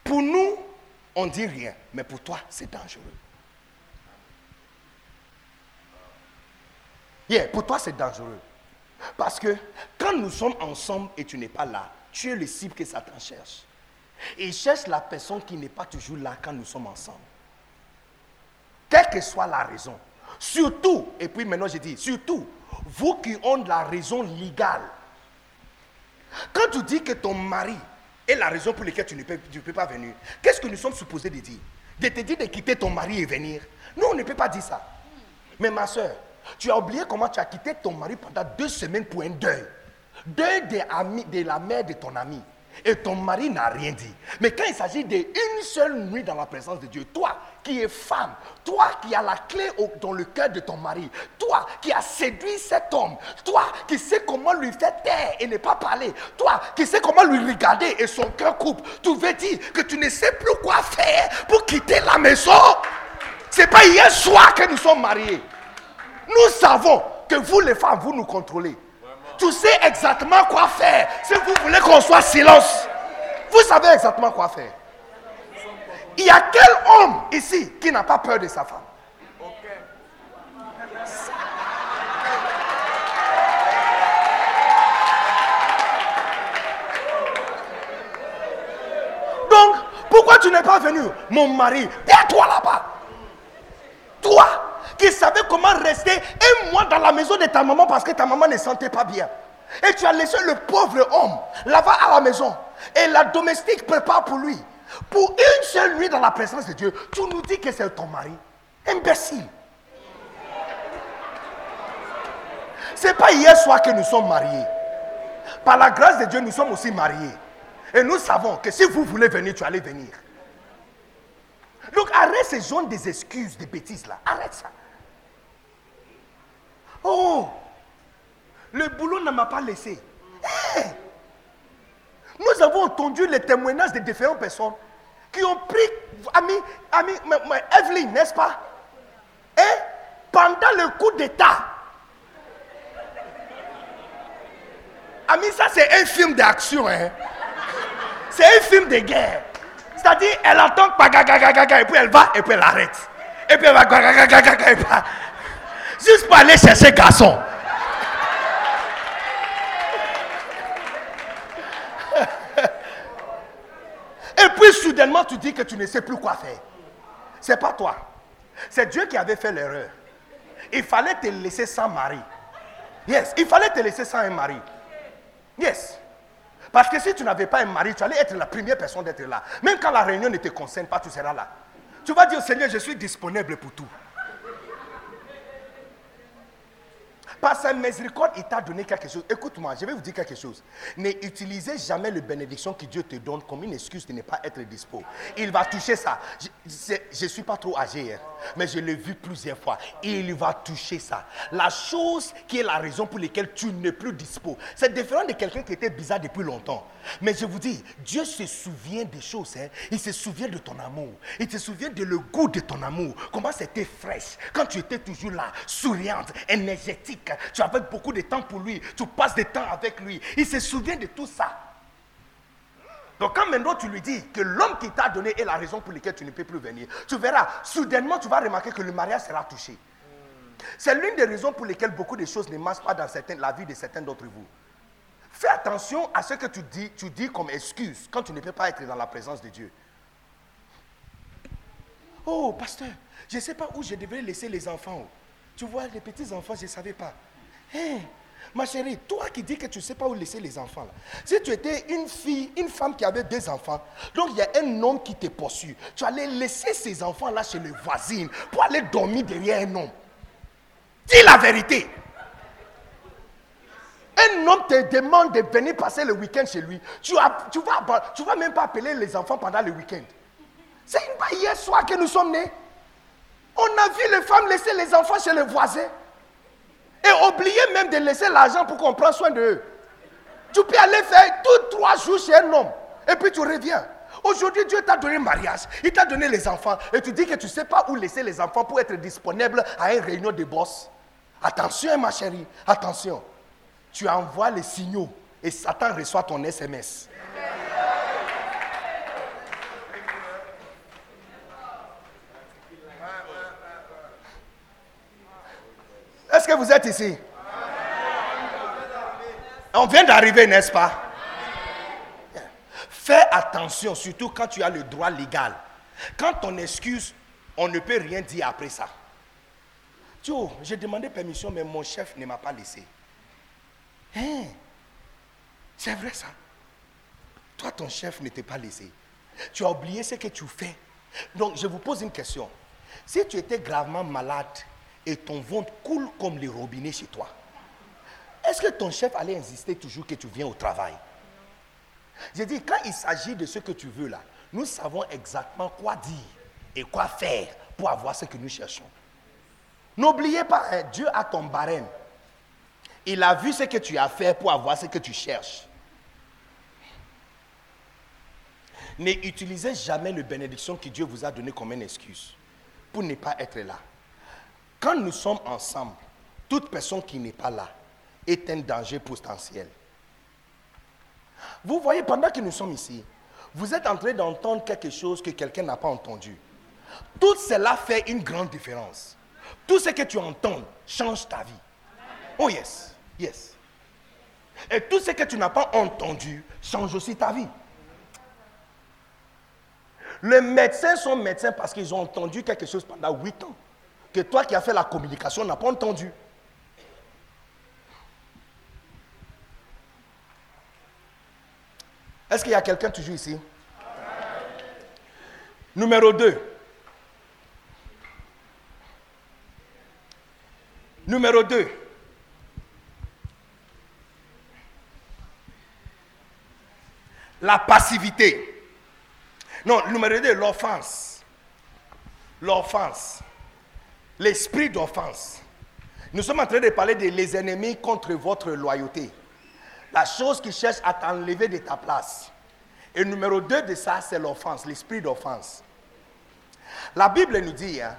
Speaker 2: Pour nous, on dit rien, mais pour toi, c'est dangereux. Pour toi, c'est dangereux. Parce que quand nous sommes ensemble et tu n'es pas là, tu es le cible que Satan cherche. Et il cherche la personne qui n'est pas toujours là quand nous sommes ensemble. Quelle que soit la raison. Surtout, et puis maintenant je dis, surtout, vous qui avez la raison légale. Quand tu dis que ton mari est la raison pour laquelle tu ne peux, pas venir, qu'est-ce que nous sommes supposés de dire? De te dire de quitter ton mari et venir? Non, on ne peut pas dire ça. Mais ma soeur, tu as oublié comment tu as quitté ton mari pendant deux semaines pour un deuil. Deuil amis, de la mère de ton ami. Et ton mari n'a rien dit. Mais quand il s'agit d'une seule nuit dans la présence de Dieu, toi qui es femme, toi qui as la clé dans le cœur de ton mari, toi qui as séduit cet homme, toi qui sais comment lui faire taire et ne pas parler, toi qui sais comment lui regarder et son cœur coupe, tu veux dire que tu ne sais plus quoi faire pour quitter la maison? C'est pas hier soir que nous sommes mariés. Nous savons que vous les femmes, vous nous contrôlez. Tu sais exactement quoi faire. Si vous voulez qu'on soit silence, vous savez exactement quoi faire. Il y a quel homme ici qui n'a pas peur de sa femme? Donc, pourquoi tu n'es pas venu? Mon mari, tais-toi là-bas. Toi qui savais comment rester un mois dans la maison de ta maman parce que ta maman ne sentait pas bien. Et tu as laissé le pauvre homme là-bas à la maison. Et la domestique prépare pour lui. Pour une seule nuit dans la présence de Dieu, tu nous dis que c'est ton mari. Imbécile. C'est pas hier soir que nous sommes mariés. Par la grâce de Dieu, nous sommes aussi mariés. Et nous savons que si vous voulez venir, tu allez venir. Donc arrête ces genre des excuses, des bêtises là. Arrête ça. Oh, le boulot ne m'a pas laissé. Hey! Nous avons entendu les témoignages de différentes personnes qui ont pris, ami, ami, Evelyn, n'est-ce pas? Et pendant le coup d'État, ami, ça c'est un film d'action, hein. C'est un film de guerre. C'est-à-dire, elle pagagagaga, et puis elle va, et puis elle arrête. Et puis elle va, et puis juste pour aller chercher garçon. Et puis soudainement, tu dis que tu ne sais plus quoi faire. C'est pas toi. C'est Dieu qui avait fait l'erreur. Il fallait te laisser sans mari. Yes, il fallait te laisser sans un mari. Yes. Parce que si tu n'avais pas un mari, tu allais être la première personne d'être là. Même quand la réunion ne te concerne pas, tu seras là. Tu vas dire, Seigneur, je suis disponible pour tout. Par sa miséricorde, il t'a donné quelque chose. Écoute-moi, je vais vous dire quelque chose. N'utilisez jamais les bénédictions que Dieu te donne comme une excuse de ne pas être dispo. Il va toucher ça. Je ne suis pas trop âgé, hein, mais je l'ai vu plusieurs fois. Il va toucher ça. La chose qui est la raison pour laquelle tu n'es plus dispo, c'est différent de quelqu'un qui était bizarre depuis longtemps. Mais je vous dis, Dieu se souvient des choses. hein. Il se souvient de ton amour. Il se souvient de le goût de ton amour. Comment c'était fraîche. Quand tu étais toujours là, souriante, énergétique. Tu avais beaucoup de temps pour lui. Tu passes du temps avec lui. Il se souvient de tout ça. Donc quand maintenant tu lui dis que l'homme qui t'a donné est la raison pour laquelle tu ne peux plus venir, tu verras, soudainement tu vas remarquer que le mariage sera touché. C'est l'une des raisons pour lesquelles beaucoup de choses ne marchent pas dans la vie de certains d'entre vous. Fais attention à ce que tu dis, tu dis comme excuse quand tu ne peux pas être dans la présence de Dieu. Oh, pasteur, je ne sais pas où je devrais laisser les enfants. Tu vois, les petits enfants, je ne savais pas. Ma chérie, toi qui dis que tu ne sais pas où laisser les enfants, là. si tu étais une fille, une femme qui avait deux enfants, donc il y a un homme qui te poursuit, tu allais laisser ces enfants-là chez les voisines pour aller dormir derrière un homme. Dis la vérité. Un homme te demande de venir passer le week-end chez lui. Tu ne tu vas, tu vas même pas appeler les enfants pendant le week-end. C'est une pas hier soir que nous sommes nés. On a vu les femmes laisser les enfants chez les voisins. Et oublier même de laisser l'argent pour qu'on prenne soin d'eux. Tu peux aller faire tous trois jours chez un homme. Et puis tu reviens. Aujourd'hui, Dieu t'a donné le mariage. Il t'a donné les enfants. Et tu dis que tu ne sais pas où laisser les enfants pour être disponible à une réunion de boss. Attention, ma chérie. Attention. Tu envoies les signaux et Satan reçoit ton SMS. Est-ce que vous êtes ici? On vient d'arriver, n'est-ce pas? Fais attention, surtout quand tu as le droit légal. Quand on excuse, on ne peut rien dire après ça. Tu j'ai demandé permission, mais mon chef ne m'a pas laissé. Hein? C'est vrai ça. Toi, ton chef ne t'a pas laissé. Tu as oublié ce que tu fais. Donc, je vous pose une question. Si tu étais gravement malade et ton ventre coule comme les robinets chez toi, est-ce que ton chef allait insister toujours que tu viens au travail? J'ai dit, quand il s'agit de ce que tu veux là, nous savons exactement quoi dire et quoi faire pour avoir ce que nous cherchons. N'oubliez pas, hein, Dieu a ton barème. Il a vu ce que tu as fait pour avoir ce que tu cherches. N'utilisez jamais les bénédictions que Dieu vous a données comme une excuse pour ne pas être là. Quand nous sommes ensemble, toute personne qui n'est pas là est un danger potentiel. Vous voyez, pendant que nous sommes ici, vous êtes en train d'entendre quelque chose que quelqu'un n'a pas entendu. Tout cela fait une grande différence. Tout ce que tu entends change ta vie. Oh yes, yes. Et tout ce que tu n'as pas entendu change aussi ta vie. Les médecins sont médecins parce qu'ils ont entendu quelque chose pendant huit ans. Que toi qui as fait la communication n'as pas entendu. Est-ce qu'il y a quelqu'un toujours ici? Numéro 2. Numéro 2. La passivité. Non, numéro 2, l'offense. L'offense. L'esprit d'offense. Nous sommes en train de parler des les ennemis contre votre loyauté. La chose qui cherche à t'enlever de ta place. Et numéro deux de ça, c'est l'offense, l'esprit d'offense. La Bible nous dit hein,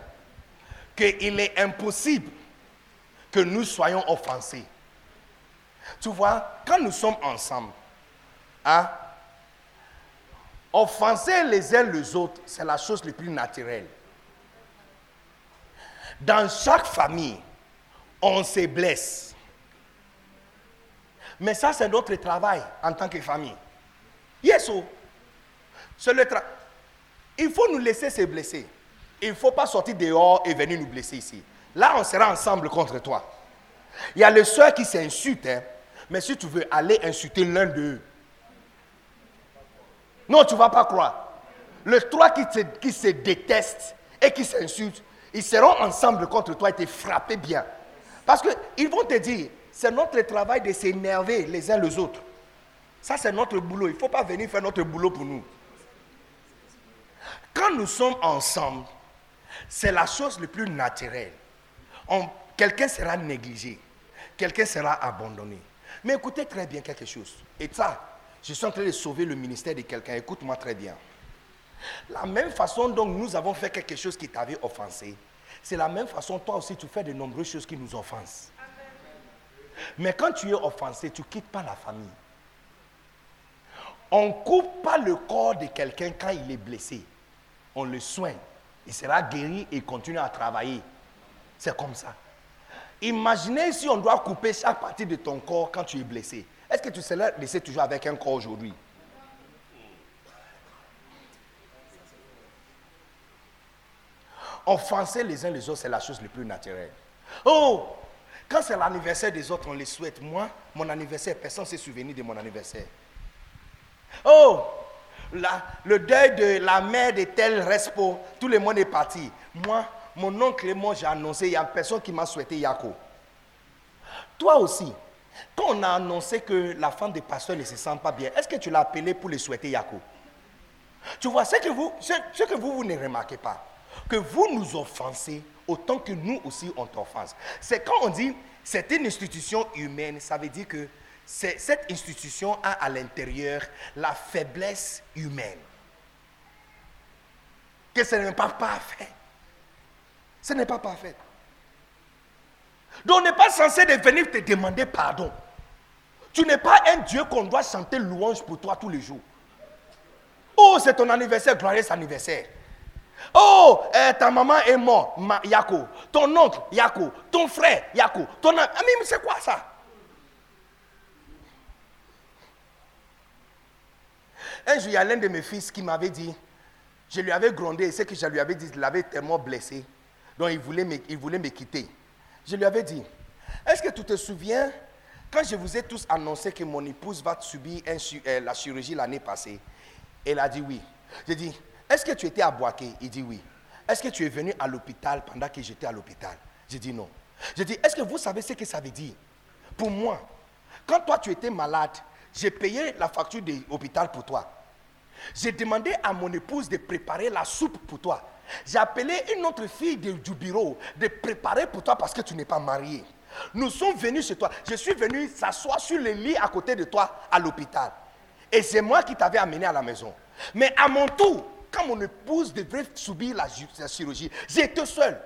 Speaker 2: qu'il est impossible que nous soyons offensés. Tu vois, quand nous sommes ensemble, hein, offenser les uns les autres, c'est la chose la plus naturelle. Dans chaque famille, on se blesse. Mais ça, c'est notre travail en tant que famille. Yes. C'est le travail. Il faut nous laisser se blesser. Il ne faut pas sortir dehors et venir nous blesser ici. Là, on sera ensemble contre toi. Il y a les soeurs qui s'insultent, hein. mais si tu veux aller insulter l'un d'eux, non, tu ne vas pas croire. Les trois qui, qui se détestent et qui s'insultent, ils seront ensemble contre toi et te frapper bien. Parce qu'ils vont te dire, c'est notre travail de s'énerver les uns les autres. Ça, c'est notre boulot. Il ne faut pas venir faire notre boulot pour nous. Quand nous sommes ensemble, c'est la chose la plus naturelle. Quelqu'un sera négligé, quelqu'un sera abandonné. Mais écoutez très bien quelque chose. Et ça, je suis en train de sauver le ministère de quelqu'un. Écoute-moi très bien. La même façon dont nous avons fait quelque chose qui t'avait offensé, c'est la même façon, toi aussi, tu fais de nombreuses choses qui nous offensent. Mais quand tu es offensé, tu ne quittes pas la famille. On ne coupe pas le corps de quelqu'un quand il est blessé. On le soigne. Il sera guéri et continue à travailler. C'est comme ça. Imaginez si on doit couper chaque partie de ton corps quand tu es blessé. Est-ce que tu serais laissé toujours avec un corps aujourd'hui? Offenser les uns les autres, c'est la chose la plus naturelle. Oh, quand c'est l'anniversaire des autres, on les souhaite. Moi, mon anniversaire, personne ne s'est souvenu de mon anniversaire. Oh, le deuil de la mère de tel respo, tout le monde est parti. Moi, mon oncle et moi, j'ai annoncé, il n'y a personne qui m'a souhaité Yako. Toi aussi, quand on a annoncé que la femme des pasteurs ne se sent pas bien, est-ce que tu l'as appelé pour le souhaiter Yako? Tu vois, ce que vous, ce que vous, vous ne remarquez pas, que vous nous offensez autant que nous aussi on t'offense. C'est quand on dit c'est une institution humaine, ça veut dire que cette institution a à l'intérieur la faiblesse humaine. Que ce n'est pas parfait. Ce n'est pas parfait. Donc on n'est pas censé de venir te demander pardon. Tu n'es pas un Dieu qu'on doit chanter louange pour toi tous les jours. Oh, c'est ton anniversaire, glorieux anniversaire. Oh, eh, ta maman est morte, Yako. Ton oncle, Yako. Ton frère, Yako. Ton ami, c'est quoi ça? Un jour, il y a l'un de mes fils qui m'avait dit, je lui avais grondé, et ce que je lui avais dit, il l'avait tellement blessé, donc il voulait, me, il voulait me quitter. Je lui avais dit, est-ce que tu te souviens, quand je vous ai tous annoncé que mon épouse va subir euh, la chirurgie l'année passée, elle a dit oui. J'ai dit, est-ce que tu étais à Boaké? Il dit oui. Est-ce que tu es venu à l'hôpital pendant que j'étais à l'hôpital? J'ai dit non. J'ai dit, est-ce que vous savez ce que ça veut dire? Pour moi, quand toi tu étais malade, j'ai payé la facture de l'hôpital pour toi. J'ai demandé à mon épouse de préparer la soupe pour toi. J'ai appelé une autre fille du bureau de préparer pour toi parce que tu n'es pas marié. Nous sommes venus chez toi. Je suis venu s'asseoir sur le lit à côté de toi à l'hôpital. Et c'est moi qui t'avais amené à la maison. Mais à mon tour, quand mon épouse devrait subir la, chirurgie, j'étais seul.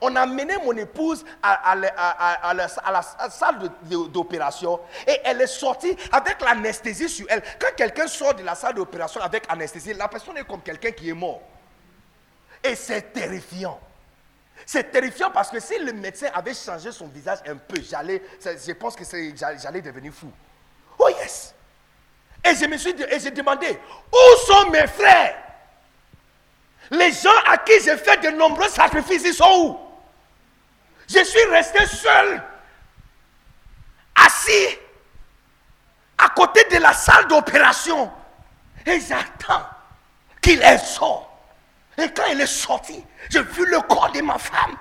Speaker 2: On a mené mon épouse à, la, salle d'opération et elle est sortie avec l'anesthésie sur elle. Quand quelqu'un sort de la salle d'opération avec anesthésie, la personne est comme quelqu'un qui est mort. Et c'est terrifiant. C'est terrifiant parce que si le médecin avait changé son visage un peu, je pense que j'allais devenir fou. Oh yes! Et je me suis et j'ai demandé, où sont mes frères? Les gens à qui j'ai fait de nombreux sacrifices, ils sont où? Je suis resté seul, assis à côté de la salle d'opération. Et j'attends qu'il est sort. Et quand il est sorti, j'ai vu le corps de ma femme.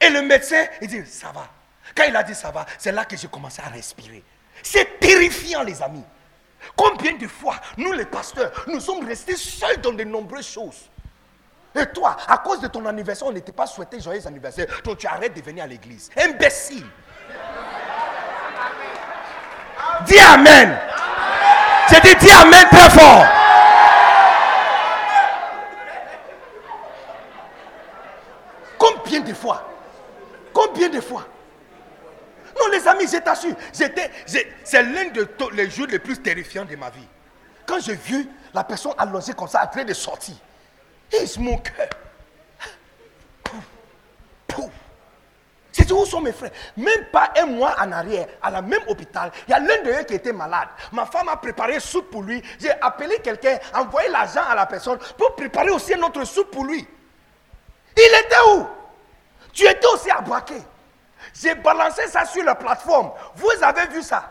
Speaker 2: Et le médecin, il dit, ça va. Quand il a dit ça va, c'est là que j'ai commencé à respirer. C'est terrifiant, les amis. Combien de fois, nous les pasteurs, nous sommes restés seuls dans de nombreuses choses. Et toi, à cause de ton anniversaire, on n'était pas souhaité joyeux anniversaire. Donc tu arrêtes de venir à l'église. Imbécile. Dis Amen. J'ai dit, dis Amen très fort. Combien de fois Combien de fois Les amis, je t'assure, c'est l'un des jours les plus terrifiants de ma vie. Quand j'ai vu la personne allongée comme ça, train de sortir, et mon cœur. C'est où sont mes frères? Même pas un mois en arrière, à la même hôpital, il y a l'un d'eux qui était malade. Ma femme a préparé soupe pour lui. J'ai appelé quelqu'un, envoyé l'argent à la personne pour préparer aussi notre soupe pour lui. Il était où? Tu étais aussi à Boaké. J'ai balancé ça sur la plateforme. Vous avez vu ça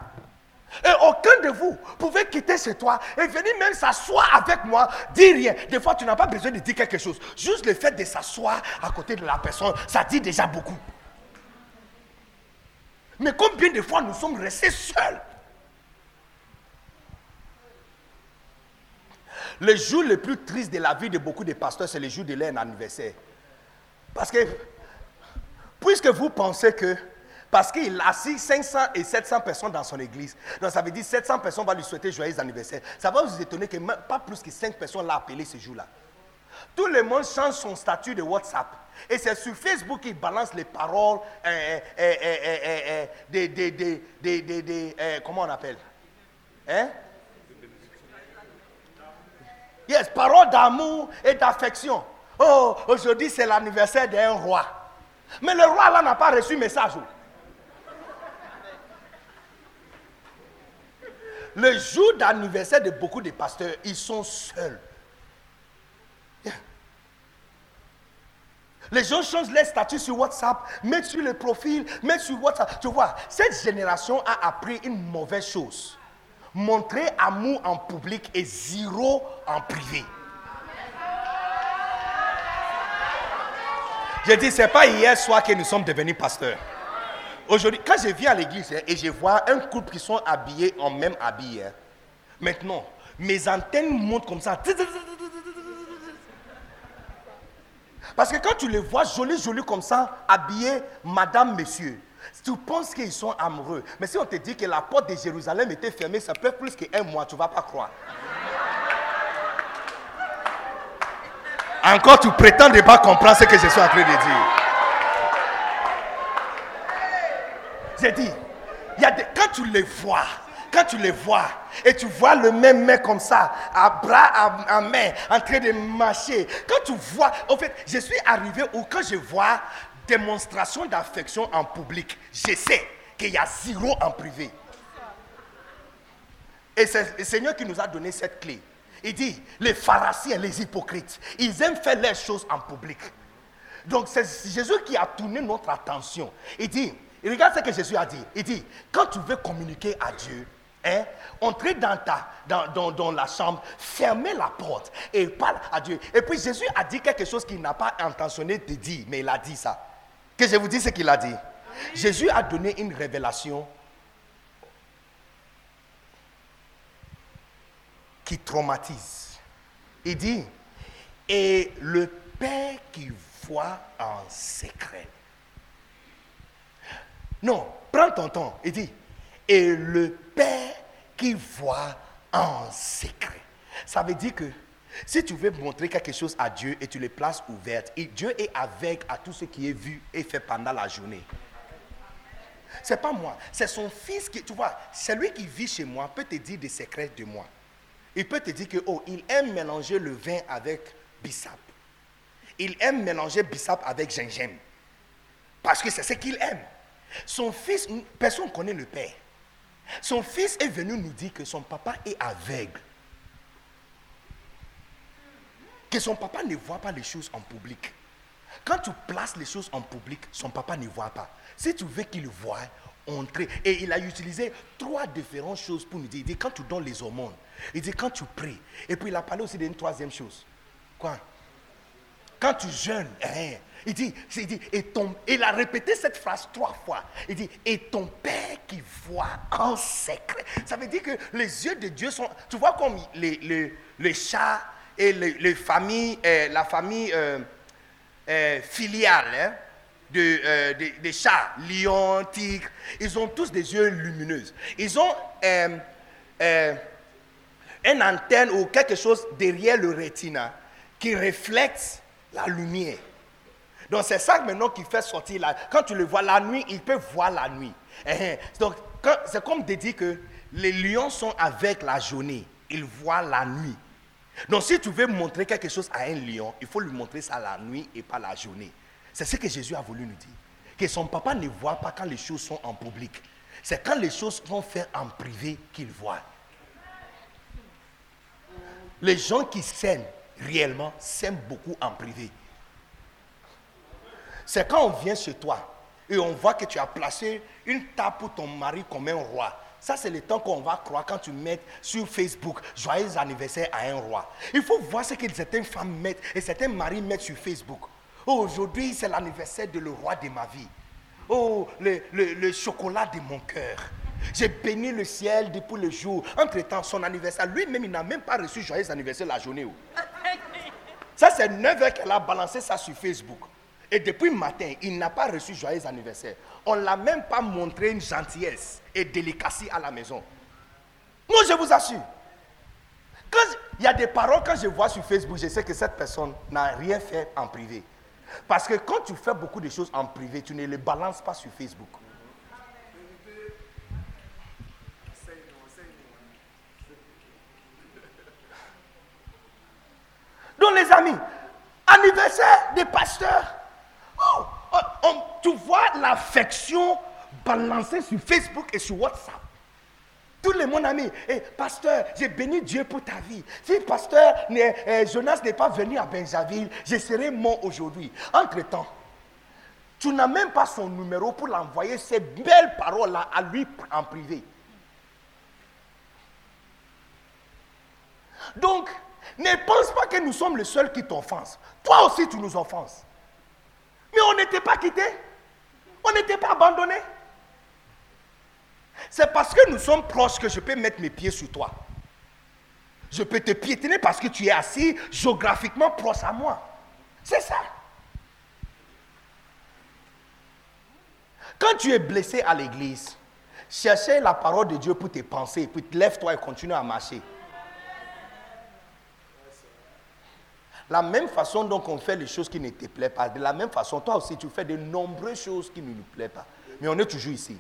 Speaker 2: et aucun de vous pouvait quitter chez toi et venir même s'asseoir avec moi, dire rien. Des fois, tu n'as pas besoin de dire quelque chose. Juste le fait de s'asseoir à côté de la personne, ça dit déjà beaucoup. Mais combien de fois nous sommes restés seuls? Le jour le plus triste de la vie de beaucoup de pasteurs, c'est le jour de leur anniversaire. Parce que, puisque vous pensez que, parce qu'il a assis 500 et 700 personnes dans son église, donc ça veut dire 700 personnes vont lui souhaiter joyeux anniversaire. Ça va vous étonner que pas plus que 5 personnes l'ont appelé ce jour-là. Tout le monde change son statut de WhatsApp. Et c'est sur Facebook qu'il balance les paroles des, des, comment on appelle? Hein? Yes, paroles d'amour et d'affection. Oh, aujourd'hui c'est l'anniversaire d'un roi. Mais le roi là n'a pas reçu message. Le jour d'anniversaire de beaucoup de pasteurs, ils sont seuls. Les gens changent les statuts sur WhatsApp, mettent sur le profil, mettent sur WhatsApp. Tu vois, cette génération a appris une mauvaise chose. Montrer amour en public et zéro en privé. Je dis, ce n'est pas hier soir que nous sommes devenus pasteurs. Aujourd'hui, quand je viens à l'église hein, et je vois un couple qui sont habillés en même habit, hein, maintenant, mes antennes montent comme ça. Parce que quand tu les vois jolis, jolis comme ça, habillés, madame, monsieur, tu penses qu'ils sont amoureux. Mais si on te dit que la porte de Jérusalem était fermée, ça peut plus qu'un mois, tu ne vas pas croire. Encore, tu prétends ne pas comprendre ce que je suis en train de dire. J'ai dit, y a quand tu les vois, quand tu les vois et tu vois le même mec comme ça, à bras, à, main, en train de marcher, quand tu vois, en fait, je suis arrivé où quand je vois démonstration d'affection en public, je sais qu'il y a zéro en privé. Et c'est le Seigneur qui nous a donné cette clé. Il dit, les pharisiens, les hypocrites, ils aiment faire les choses en public. Donc c'est Jésus qui a tourné notre attention. Il dit, regarde ce que Jésus a dit. Il dit, quand tu veux communiquer à Dieu, Hein? Entrez dans, ta, dans, dans, la chambre, fermez la porte et parle à Dieu. Et puis Jésus a dit quelque chose qu'il n'a pas intentionné de dire, mais il a dit ça. Que je vous dis ce qu'il a dit. Jésus a donné une révélation qui traumatise. Il dit, et le Père qui voit en secret. Non, prends ton temps. Il dit, et le Père qui voit en secret. Ça veut dire que si tu veux montrer quelque chose à Dieu et tu les places ouvertes, et Dieu est avec à tout ce qui est vu et fait pendant la journée. C'est pas moi, c'est son fils qui, tu vois, celui qui vit chez moi peut te dire des secrets de moi. Il peut te dire que, oh, il aime mélanger le vin avec bissap. Il aime mélanger bissap avec gingembre. Parce que c'est ce qu'il aime. Son fils, personne ne connaît le père. Son fils est venu nous dire que son papa est aveugle. Que son papa ne voit pas les choses en public. Quand tu places les choses en public, son papa ne voit pas. Si tu veux qu'il voie, entrer. Et il a utilisé trois différentes choses pour nous dire. Il dit quand tu donnes les hormones, il dit quand tu pries. Et puis il a parlé aussi d'une troisième chose. Quoi? Quand tu jeûnes, hein, il dit, il dit et ton, il a répété cette phrase trois fois. Il dit, et ton Père qui voit en secret. Ça veut dire que les yeux de Dieu sont, tu vois comme les, les, chats et les, familles, euh, la famille euh, euh, filiale, hein, de, des- chats, lions, tigres, ils ont tous des yeux lumineux. Ils ont une antenne ou quelque chose derrière le rétina qui reflète la lumière. Donc c'est ça maintenant qui fait sortir la... Quand tu le vois la nuit, il peut voir la nuit. Eh, eh. Donc c'est comme de dire que les lions sont avec la journée. Ils voient la nuit. Donc si tu veux montrer quelque chose à un lion, il faut lui montrer ça la nuit et pas la journée. C'est ce que Jésus a voulu nous dire. Que son papa ne voit pas quand les choses sont en public. C'est quand les choses sont faites en privé qu'il voit. Les gens qui s'aiment réellement s'aiment beaucoup en privé. C'est quand on vient chez toi et on voit que tu as placé une table pour ton mari comme un roi. Ça, c'est le temps qu'on va croire quand tu mets sur Facebook joyeux anniversaire à un roi. Il faut voir ce que certaines femmes mettent et certains maris mettent sur Facebook. Oh, aujourd'hui, c'est l'anniversaire de le roi de ma vie. Oh, le, le- le chocolat de mon cœur. J'ai béni le ciel depuis le jour. Entre-temps, son anniversaire, lui-même, il n'a même pas reçu joyeux anniversaire la journée. Ça, c'est 9 heures qu'elle a balancé ça sur Facebook. Et depuis le matin, il n'a pas reçu joyeux anniversaire. On ne l'a même pas montré une gentillesse et délicatie à la maison. Moi, je vous assure. Quand il y a des paroles, quand je vois sur Facebook, je sais que cette personne n'a rien fait en privé. Parce que quand tu fais beaucoup de choses en privé, tu ne les balances pas sur Facebook. Les amis, anniversaire des pasteurs. Oh, on- tu vois l'affection balancée sur Facebook et sur WhatsApp. Tout le monde a mis, Eh, pasteur, j'ai béni Dieu pour ta vie. Si pasteur euh, Jonas n'est pas venu à Benjaville, je serai mort aujourd'hui. Entre-temps, tu n'as même pas son numéro pour l'envoyer ces belles paroles-là à lui en privé. Donc, ne pense pas que nous sommes les seuls qui t'offensent. Toi aussi, tu nous offenses. Mais on n'était pas quittés. On n'était pas abandonnés. C'est parce que nous sommes proches que je peux mettre mes pieds sur toi. Je peux te piétiner parce que tu es assis géographiquement proche à moi. C'est ça. Quand tu es blessé à l'église, cherchez la parole de Dieu pour tes pensées, puis lève-toi et continue à marcher. La même façon dont on fait les choses qui ne te plaisent pas, de la même façon, toi aussi, tu fais de nombreuses choses qui ne nous plaisent pas. Mais on est toujours ici.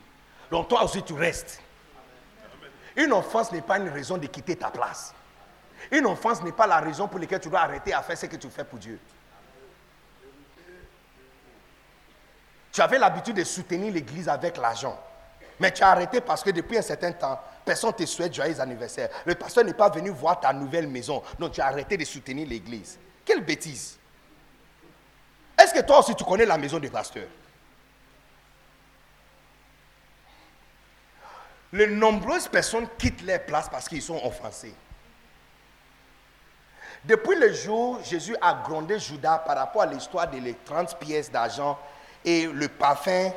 Speaker 2: Donc toi aussi, tu restes. Une offense n'est pas une raison de quitter ta place. Une offense n'est pas la raison pour laquelle tu dois arrêter à faire ce que tu fais pour Dieu. Tu avais l'habitude de soutenir l'église avec l'argent. Mais tu as arrêté parce que depuis un certain temps, personne ne te souhaite joyeux anniversaire. Le pasteur n'est pas venu voir ta nouvelle maison. Donc tu as arrêté de soutenir l'église. Quelle bêtise. Est-ce que toi aussi tu connais la maison du pasteur Les nombreuses personnes quittent les places parce qu'ils sont offensés. Depuis le jour Jésus a grondé Judas par rapport à l'histoire de les 30 pièces d'argent et le parfum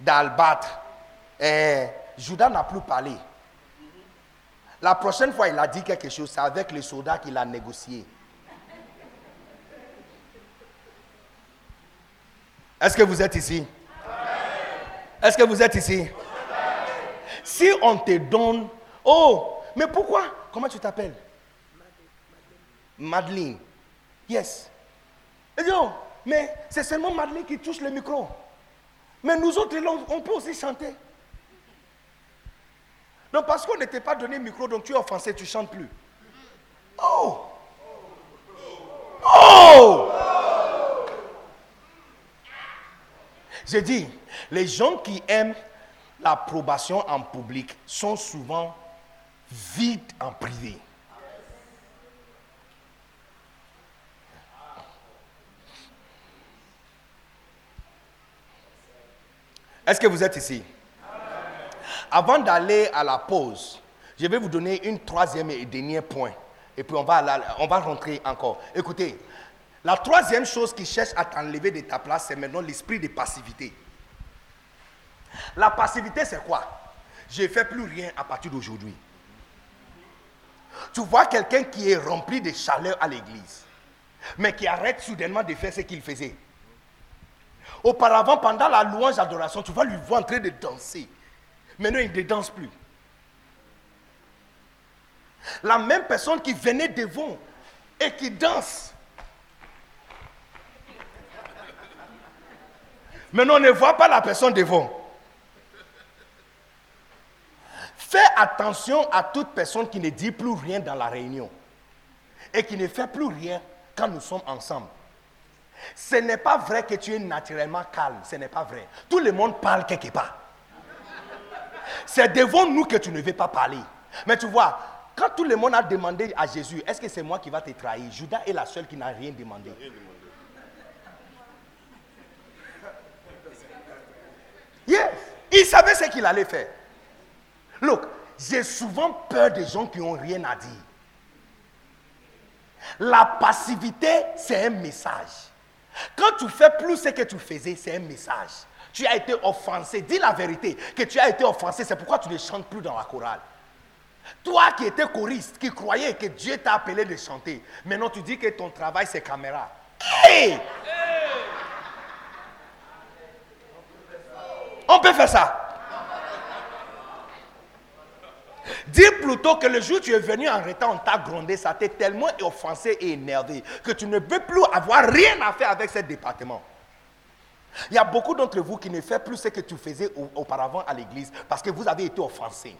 Speaker 2: d'albâtre, eh, Judas n'a plus parlé. La prochaine fois, il a dit quelque chose, c'est avec les soldats qu'il a négocié. Est-ce que vous êtes ici? Est-ce que vous êtes ici? Si on te donne... Oh, mais pourquoi? Comment tu t'appelles? Madeleine. Yes. Dit, oh, mais c'est seulement Madeleine qui touche le micro. Mais nous autres, on peut aussi chanter. Donc parce qu'on ne t'est pas donné le micro, donc tu es offensé, tu ne chantes plus. Oh Oh J'ai dit, les gens qui aiment l'approbation en public sont souvent vides en privé. Est-ce que vous êtes ici? Avant d'aller à la pause, je vais vous donner une troisième et dernier point. Et puis on va, on va rentrer encore. Écoutez, la troisième chose qui cherche à t'enlever de ta place, c'est maintenant l'esprit de passivité. La passivité, c'est quoi? Je ne fais plus rien à partir d'aujourd'hui. Tu vois quelqu'un qui est rempli de chaleur à l'église, mais qui arrête soudainement de faire ce qu'il faisait. Auparavant, pendant la louange d'adoration, tu vas lui voir en de danser. Maintenant, il ne danse plus. La même personne qui venait devant et qui danse. Maintenant, on ne voit pas la personne devant. Fais attention à toute personne qui ne dit plus rien dans la réunion et qui ne fait plus rien quand nous sommes ensemble. Ce n'est pas vrai que tu es naturellement calme. Ce n'est pas vrai. Tout le monde parle quelque part. C'est devant nous que tu ne veux pas parler. Mais tu vois, quand tout le monde a demandé à Jésus, est-ce que c'est moi qui va te trahir? Judas est la seule qui n'a rien demandé. Yes. Il savait ce qu'il allait faire. Look, j'ai souvent peur des gens qui n'ont rien à dire. La passivité, c'est un message. Quand tu fais plus ce que tu faisais, c'est un message. Tu as été offensé. Dis la vérité, que tu as été offensé. C'est pourquoi tu ne chantes plus dans la chorale. Toi qui étais choriste, qui croyais que Dieu t'a appelé de chanter, maintenant tu dis que ton travail c'est caméra. Hey! On peut faire ça. Dis plutôt que le jour où tu es venu en retard, on t'a grondé, ça t'est tellement offensé et énervé que tu ne peux plus avoir rien à faire avec ce département. Il y a beaucoup d'entre vous qui ne font plus ce que tu faisais auparavant à l'église parce que vous avez été offensés.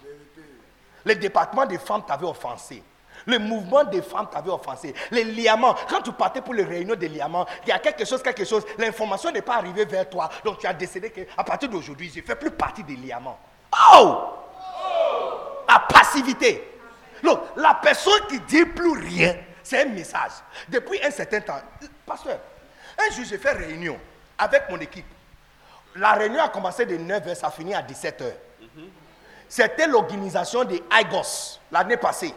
Speaker 2: Le département des femmes t'avait offensé. Le mouvement des femmes t'avait offensé. Les liaments, quand tu partais pour les réunions des liaments, il y a quelque chose, quelque chose, l'information n'est pas arrivée vers toi. Donc tu as décidé qu'à partir d'aujourd'hui, je ne fais plus partie des liaments. Oh! La passivité. Donc, la personne qui dit plus rien, c'est un message. Depuis un certain temps, pasteur, un jour j'ai fait réunion avec mon équipe. La réunion a commencé de 9h, ça finit à 17h. C'était l'organisation des IGOS l'année passée.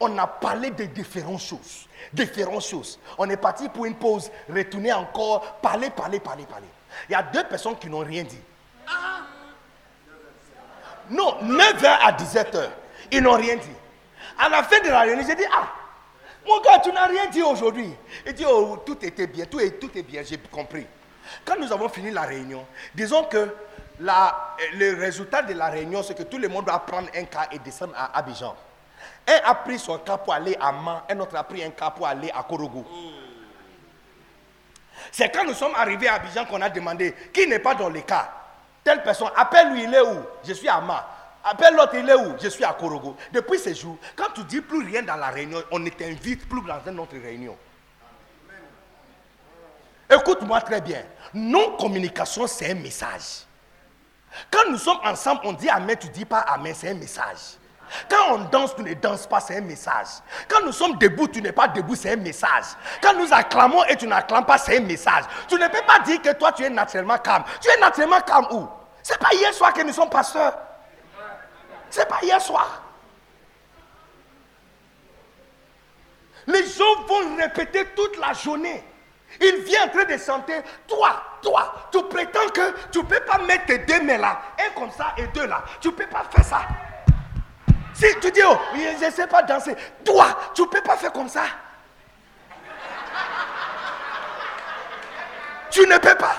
Speaker 2: On a parlé de différentes choses. Différentes choses. On est parti pour une pause, retourner encore, parler, parler, parler, parler. Il y a deux personnes qui n'ont rien dit. Non, 9h à 17h. Ils n'ont rien dit. À la fin de la réunion, j'ai dit, ah, mon gars, tu n'as rien dit aujourd'hui. Il dit, oh, tout était bien, tout est, bien, j'ai compris. Quand nous avons fini la réunion, disons que le résultat de la réunion, c'est que tout le monde doit prendre un cas et descendre à Abidjan. Un a pris son cas pour aller à Man, un autre a pris un cas pour aller à Korogo. C'est quand nous sommes arrivés à Abidjan qu'on a demandé qui n'est pas dans les cas? Telle personne, appelle-lui, il est où? Je suis à Ma. Appelle l'autre, il est où? Je suis à Korogo. Depuis ce jour, quand tu dis plus rien dans la réunion, on ne t'invite plus dans une autre réunion. Écoute-moi très bien. Non-communication, c'est un message. Quand nous sommes ensemble, on dit Amen, tu dis pas Amen, c'est un message. Quand on danse, tu ne danses pas, c'est un message. Quand nous sommes debout, tu n'es pas debout, c'est un message. Quand nous acclamons et tu n'acclames pas, c'est un message. Tu ne peux pas dire que toi, tu es naturellement calme. Tu es naturellement calme où? C'est pas hier soir que nous sommes pasteurs. C'est pas hier soir. Les gens vont répéter toute la journée. Il vient en train de chanter. Toi, toi, tu prétends que tu ne peux pas mettre tes deux mains là, un comme ça et deux là. Tu ne peux pas faire ça. Si tu dis, oh, je ne sais pas danser. Toi, tu ne peux pas faire comme ça. Tu ne peux pas.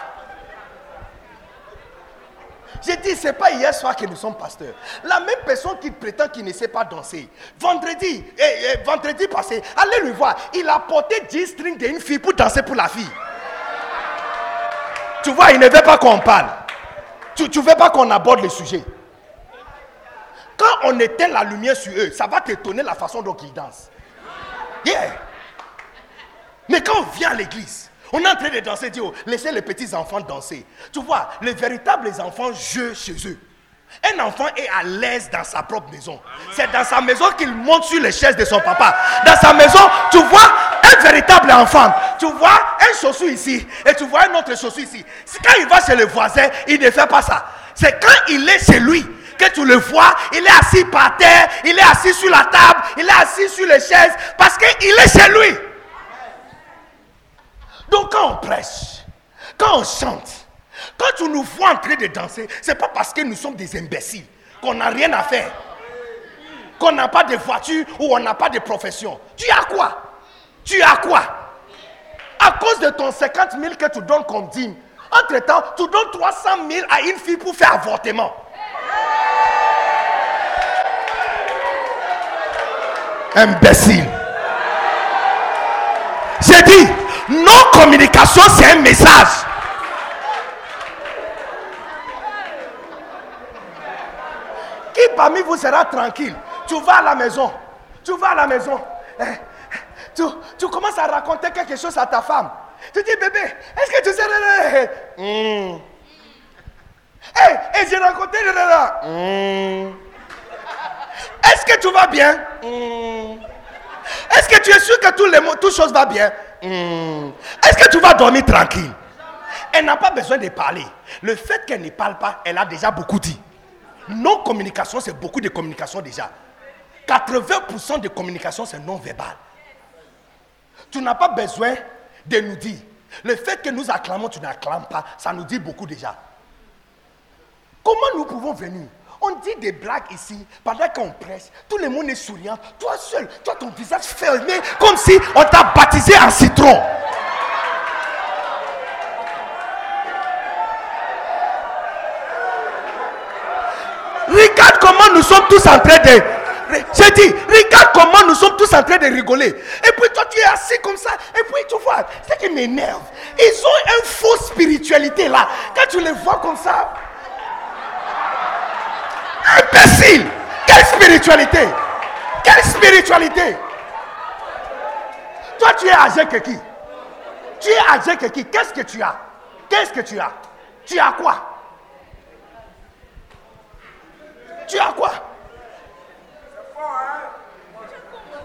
Speaker 2: J'ai dit, ce n'est pas hier soir que nous sommes pasteurs. La même personne qui prétend qu'il ne sait pas danser. Vendredi, eh, eh, vendredi passé, allez le voir. Il a porté 10 strings d'une fille pour danser pour la fille. Tu vois, il ne veut pas qu'on parle. Tu ne veux pas qu'on aborde le sujet. Quand on éteint la lumière sur eux, ça va t'étonner la façon dont ils dansent. Yeah. Mais quand on vient à l'église, on est en train de danser, Dieu, laissez les petits enfants danser. Tu vois, les véritables enfants jouent chez eux. Un enfant est à l'aise dans sa propre maison. C'est dans sa maison qu'il monte sur les chaises de son papa. Dans sa maison, tu vois un véritable enfant. Tu vois un chaussou ici et tu vois un autre chaussou ici. Quand il va chez le voisin, il ne fait pas ça. C'est quand il est chez lui que tu le vois, il est assis par terre, il est assis sur la table, il est assis sur les chaises parce qu'il est chez lui. Donc quand on prêche, quand on chante, quand tu nous vois en train de danser, ce n'est pas parce que nous sommes des imbéciles, qu'on n'a rien à faire, qu'on n'a pas de voiture ou on n'a pas de profession. Tu as quoi? Tu as quoi? À cause de ton 50 000 que tu donnes comme dîme, Entre-temps, tu donnes 300 000 à une fille pour faire avortement. Imbécile. J'ai dit, non-communication, c'est un message. Qui parmi vous sera tranquille? Tu vas à la maison. Tu vas à la maison. Eh, Tu, tu commences à raconter quelque chose à ta femme. Tu dis, bébé, est-ce que tu sais... Hmm. Hey, et j'ai raconté... Hmm. Est-ce que tu vas bien? Hmm. Est-ce que tu es sûr que tous les mots, toutes choses vont bien? Hmm. Est-ce que tu vas dormir tranquille? Elle n'a pas besoin de parler. Le fait qu'elle ne parle pas, elle a déjà beaucoup dit. Non-communication, c'est beaucoup de communication déjà. 80% de communication, c'est non-verbal. Tu n'as pas besoin de nous dire. Le fait que nous acclamons, tu n'acclames pas, ça nous dit beaucoup déjà. Comment nous pouvons venir On dit des blagues ici, pendant qu'on presse, tout le monde est souriant. Toi seul, toi ton visage fermé, comme si on t'a baptisé en citron. Regarde comment nous sommes tous en train de... J'ai dit, regarde comment nous sommes tous en train de rigoler. Et puis toi, tu es assis comme ça. Et puis tu vois, c'est qui m'énerve. Ils ont une fausse spiritualité là. Quand tu les vois comme ça. Imbécile. Quelle spiritualité Quelle spiritualité Toi, tu es âgé que qui? Tu es âgé que qui? Qu'est-ce que tu as? Qu'est-ce que tu as? Tu as quoi? Tu as quoi?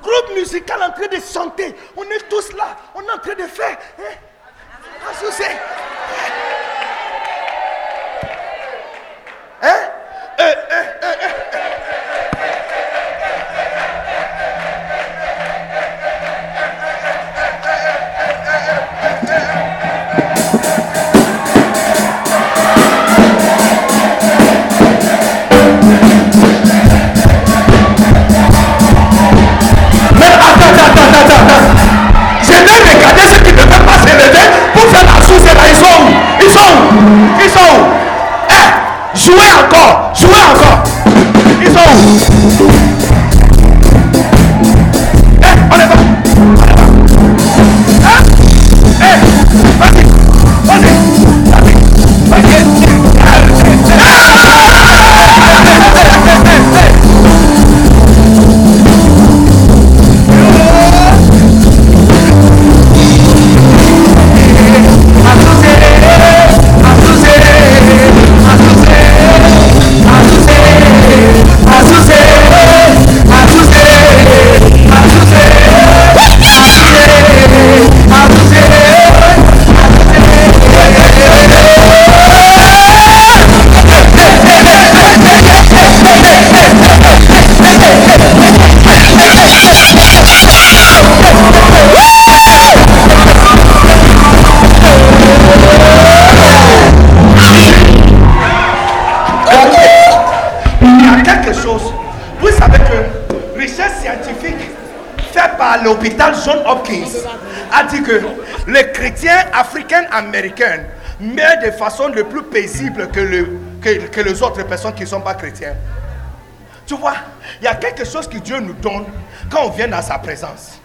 Speaker 2: Groupe musical en train de chanter. On est tous là. On est en train de faire. Hein? Associé. Hein? Mais attends, attends, attends, attends. Je vais regarder ceux qui ne peuvent pas se lever pour faire la source là. Ils sont Ils sont Ils sont Eh, jouez encore, jouez encore. Ils sont l'hôpital John Hopkins a dit que les chrétiens africains-américains meurent de façon le plus paisible que, le, que, que les autres personnes qui ne sont pas chrétiens. Tu vois, il y a quelque chose que Dieu nous donne quand on vient dans sa présence.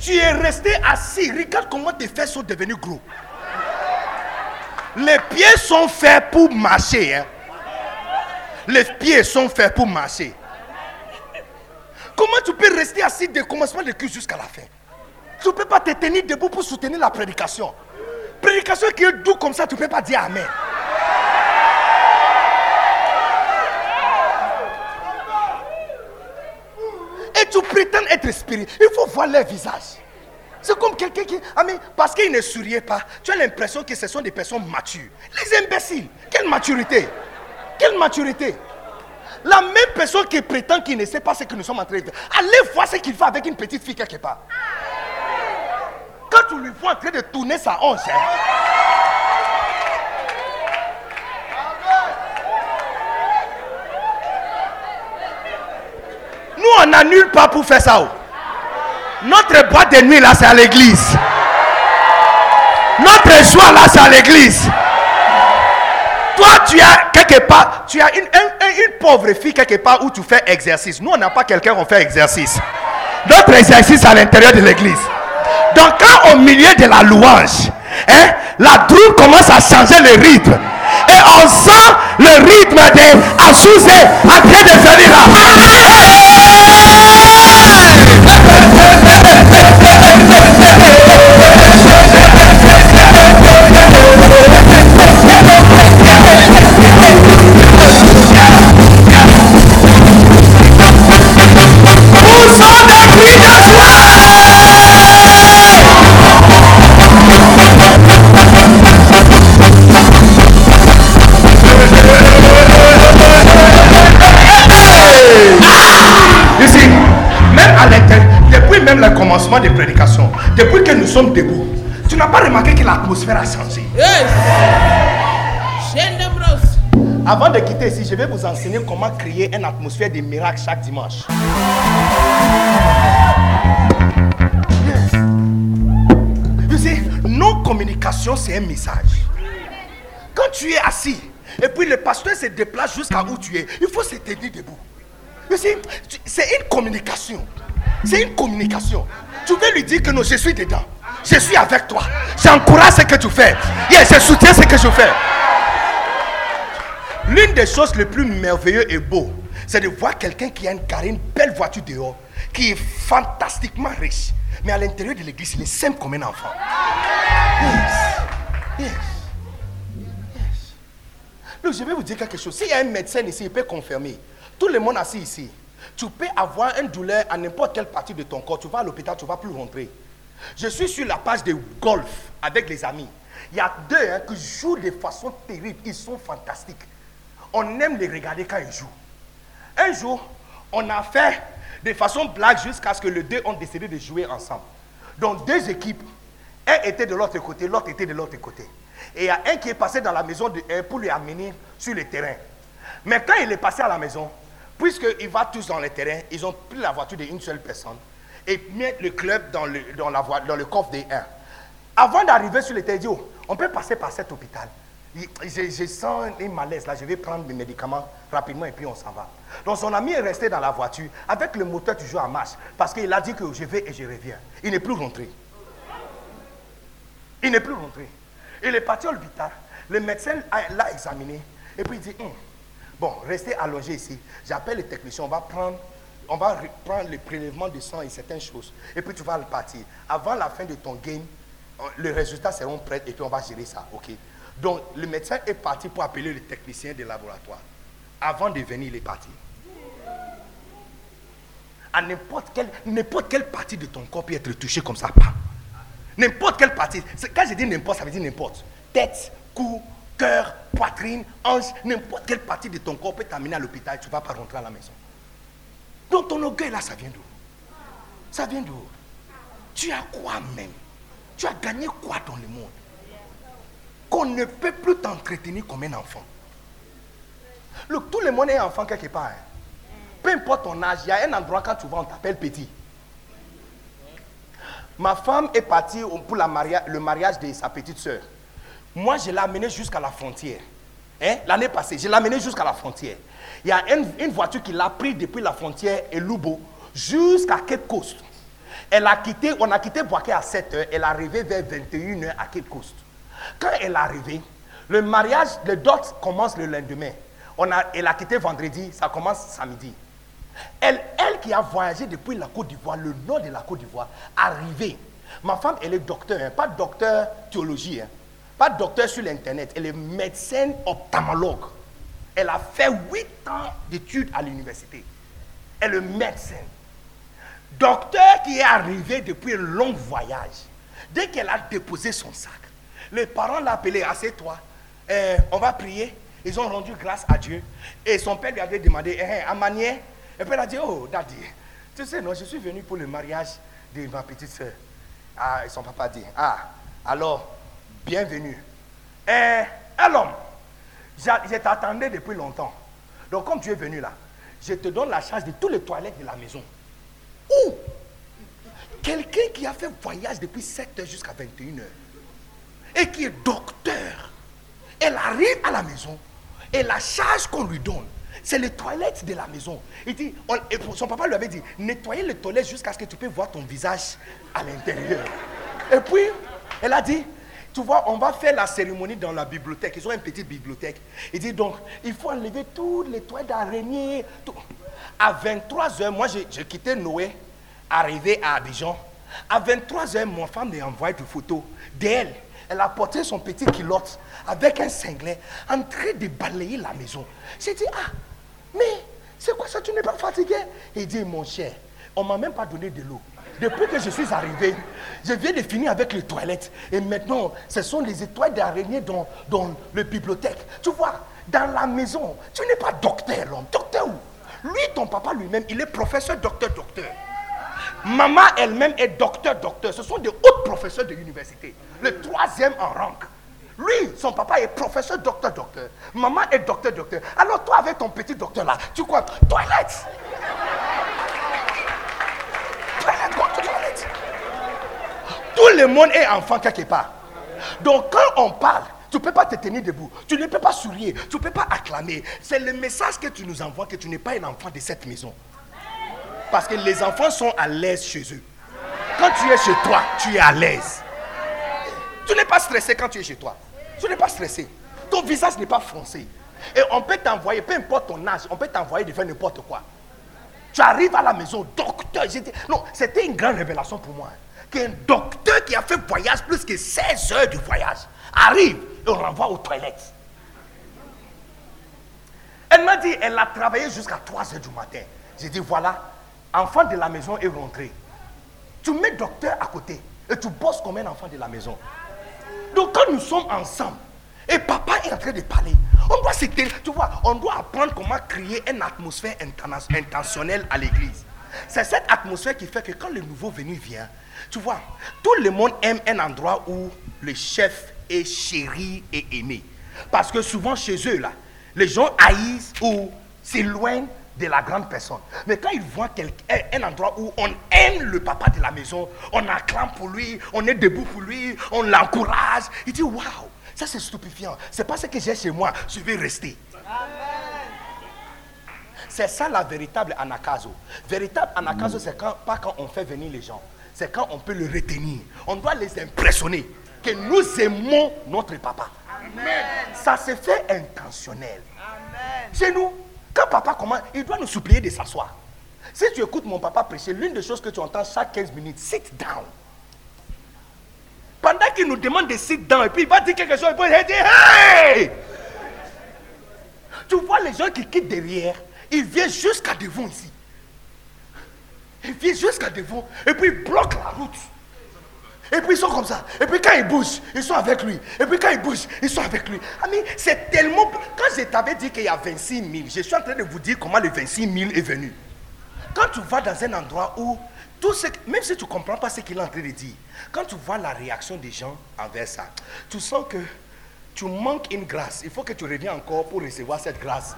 Speaker 2: Tu es resté assis. Regarde comment tes fesses sont devenues gros. Les pieds sont faits pour marcher. hein. Les pieds sont faits pour marcher. Comment tu peux rester assis du commencement de culte jusqu'à la fin? Tu ne peux pas te tenir debout pour soutenir la prédication. Prédication qui est doux comme ça, tu ne peux pas dire Amen. Et tu prétends être spirituel. Il faut voir leur visage. C'est comme quelqu'un qui. Ah, parce qu'il ne souriait pas, tu as l'impression que ce sont des personnes matures. Les imbéciles. Quelle maturité Quelle maturité La même personne qui prétend qu'il ne sait pas ce que nous sommes en train de faire. Allez voir ce qu'il fait avec une petite fille quelque part. Quand tu lui vois en train de tourner sa hanche, hein, nous on n'annule pas pour faire ça. oh. Notre boîte de nuit là, c'est à l'église. Notre joie là, c'est à l'église. Toi, tu as quelque part, tu as une, un- un- une pauvre fille quelque part où tu fais exercice. Nous, on n'a pas quelqu'un on fait exercice. Notre exercice à l'intérieur de l'église. Donc, quand au milieu de la louange, hein, la troupe commence à changer le rythme. Et on sent le rythme de Azouzé en train de venir des prédications, depuis que nous sommes debout, tu n'as pas remarqué que l'atmosphère a changé. Avant de quitter ici, je vais vous enseigner comment créer une atmosphère de miracle chaque dimanche. Yes. You see, nos communications, c'est un message. Quand tu es assis, et puis le pasteur se déplace jusqu'à où tu es, il faut se tenir debout. You see, c'est une communication. C'est une communication. Tu veux lui dire que non, je suis dedans. Je suis avec toi. J'encourage ce que tu fais. Yes, je soutiens ce que je fais. L'une des choses les plus merveilleuses et beaux, c'est de voir quelqu'un qui a une carré, une belle voiture dehors, qui est fantastiquement riche. Mais à l'intérieur de l'église, il est simple comme un enfant. Yes. Yes. Yes. Donc, je vais vous dire quelque chose. S'il y a un médecin ici, il peut confirmer. Tout le monde assis ici. Tu peux avoir une douleur à n'importe quelle partie de ton corps. Tu vas à l'hôpital, tu ne vas plus rentrer. Je suis sur la page de golf avec les amis. Il y a deux hein, qui jouent de façon terrible. Ils sont fantastiques. On aime les regarder quand ils jouent. Un jour, on a fait de façon blague jusqu'à ce que les deux ont décidé de jouer ensemble. Donc deux équipes, un était de l'autre côté, l'autre était de l'autre côté. Et il y a un qui est passé dans la maison de un pour lui amener sur le terrain. Mais quand il est passé à la maison, puisqu'il va tous dans le terrain, ils ont pris la voiture d'une seule personne et mis le club dans le, dans le coffre des 1. Avant d'arriver sur le terrain, il dit, Oh, on peut passer par cet hôpital. Je, sens un malaise là, je vais prendre mes médicaments rapidement et puis on s'en va. Donc son ami est resté dans la voiture avec le moteur toujours en marche parce qu'il a dit que je vais et je reviens. Il n'est plus rentré. Il n'est plus rentré. Il est parti à l'hôpital. Le médecin l'a examiné et puis il dit Hum, Bon, restez allongé ici. J'appelle le technicien. On va prendre, on va re- prendre le prélèvement de sang et certaines choses. Et puis tu vas partir. Avant la fin de ton game, les résultats seront prêts et puis on va gérer ça. OK? Donc le médecin est parti pour appeler le technicien de laboratoire. Avant de venir, il est parti. À n'importe quelle, n'importe quelle partie de ton corps peut être touchée comme ça. N'importe quelle partie. Quand je dis n'importe, ça veut dire n'importe. Tête, cou, cœur, poitrine, hanche, n'importe quelle partie de ton corps peut t'amener à l'hôpital. Tu ne vas pas rentrer à la maison. Donc ton orgueil là, ça vient d'où? Ça vient d'où? Tu as quoi même? Tu as gagné quoi dans le monde? Qu'on ne peut plus t'entretenir comme un enfant. Look, tout le monde est enfant quelque part. hein. Peu importe ton âge, il y a un endroit quand tu vas, on t'appelle petit. Ma femme est partie pour le mariage de sa petite soeur. Moi, je l'ai amenée jusqu'à la frontière. Hein? L'année passée, je l'ai amenée jusqu'à la frontière. Il y a une, voiture qui l'a pris depuis la frontière et Lubo jusqu'à Cape Coast. Elle a quitté, on a quitté Boaké à 7 h elle est arrivée vers 21 h à Cape Coast. Quand elle est arrivée, le mariage, le dot commence le lendemain. On a, elle a quitté vendredi, ça commence samedi. Elle, elle qui a voyagé depuis la Côte d'Ivoire, le nord de la Côte d'Ivoire, arrivée. Ma femme, elle est docteur, hein, pas docteur théologie, hein, pas docteur sur l'Internet. Elle est médecin ophtalmologue. Elle a fait huit ans d'études à l'université. Elle est médecin. Docteur qui est arrivé depuis un long voyage. Dès qu'elle a déposé son sac, les parents l'ont appelé, assieds-toi, Euh, on va prier. Ils ont rendu grâce à Dieu. Et son père lui avait demandé, eh, à. Et puis elle a dit, oh, daddy, tu sais, non, je suis venu pour le mariage de ma petite soeur. Ah, et son papa dit, ah, alors, bienvenue. Eh, un homme, je t'attendais depuis longtemps. Donc, comme tu es venu là, je te donne la charge de toutes les toilettes de la maison. Où? Quelqu'un qui a fait voyage depuis 7 heures jusqu'à 21 heures. et qui est docteur, elle arrive à la maison et la charge qu'on lui donne, c'est les toilettes de la maison. Il dit, on- et son papa lui avait dit, nettoyez les toilettes jusqu'à ce que tu peux voir ton visage à l'intérieur. Et puis, elle a dit, tu vois, on va faire la cérémonie dans la bibliothèque. Ils ont une petite bibliothèque. Il dit donc, il faut enlever toutes les toilettes d'araignée. À 23 heures, moi j'ai quitté Noé, arrivé à Abidjan. À 23 heures, mon femme m'a envoyé des photos d'elle. Elle a porté son petit culotte avec un cinglet en train de balayer la maison. J'ai dit, ah, mais c'est quoi ça, tu n'es pas fatigué? Il dit, mon cher, on m'a même pas donné de l'eau. Depuis que je suis arrivé, je viens de finir avec les toilettes. Et maintenant, ce sont les étoiles d'araignée dans, dans le bibliothèque. Tu vois, dans la maison, tu n'es pas docteur, l'homme. Docteur où? Lui, ton papa lui-même, il est professeur, docteur, docteur. Maman elle-même est docteur, docteur. Ce sont des hauts professeurs de l'université. Le troisième en rang. Lui, son papa est professeur, docteur, docteur. Maman est docteur, docteur. Alors toi, avec ton petit docteur là, tu crois Toilette, Tout le monde est enfant quelque part. Donc quand on parle, tu ne peux pas te tenir debout. Tu ne peux pas sourire. Tu ne peux pas acclamer. C'est le message que tu nous envoies que tu n'es pas un enfant de cette maison. Parce que les enfants sont à l'aise chez eux. Quand tu es chez toi, tu es à l'aise. Tu n'es pas stressé quand tu es chez toi. Tu n'es pas stressé. Ton visage n'est pas foncé. Et on peut t'envoyer, peu importe ton âge, on peut t'envoyer de faire n'importe quoi. Tu arrives à la maison, docteur. non, c'était une grande révélation pour moi. Qu'un docteur qui a fait voyage plus que 16 heures de voyage arrive et on renvoie aux toilettes. Elle m'a dit, elle a travaillé jusqu'à 3 heures du matin. J'ai dit, voilà, enfant de la maison est rentré. Tu mets docteur à côté et tu bosses comme un enfant de la maison. Donc quand nous sommes ensemble et papa est en train de parler, on doit. Tu vois, on doit apprendre comment créer une atmosphère intentionnelle à l'église. C'est cette atmosphère qui fait que quand le nouveau venu vient, tu vois, tout le monde aime un endroit où le chef est chéri et aimé. Parce que souvent chez eux, les gens haïssent ou s'éloignent de la grande personne. Mais quand ils voient un endroit où on aime le papa de la maison, on acclame pour lui, on est debout pour lui, on l'encourage, il dit waouh, ça c'est stupéfiant. C'est pas ce que j'ai chez moi, je vais rester. C'est ça la véritable anakazo. Véritable anakazo, c'est quand, pas quand on fait venir les gens, c'est quand on peut le retenir. On doit les impressionner que nous aimons notre papa. Ça se fait intentionnel. Chez nous, quand papa commence, il doit nous supplier de s'asseoir. Si tu écoutes mon papa prêcher, l'une des choses que tu entends chaque 15 minutes, sit down. Pendant qu'il nous demande de sit down, et puis il va dire quelque chose, il va dire Hey! Tu vois les gens qui quittent derrière, ils viennent jusqu'à devant ici. Ils viennent jusqu'à devant, et puis ils bloquent la route. Et puis ils sont comme ça. Et puis quand ils bougent, ils sont avec lui. Et puis quand ils bougent, ils sont avec lui. Ami, c'est tellement. Quand je t'avais dit qu'il y a 26 000, je suis en train de vous dire comment le 26 000 est venu. Quand tu vas dans un endroit où, tout ce, même si tu ne comprends pas ce qu'il est en train de dire, quand tu vois la réaction des gens envers ça, tu sens que tu manques une grâce. Il faut que tu reviennes encore pour recevoir cette grâce.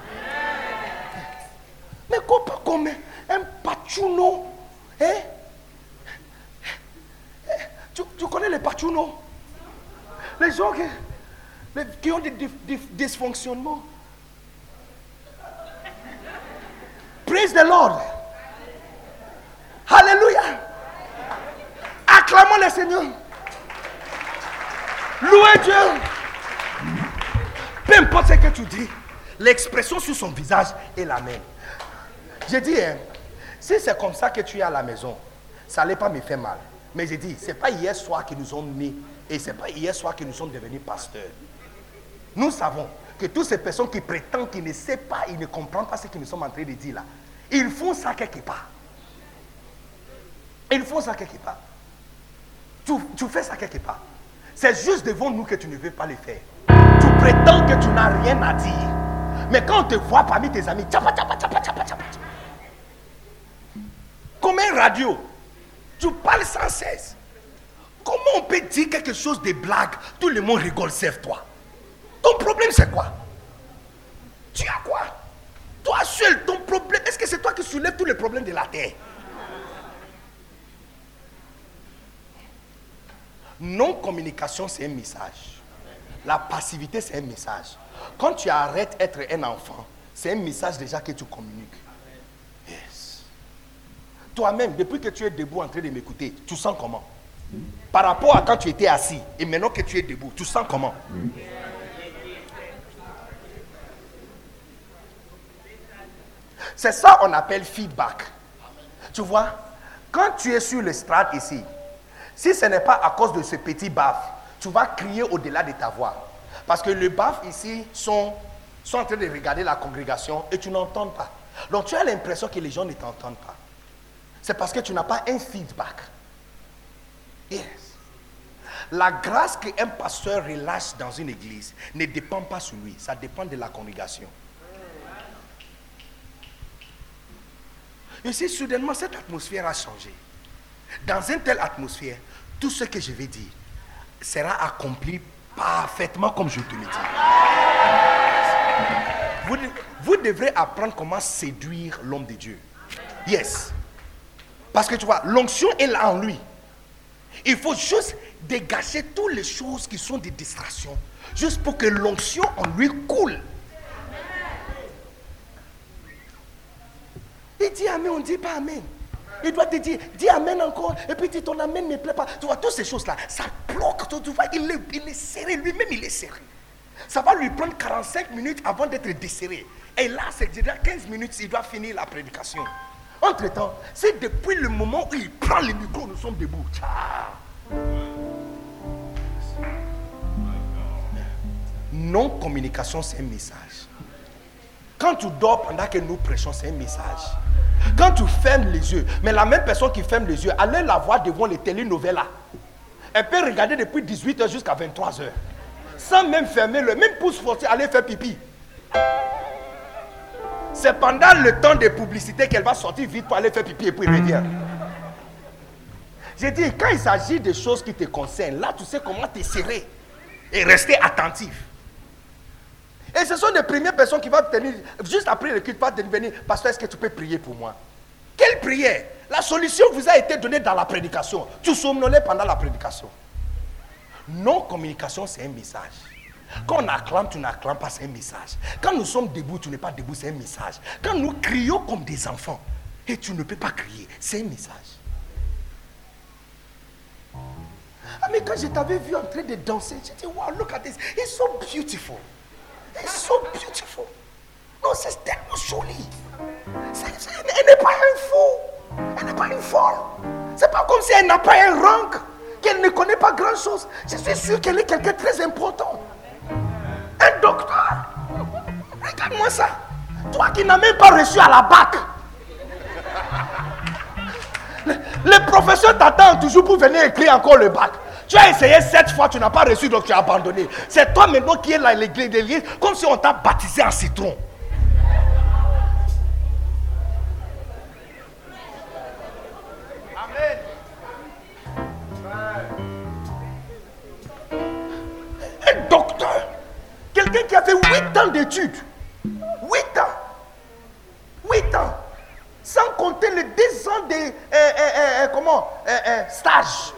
Speaker 2: Mais pas comme un, un pachuno, hein? Tu, connais les pachunos Les gens qui, ont des dys- dys- dysfonctionnements. Praise the Lord. Alléluia. Acclamons le Seigneur. Louez Dieu. Peu importe ce que tu dis, l'expression sur son visage est la même. J'ai dit, hein, si c'est comme ça que tu es à la maison, ça n'allait pas me faire mal. Mais j'ai dit, ce n'est pas hier soir que nous sommes nés et ce n'est pas hier soir que nous sommes devenus pasteurs. Nous savons que toutes ces personnes qui prétendent qu'ils ne savent pas, ils ne comprennent pas ce que nous sommes en train de dire là, ils font ça quelque part. Ils font ça quelque part. Tu, tu fais ça quelque part. C'est juste devant nous que tu ne veux pas le faire. Tu prétends que tu n'as rien à dire. Mais quand on te voit parmi tes amis, tchapa, tchapa, tchapa, tchapa, tchapa, tchapa. Comme un radio, tu parles sans cesse. Comment on peut dire quelque chose de blague? Tout le monde rigole, sauf toi. Ton problème, c'est quoi? Tu as quoi? Toi seul, ton problème, est-ce que c'est toi qui soulèves tous les problèmes de la terre? Non-communication, c'est un message. La passivité, c'est un message. Quand tu arrêtes d'être un enfant, c'est un message déjà que tu communiques. Toi-même, depuis que tu es debout en train de m'écouter, tu sens comment? Par rapport à quand tu étais assis et maintenant que tu es debout, tu sens comment? C'est ça qu'on appelle feedback. Tu vois, quand tu es sur le strat ici, si ce n'est pas à cause de ce petit baf, tu vas crier au-delà de ta voix. Parce que les baf ici sont, sont en train de regarder la congrégation et tu n'entends pas. Donc tu as l'impression que les gens ne t'entendent pas. C'est parce que tu n'as pas un feedback. Yes. La grâce qu'un pasteur relâche dans une église ne dépend pas sur lui, ça dépend de la congrégation. Et si soudainement cette atmosphère a changé, dans une telle atmosphère, tout ce que je vais dire sera accompli parfaitement comme je te le dis. Vous, vous devrez apprendre comment séduire l'homme de Dieu. Yes. Parce que tu vois, l'onction est là en lui. Il faut juste dégager toutes les choses qui sont des distractions. Juste pour que l'onction en lui coule. Il dit Amen, on ne dit pas Amen. Il doit te dire, dis Amen encore, et puis dis ton Amen ne plaît pas. Tu vois, toutes ces choses-là, ça bloque. Tu vois, il il est serré, lui-même il est serré. Ça va lui prendre 45 minutes avant d'être desserré. Et là, c'est déjà 15 minutes, il doit finir la prédication. Entre-temps, c'est depuis le moment où il prend le micro, nous sommes debout. Non-communication, c'est un message. Quand tu dors pendant que nous prêchons, c'est un message. Quand tu fermes les yeux, mais la même personne qui ferme les yeux, allez la voir devant les télénovelas. Elle peut regarder depuis 18h jusqu'à 23h. Sans même fermer le même pouce forcé, aller faire pipi. C'est pendant le temps de publicité qu'elle va sortir vite pour aller faire pipi et puis revenir. J'ai dit, quand il s'agit de choses qui te concernent, là tu sais comment te serrer et rester attentif. Et ce sont les premières personnes qui vont tenir, juste après le culte, vont venir, pasteur, est-ce que tu peux prier pour moi? Quelle prière? La solution vous a été donnée dans la prédication. Tu somnolais pendant la prédication. Non-communication, c'est un message. Quand on acclame, tu n'acclames pas, c'est un message. Quand nous sommes debout, tu n'es pas debout, c'est un message. Quand nous crions comme des enfants, et tu ne peux pas crier, c'est un message. Ah, mais quand je t'avais vu en train de danser, j'ai dit, wow, look at this, it's so beautiful. It's so beautiful. Non, c'est tellement joli. elle n'est pas un fou. Elle n'est pas une folle. C'est pas comme si elle n'a pas un rang, qu'elle ne connaît pas grand chose. Je suis sûr qu'elle est quelqu'un de très important. Un docteur. Regarde-moi ça. Toi qui n'as même pas reçu à la bac. Le, le professeur t'attend toujours pour venir écrire encore le bac. Tu as essayé sept fois, tu n'as pas reçu, donc tu as abandonné. C'est toi maintenant qui es là, l'église, comme si on t'a baptisé en citron. Quelqu'un qui a fait 8 ans d'études, 8 ans, 8 ans, sans compter les 10 ans de euh, euh, euh, comment, stage.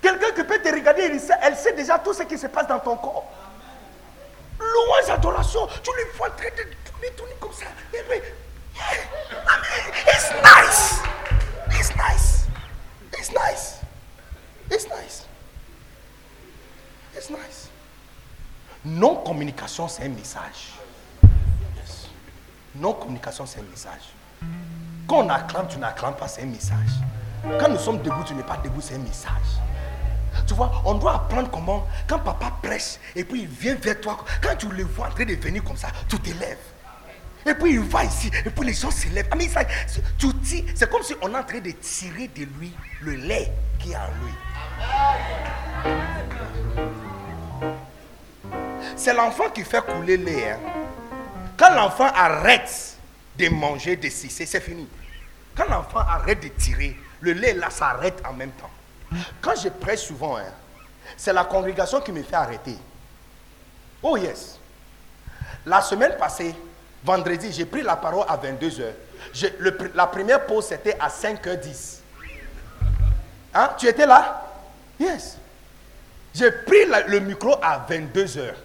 Speaker 2: Quelqu'un qui peut te regarder, elle sait déjà tout ce qui se passe dans ton corps. Louange, adoration. Tu lui vois train de comme ça. Puis, it's nice. It's nice. It's nice. It's nice. Nice. Non-communication, c'est un message. Non-communication, c'est un message. Quand on acclame, tu n'acclames pas, c'est un message. Quand nous sommes debout, tu n'es pas debout, c'est un message. Tu vois, on doit apprendre comment, quand papa prêche, et puis il vient vers toi, quand tu le vois en train de venir comme ça, tu t'élèves. Et puis il va ici, et puis les gens s'élèvent. Ah, c'est comme si on est en train de tirer de lui le lait qui est en lui. C'est l'enfant qui fait couler le lait. Hein. Quand l'enfant arrête de manger, de sucer, c'est fini. Quand l'enfant arrête de tirer, le lait là s'arrête en même temps. Quand je prêche souvent, hein, c'est la congrégation qui me fait arrêter. Oh yes. La semaine passée, vendredi, j'ai pris la parole à 22h. la première pause, c'était à 5h10. Hein? Tu étais là? Yes. J'ai pris le micro à 22 heures.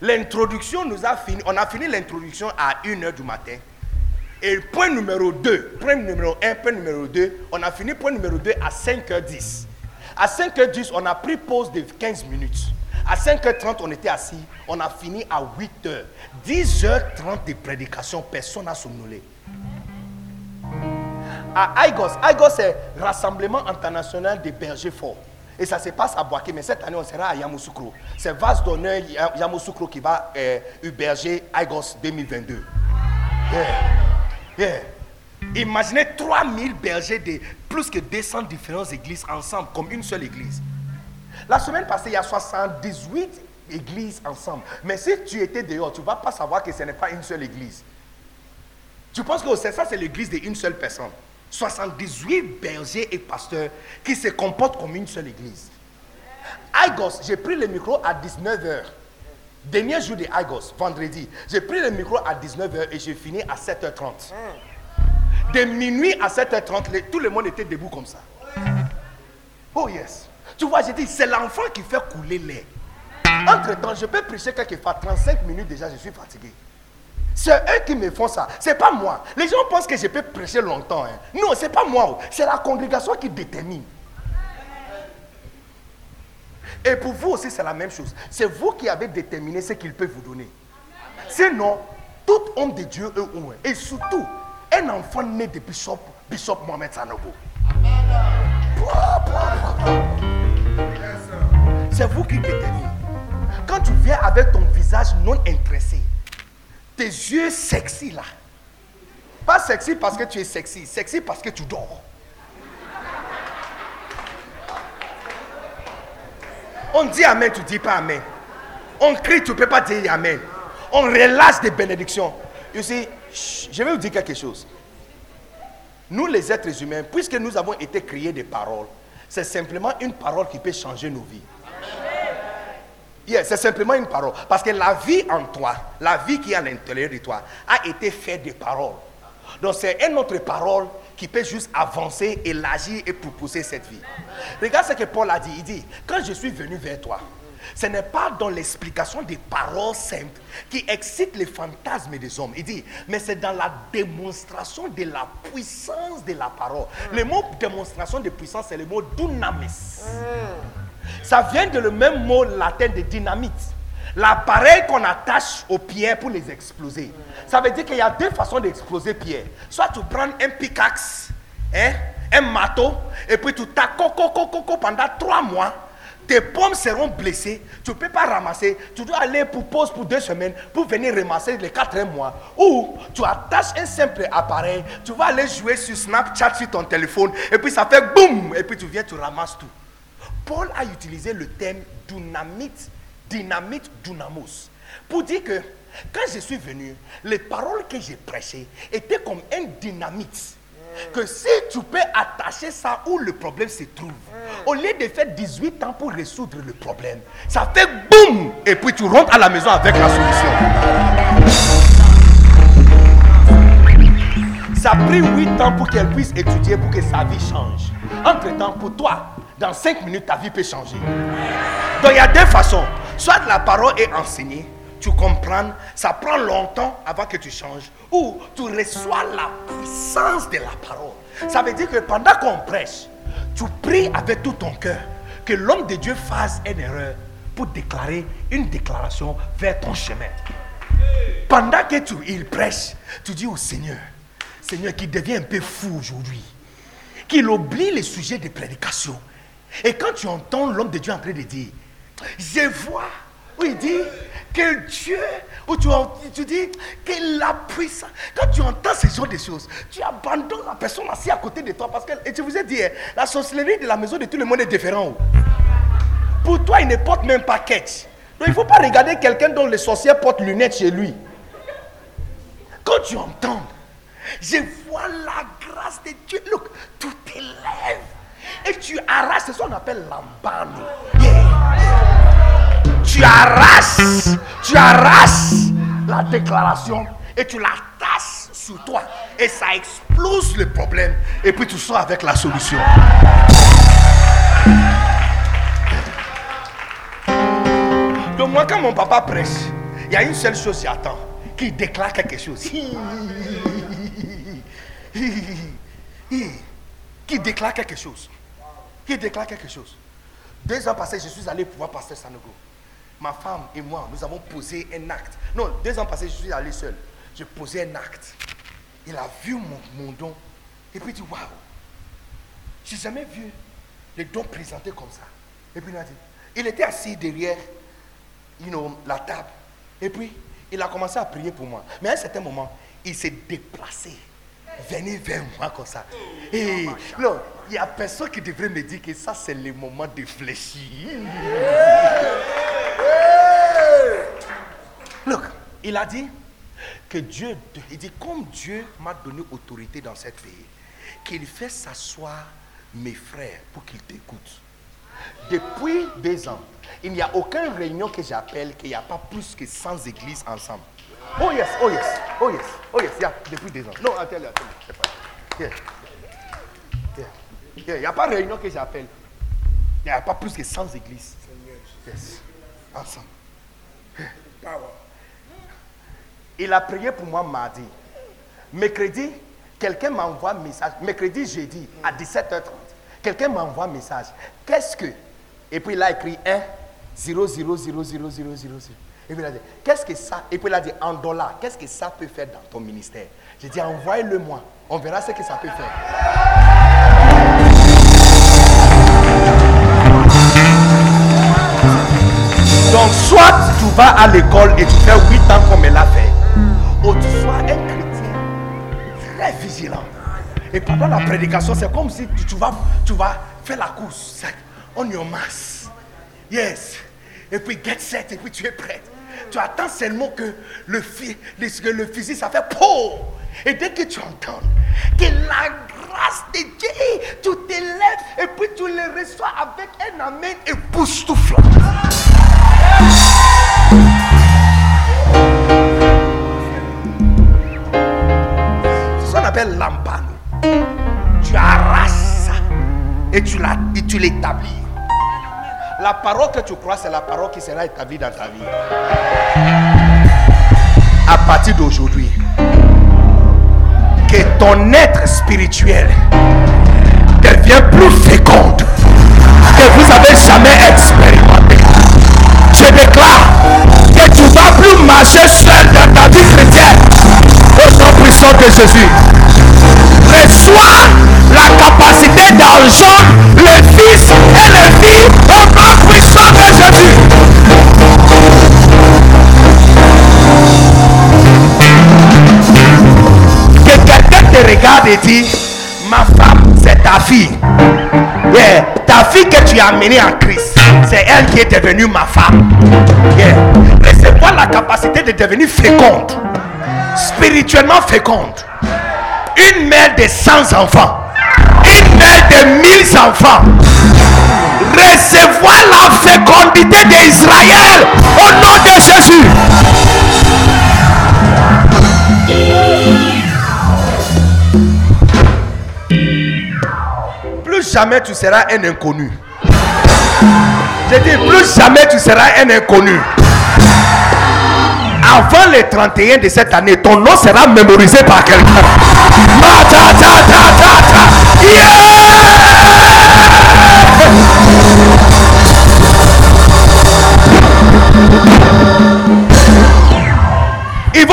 Speaker 2: L'introduction nous a fini. On a fini l'introduction à 1 heure du matin. Et point numéro 2, point numéro 1, point numéro 2, on a fini point numéro 2 à 5h10. À 5h10, on a pris pause de 15 minutes. À 5h30, on était assis. On a fini à 8h. 10h30 de prédication, personne n'a somnolé. À Aigos, Aigos c'est Rassemblement international des bergers forts. Et ça se passe à Boaké, mais cette année on sera à Yamoussoukro. C'est Vase d'honneur Ya- Yamoussoukro qui va euh, héberger Aigos 2022. Yeah. Yeah. Imaginez 3000 bergers de plus que 200 différentes églises ensemble, comme une seule église. La semaine passée, il y a 78 églises ensemble. Mais si tu étais dehors, tu ne vas pas savoir que ce n'est pas une seule église. Tu penses que c'est ça, c'est l'église d'une seule personne? 78 bergers et pasteurs qui se comportent comme une seule église. Aigos, j'ai pris le micro à 19h. Dernier jour de Aigos, vendredi. J'ai pris le micro à 19h et j'ai fini à 7h30. De minuit à 7h30, le- tout le monde était debout comme ça. Oh yes. Tu vois, j'ai dit, c'est l'enfant qui fait couler l'air. Entre-temps, je peux prêcher quelquefois 35 minutes déjà, je suis fatigué. C'est eux qui me font ça. C'est pas moi. Les gens pensent que je peux prêcher longtemps. hein. Non, c'est pas moi. C'est la congrégation qui détermine. Et pour vous aussi, c'est la même chose. C'est vous qui avez déterminé ce qu'il peut vous donner. Sinon, tout homme de Dieu est où Et surtout, un enfant né de Bishop, Bishop Mohamed Sanogo. C'est vous qui déterminez. Quand tu viens avec ton visage non intéressé, tes yeux sexy là. Pas sexy parce que tu es sexy, sexy parce que tu dors. On dit Amen, tu dis pas Amen. On crie, tu ne peux pas dire Amen. On relâche des bénédictions. You see, je vais vous dire quelque chose. Nous, les êtres humains, puisque nous avons été créés des paroles, c'est simplement une parole qui peut changer nos vies. Yeah, c'est simplement une parole. Parce que la vie en toi, la vie qui est à l'intérieur de toi, a été faite de paroles. Donc c'est une autre parole qui peut juste avancer, élargir et proposer cette vie. Regarde ce que Paul a dit. Il dit, quand je suis venu vers toi, ce n'est pas dans l'explication des paroles simples qui excitent les fantasmes des hommes. Il dit, mais c'est dans la démonstration de la puissance de la parole. Le mot démonstration de puissance, c'est le mot dunamis. Ça vient de le même mot latin de dynamite. L'appareil qu'on attache aux pierres pour les exploser. Ça veut dire qu'il y a deux façons d'exploser pierres. Soit tu prends un pickaxe, hein, un marteau, et puis tu coco pendant trois mois. Tes pommes seront blessées, tu ne peux pas ramasser. Tu dois aller pour pause pour deux semaines pour venir ramasser les quatrième mois. Ou tu attaches un simple appareil, tu vas aller jouer sur Snapchat sur ton téléphone, et puis ça fait boum, et puis tu viens, tu ramasses tout. Paul a utilisé le terme dynamite, dynamite, dynamos, pour dire que quand je suis venu, les paroles que j'ai prêchées étaient comme un dynamite. Que si tu peux attacher ça où le problème se trouve, au lieu de faire 18 ans pour résoudre le problème, ça fait boum et puis tu rentres à la maison avec la solution. Ça a pris 8 ans pour qu'elle puisse étudier pour que sa vie change. Entre-temps, pour toi, dans 5 minutes, ta vie peut changer. Donc il y a deux façons. Soit la parole est enseignée, tu comprends, ça prend longtemps avant que tu changes. Ou tu reçois la puissance de la parole. Ça veut dire que pendant qu'on prêche, tu pries avec tout ton cœur que l'homme de Dieu fasse une erreur pour déclarer une déclaration vers ton chemin. Pendant que tu, il prêche, tu dis au Seigneur, Seigneur qui devient un peu fou aujourd'hui, qu'il oublie les sujets de prédication. Et quand tu entends l'homme de Dieu en train de dire, je vois, où il dit que Dieu, où tu, tu dis que la puissance, quand tu entends ce genre de choses, tu abandonnes la personne assise à côté de toi parce que, et je vous ai dit, hein, la sorcellerie de la maison de tout le monde est différente. Pour toi, il ne porte même pas quête. Donc il ne faut pas regarder quelqu'un dont le sorcier porte lunettes chez lui. Quand tu entends, je vois la grâce de Dieu. Look, tout élève. Et tu arraches, c'est ce qu'on appelle l'ambane. Tu arraches, tu arraches la déclaration et tu la tasses sur toi. Et ça explose le problème. Et puis tu sors avec la solution. Donc moi, quand mon papa prêche, il y a une seule chose qui attend, qui déclare quelque chose. Qui déclare quelque chose. Qui déclare quelque chose. Deux ans passés, je suis allé pouvoir passer Sanogo. Ma femme et moi, nous avons posé un acte. Non, deux ans passés, je suis allé seul. J'ai posé un acte. Il a vu mon, don. Et puis il dit, waouh, j'ai jamais vu les dons présentés comme ça. Et puis il a dit, il était assis derrière la table. Et puis, il a commencé à prier pour moi. Mais à un certain moment, il s'est déplacé. Venez vers moi comme ça. Et non, il n'y a personne qui devrait me dire que ça, c'est le moment de fléchir. Look, il a dit que Dieu, il dit comme Dieu m'a donné autorité dans cette pays, qu'il fait s'asseoir mes frères pour qu'ils t'écoutent. Depuis deux ans, il n'y a aucune réunion que j'appelle qu'il n'y a pas plus que 100 églises ensemble. Oh yes, oh yes, oh yes, oh yes, yeah, depuis deux ans. Non, c'est pas. Yeah. Yeah, Il n'y a pas de réunion que j'appelle. Il n'y a pas plus que 100 églises. Yes, ensemble. Il a prié pour moi mardi. Mercredi, quelqu'un m'envoie un message. Mercredi, jeudi, à 17h30. Quelqu'un m'envoie un message. Qu'est-ce que? Et puis il a écrit 1, 0, 0, 0, 0, 0, 0, 0. Et puis il a dit, qu'est-ce que ça Et puis il a dit, en dollars, qu'est-ce que ça peut faire dans ton ministère? J'ai dit, envoyez-le moi. On verra ce que ça peut faire. Donc, soit tu vas à l'école et tu fais 8 ans comme elle a fait, ou tu sois un chrétien très vigilant. Et pendant la prédication, c'est comme si tu, vas, tu vas faire la course. On your mass. Yes. Et puis get set, et puis tu es prêt. Tu attends seulement que le, que le fusil, ça fait POU. Et dès que tu entends que la grâce de Dieu, tu t'élèves et puis tu le reçois avec un amen et époustouflant. C'est ce qu'on appelle l'ampano. Tu arrases ça et tu l'établis. La parole que tu crois, c'est la parole qui sera établie dans ta vie. À partir d'aujourd'hui, que ton être spirituel devient plus féconde que vous avez jamais expérimenté. Je déclare que tu vas plus marcher seul dans ta vie chrétienne. Au nom puissant de Jésus. Reçois la capacité d'argent, le Fils et le Fils regarde et dit, ma femme, c'est ta fille. Yeah. Ta fille que tu as amenée en Christ, c'est elle qui est devenue ma femme. Yeah. Recevoir la capacité de devenir féconde, spirituellement féconde. Une mère de 100 enfants, une mère de 1000 enfants. Recevoir la fécondité d'Israël au nom de Jésus. Plus jamais tu seras un inconnu. Je dis, plus jamais tu seras un inconnu. Avant les 31 de cette année, ton nom sera mémorisé par quelqu'un.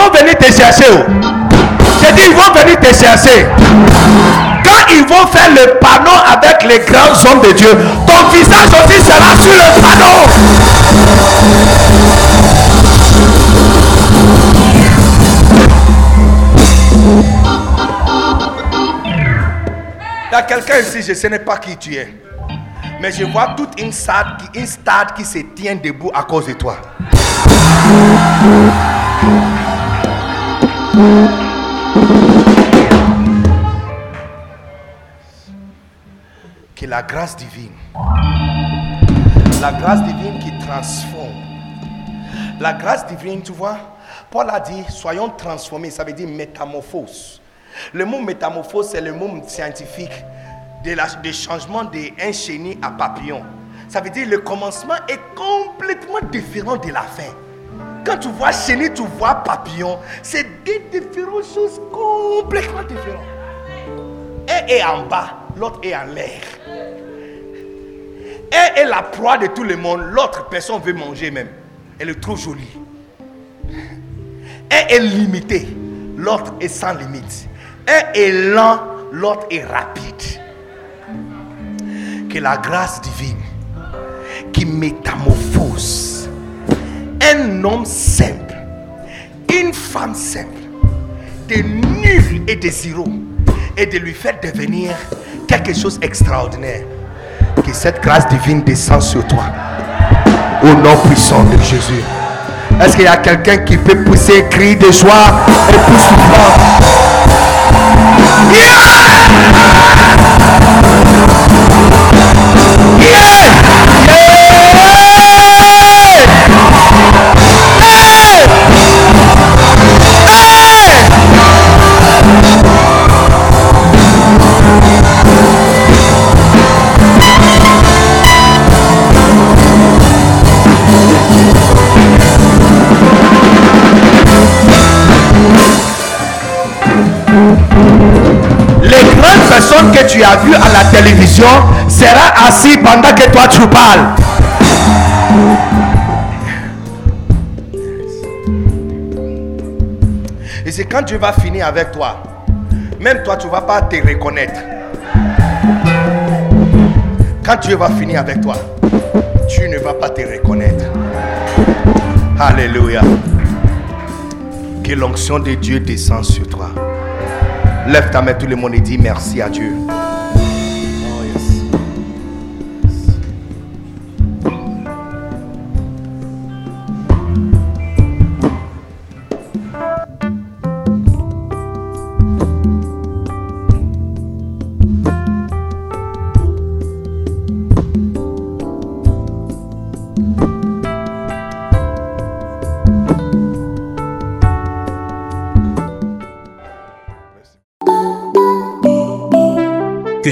Speaker 2: Vont venir te chercher. oh. J'ai dit, ils vont venir te chercher. Quand ils vont faire le panneau avec les grands hommes de Dieu, ton visage aussi sera sur le panneau. Il y a quelqu'un ici, je ne sais pas qui tu es. Mais je vois toute une stade, qui- une stade qui se tient debout à cause de toi. Que la grâce divine, la grâce divine qui transforme, la grâce divine, tu vois, Paul a dit, soyons transformés, ça veut dire métamorphose. Le mot métamorphose, c'est le mot scientifique de la- du changement d'un chenille à papillon. Ça veut dire le commencement est complètement différent de la fin. Quand tu vois chenille, tu vois papillon. C'est deux différentes choses complètement différentes. Un est en bas, l'autre est en l'air. Un est la proie de tout le monde, l'autre personne veut manger même. Elle est trop jolie. Un est limité, l'autre est sans limite. Un est lent, l'autre est rapide. Que la grâce divine qui métamorphose homme simple, une femme simple, de nul et de zéro, et de lui faire devenir quelque chose d'extraordinaire. Que cette grâce divine descende sur toi. Au nom puissant de Jésus. Est-ce qu'il y a quelqu'un qui peut pousser un cri de joie et? Les que tu as vues à la télévision sera assis pendant que toi tu parles. Et c'est quand Dieu va finir avec toi, même toi tu ne vas pas te reconnaître. Quand Dieu va finir avec toi, tu ne vas pas te reconnaître. Alléluia. Que l'onction de Dieu descende sur toi. Lève ta main, tout le monde, et dis merci à Dieu.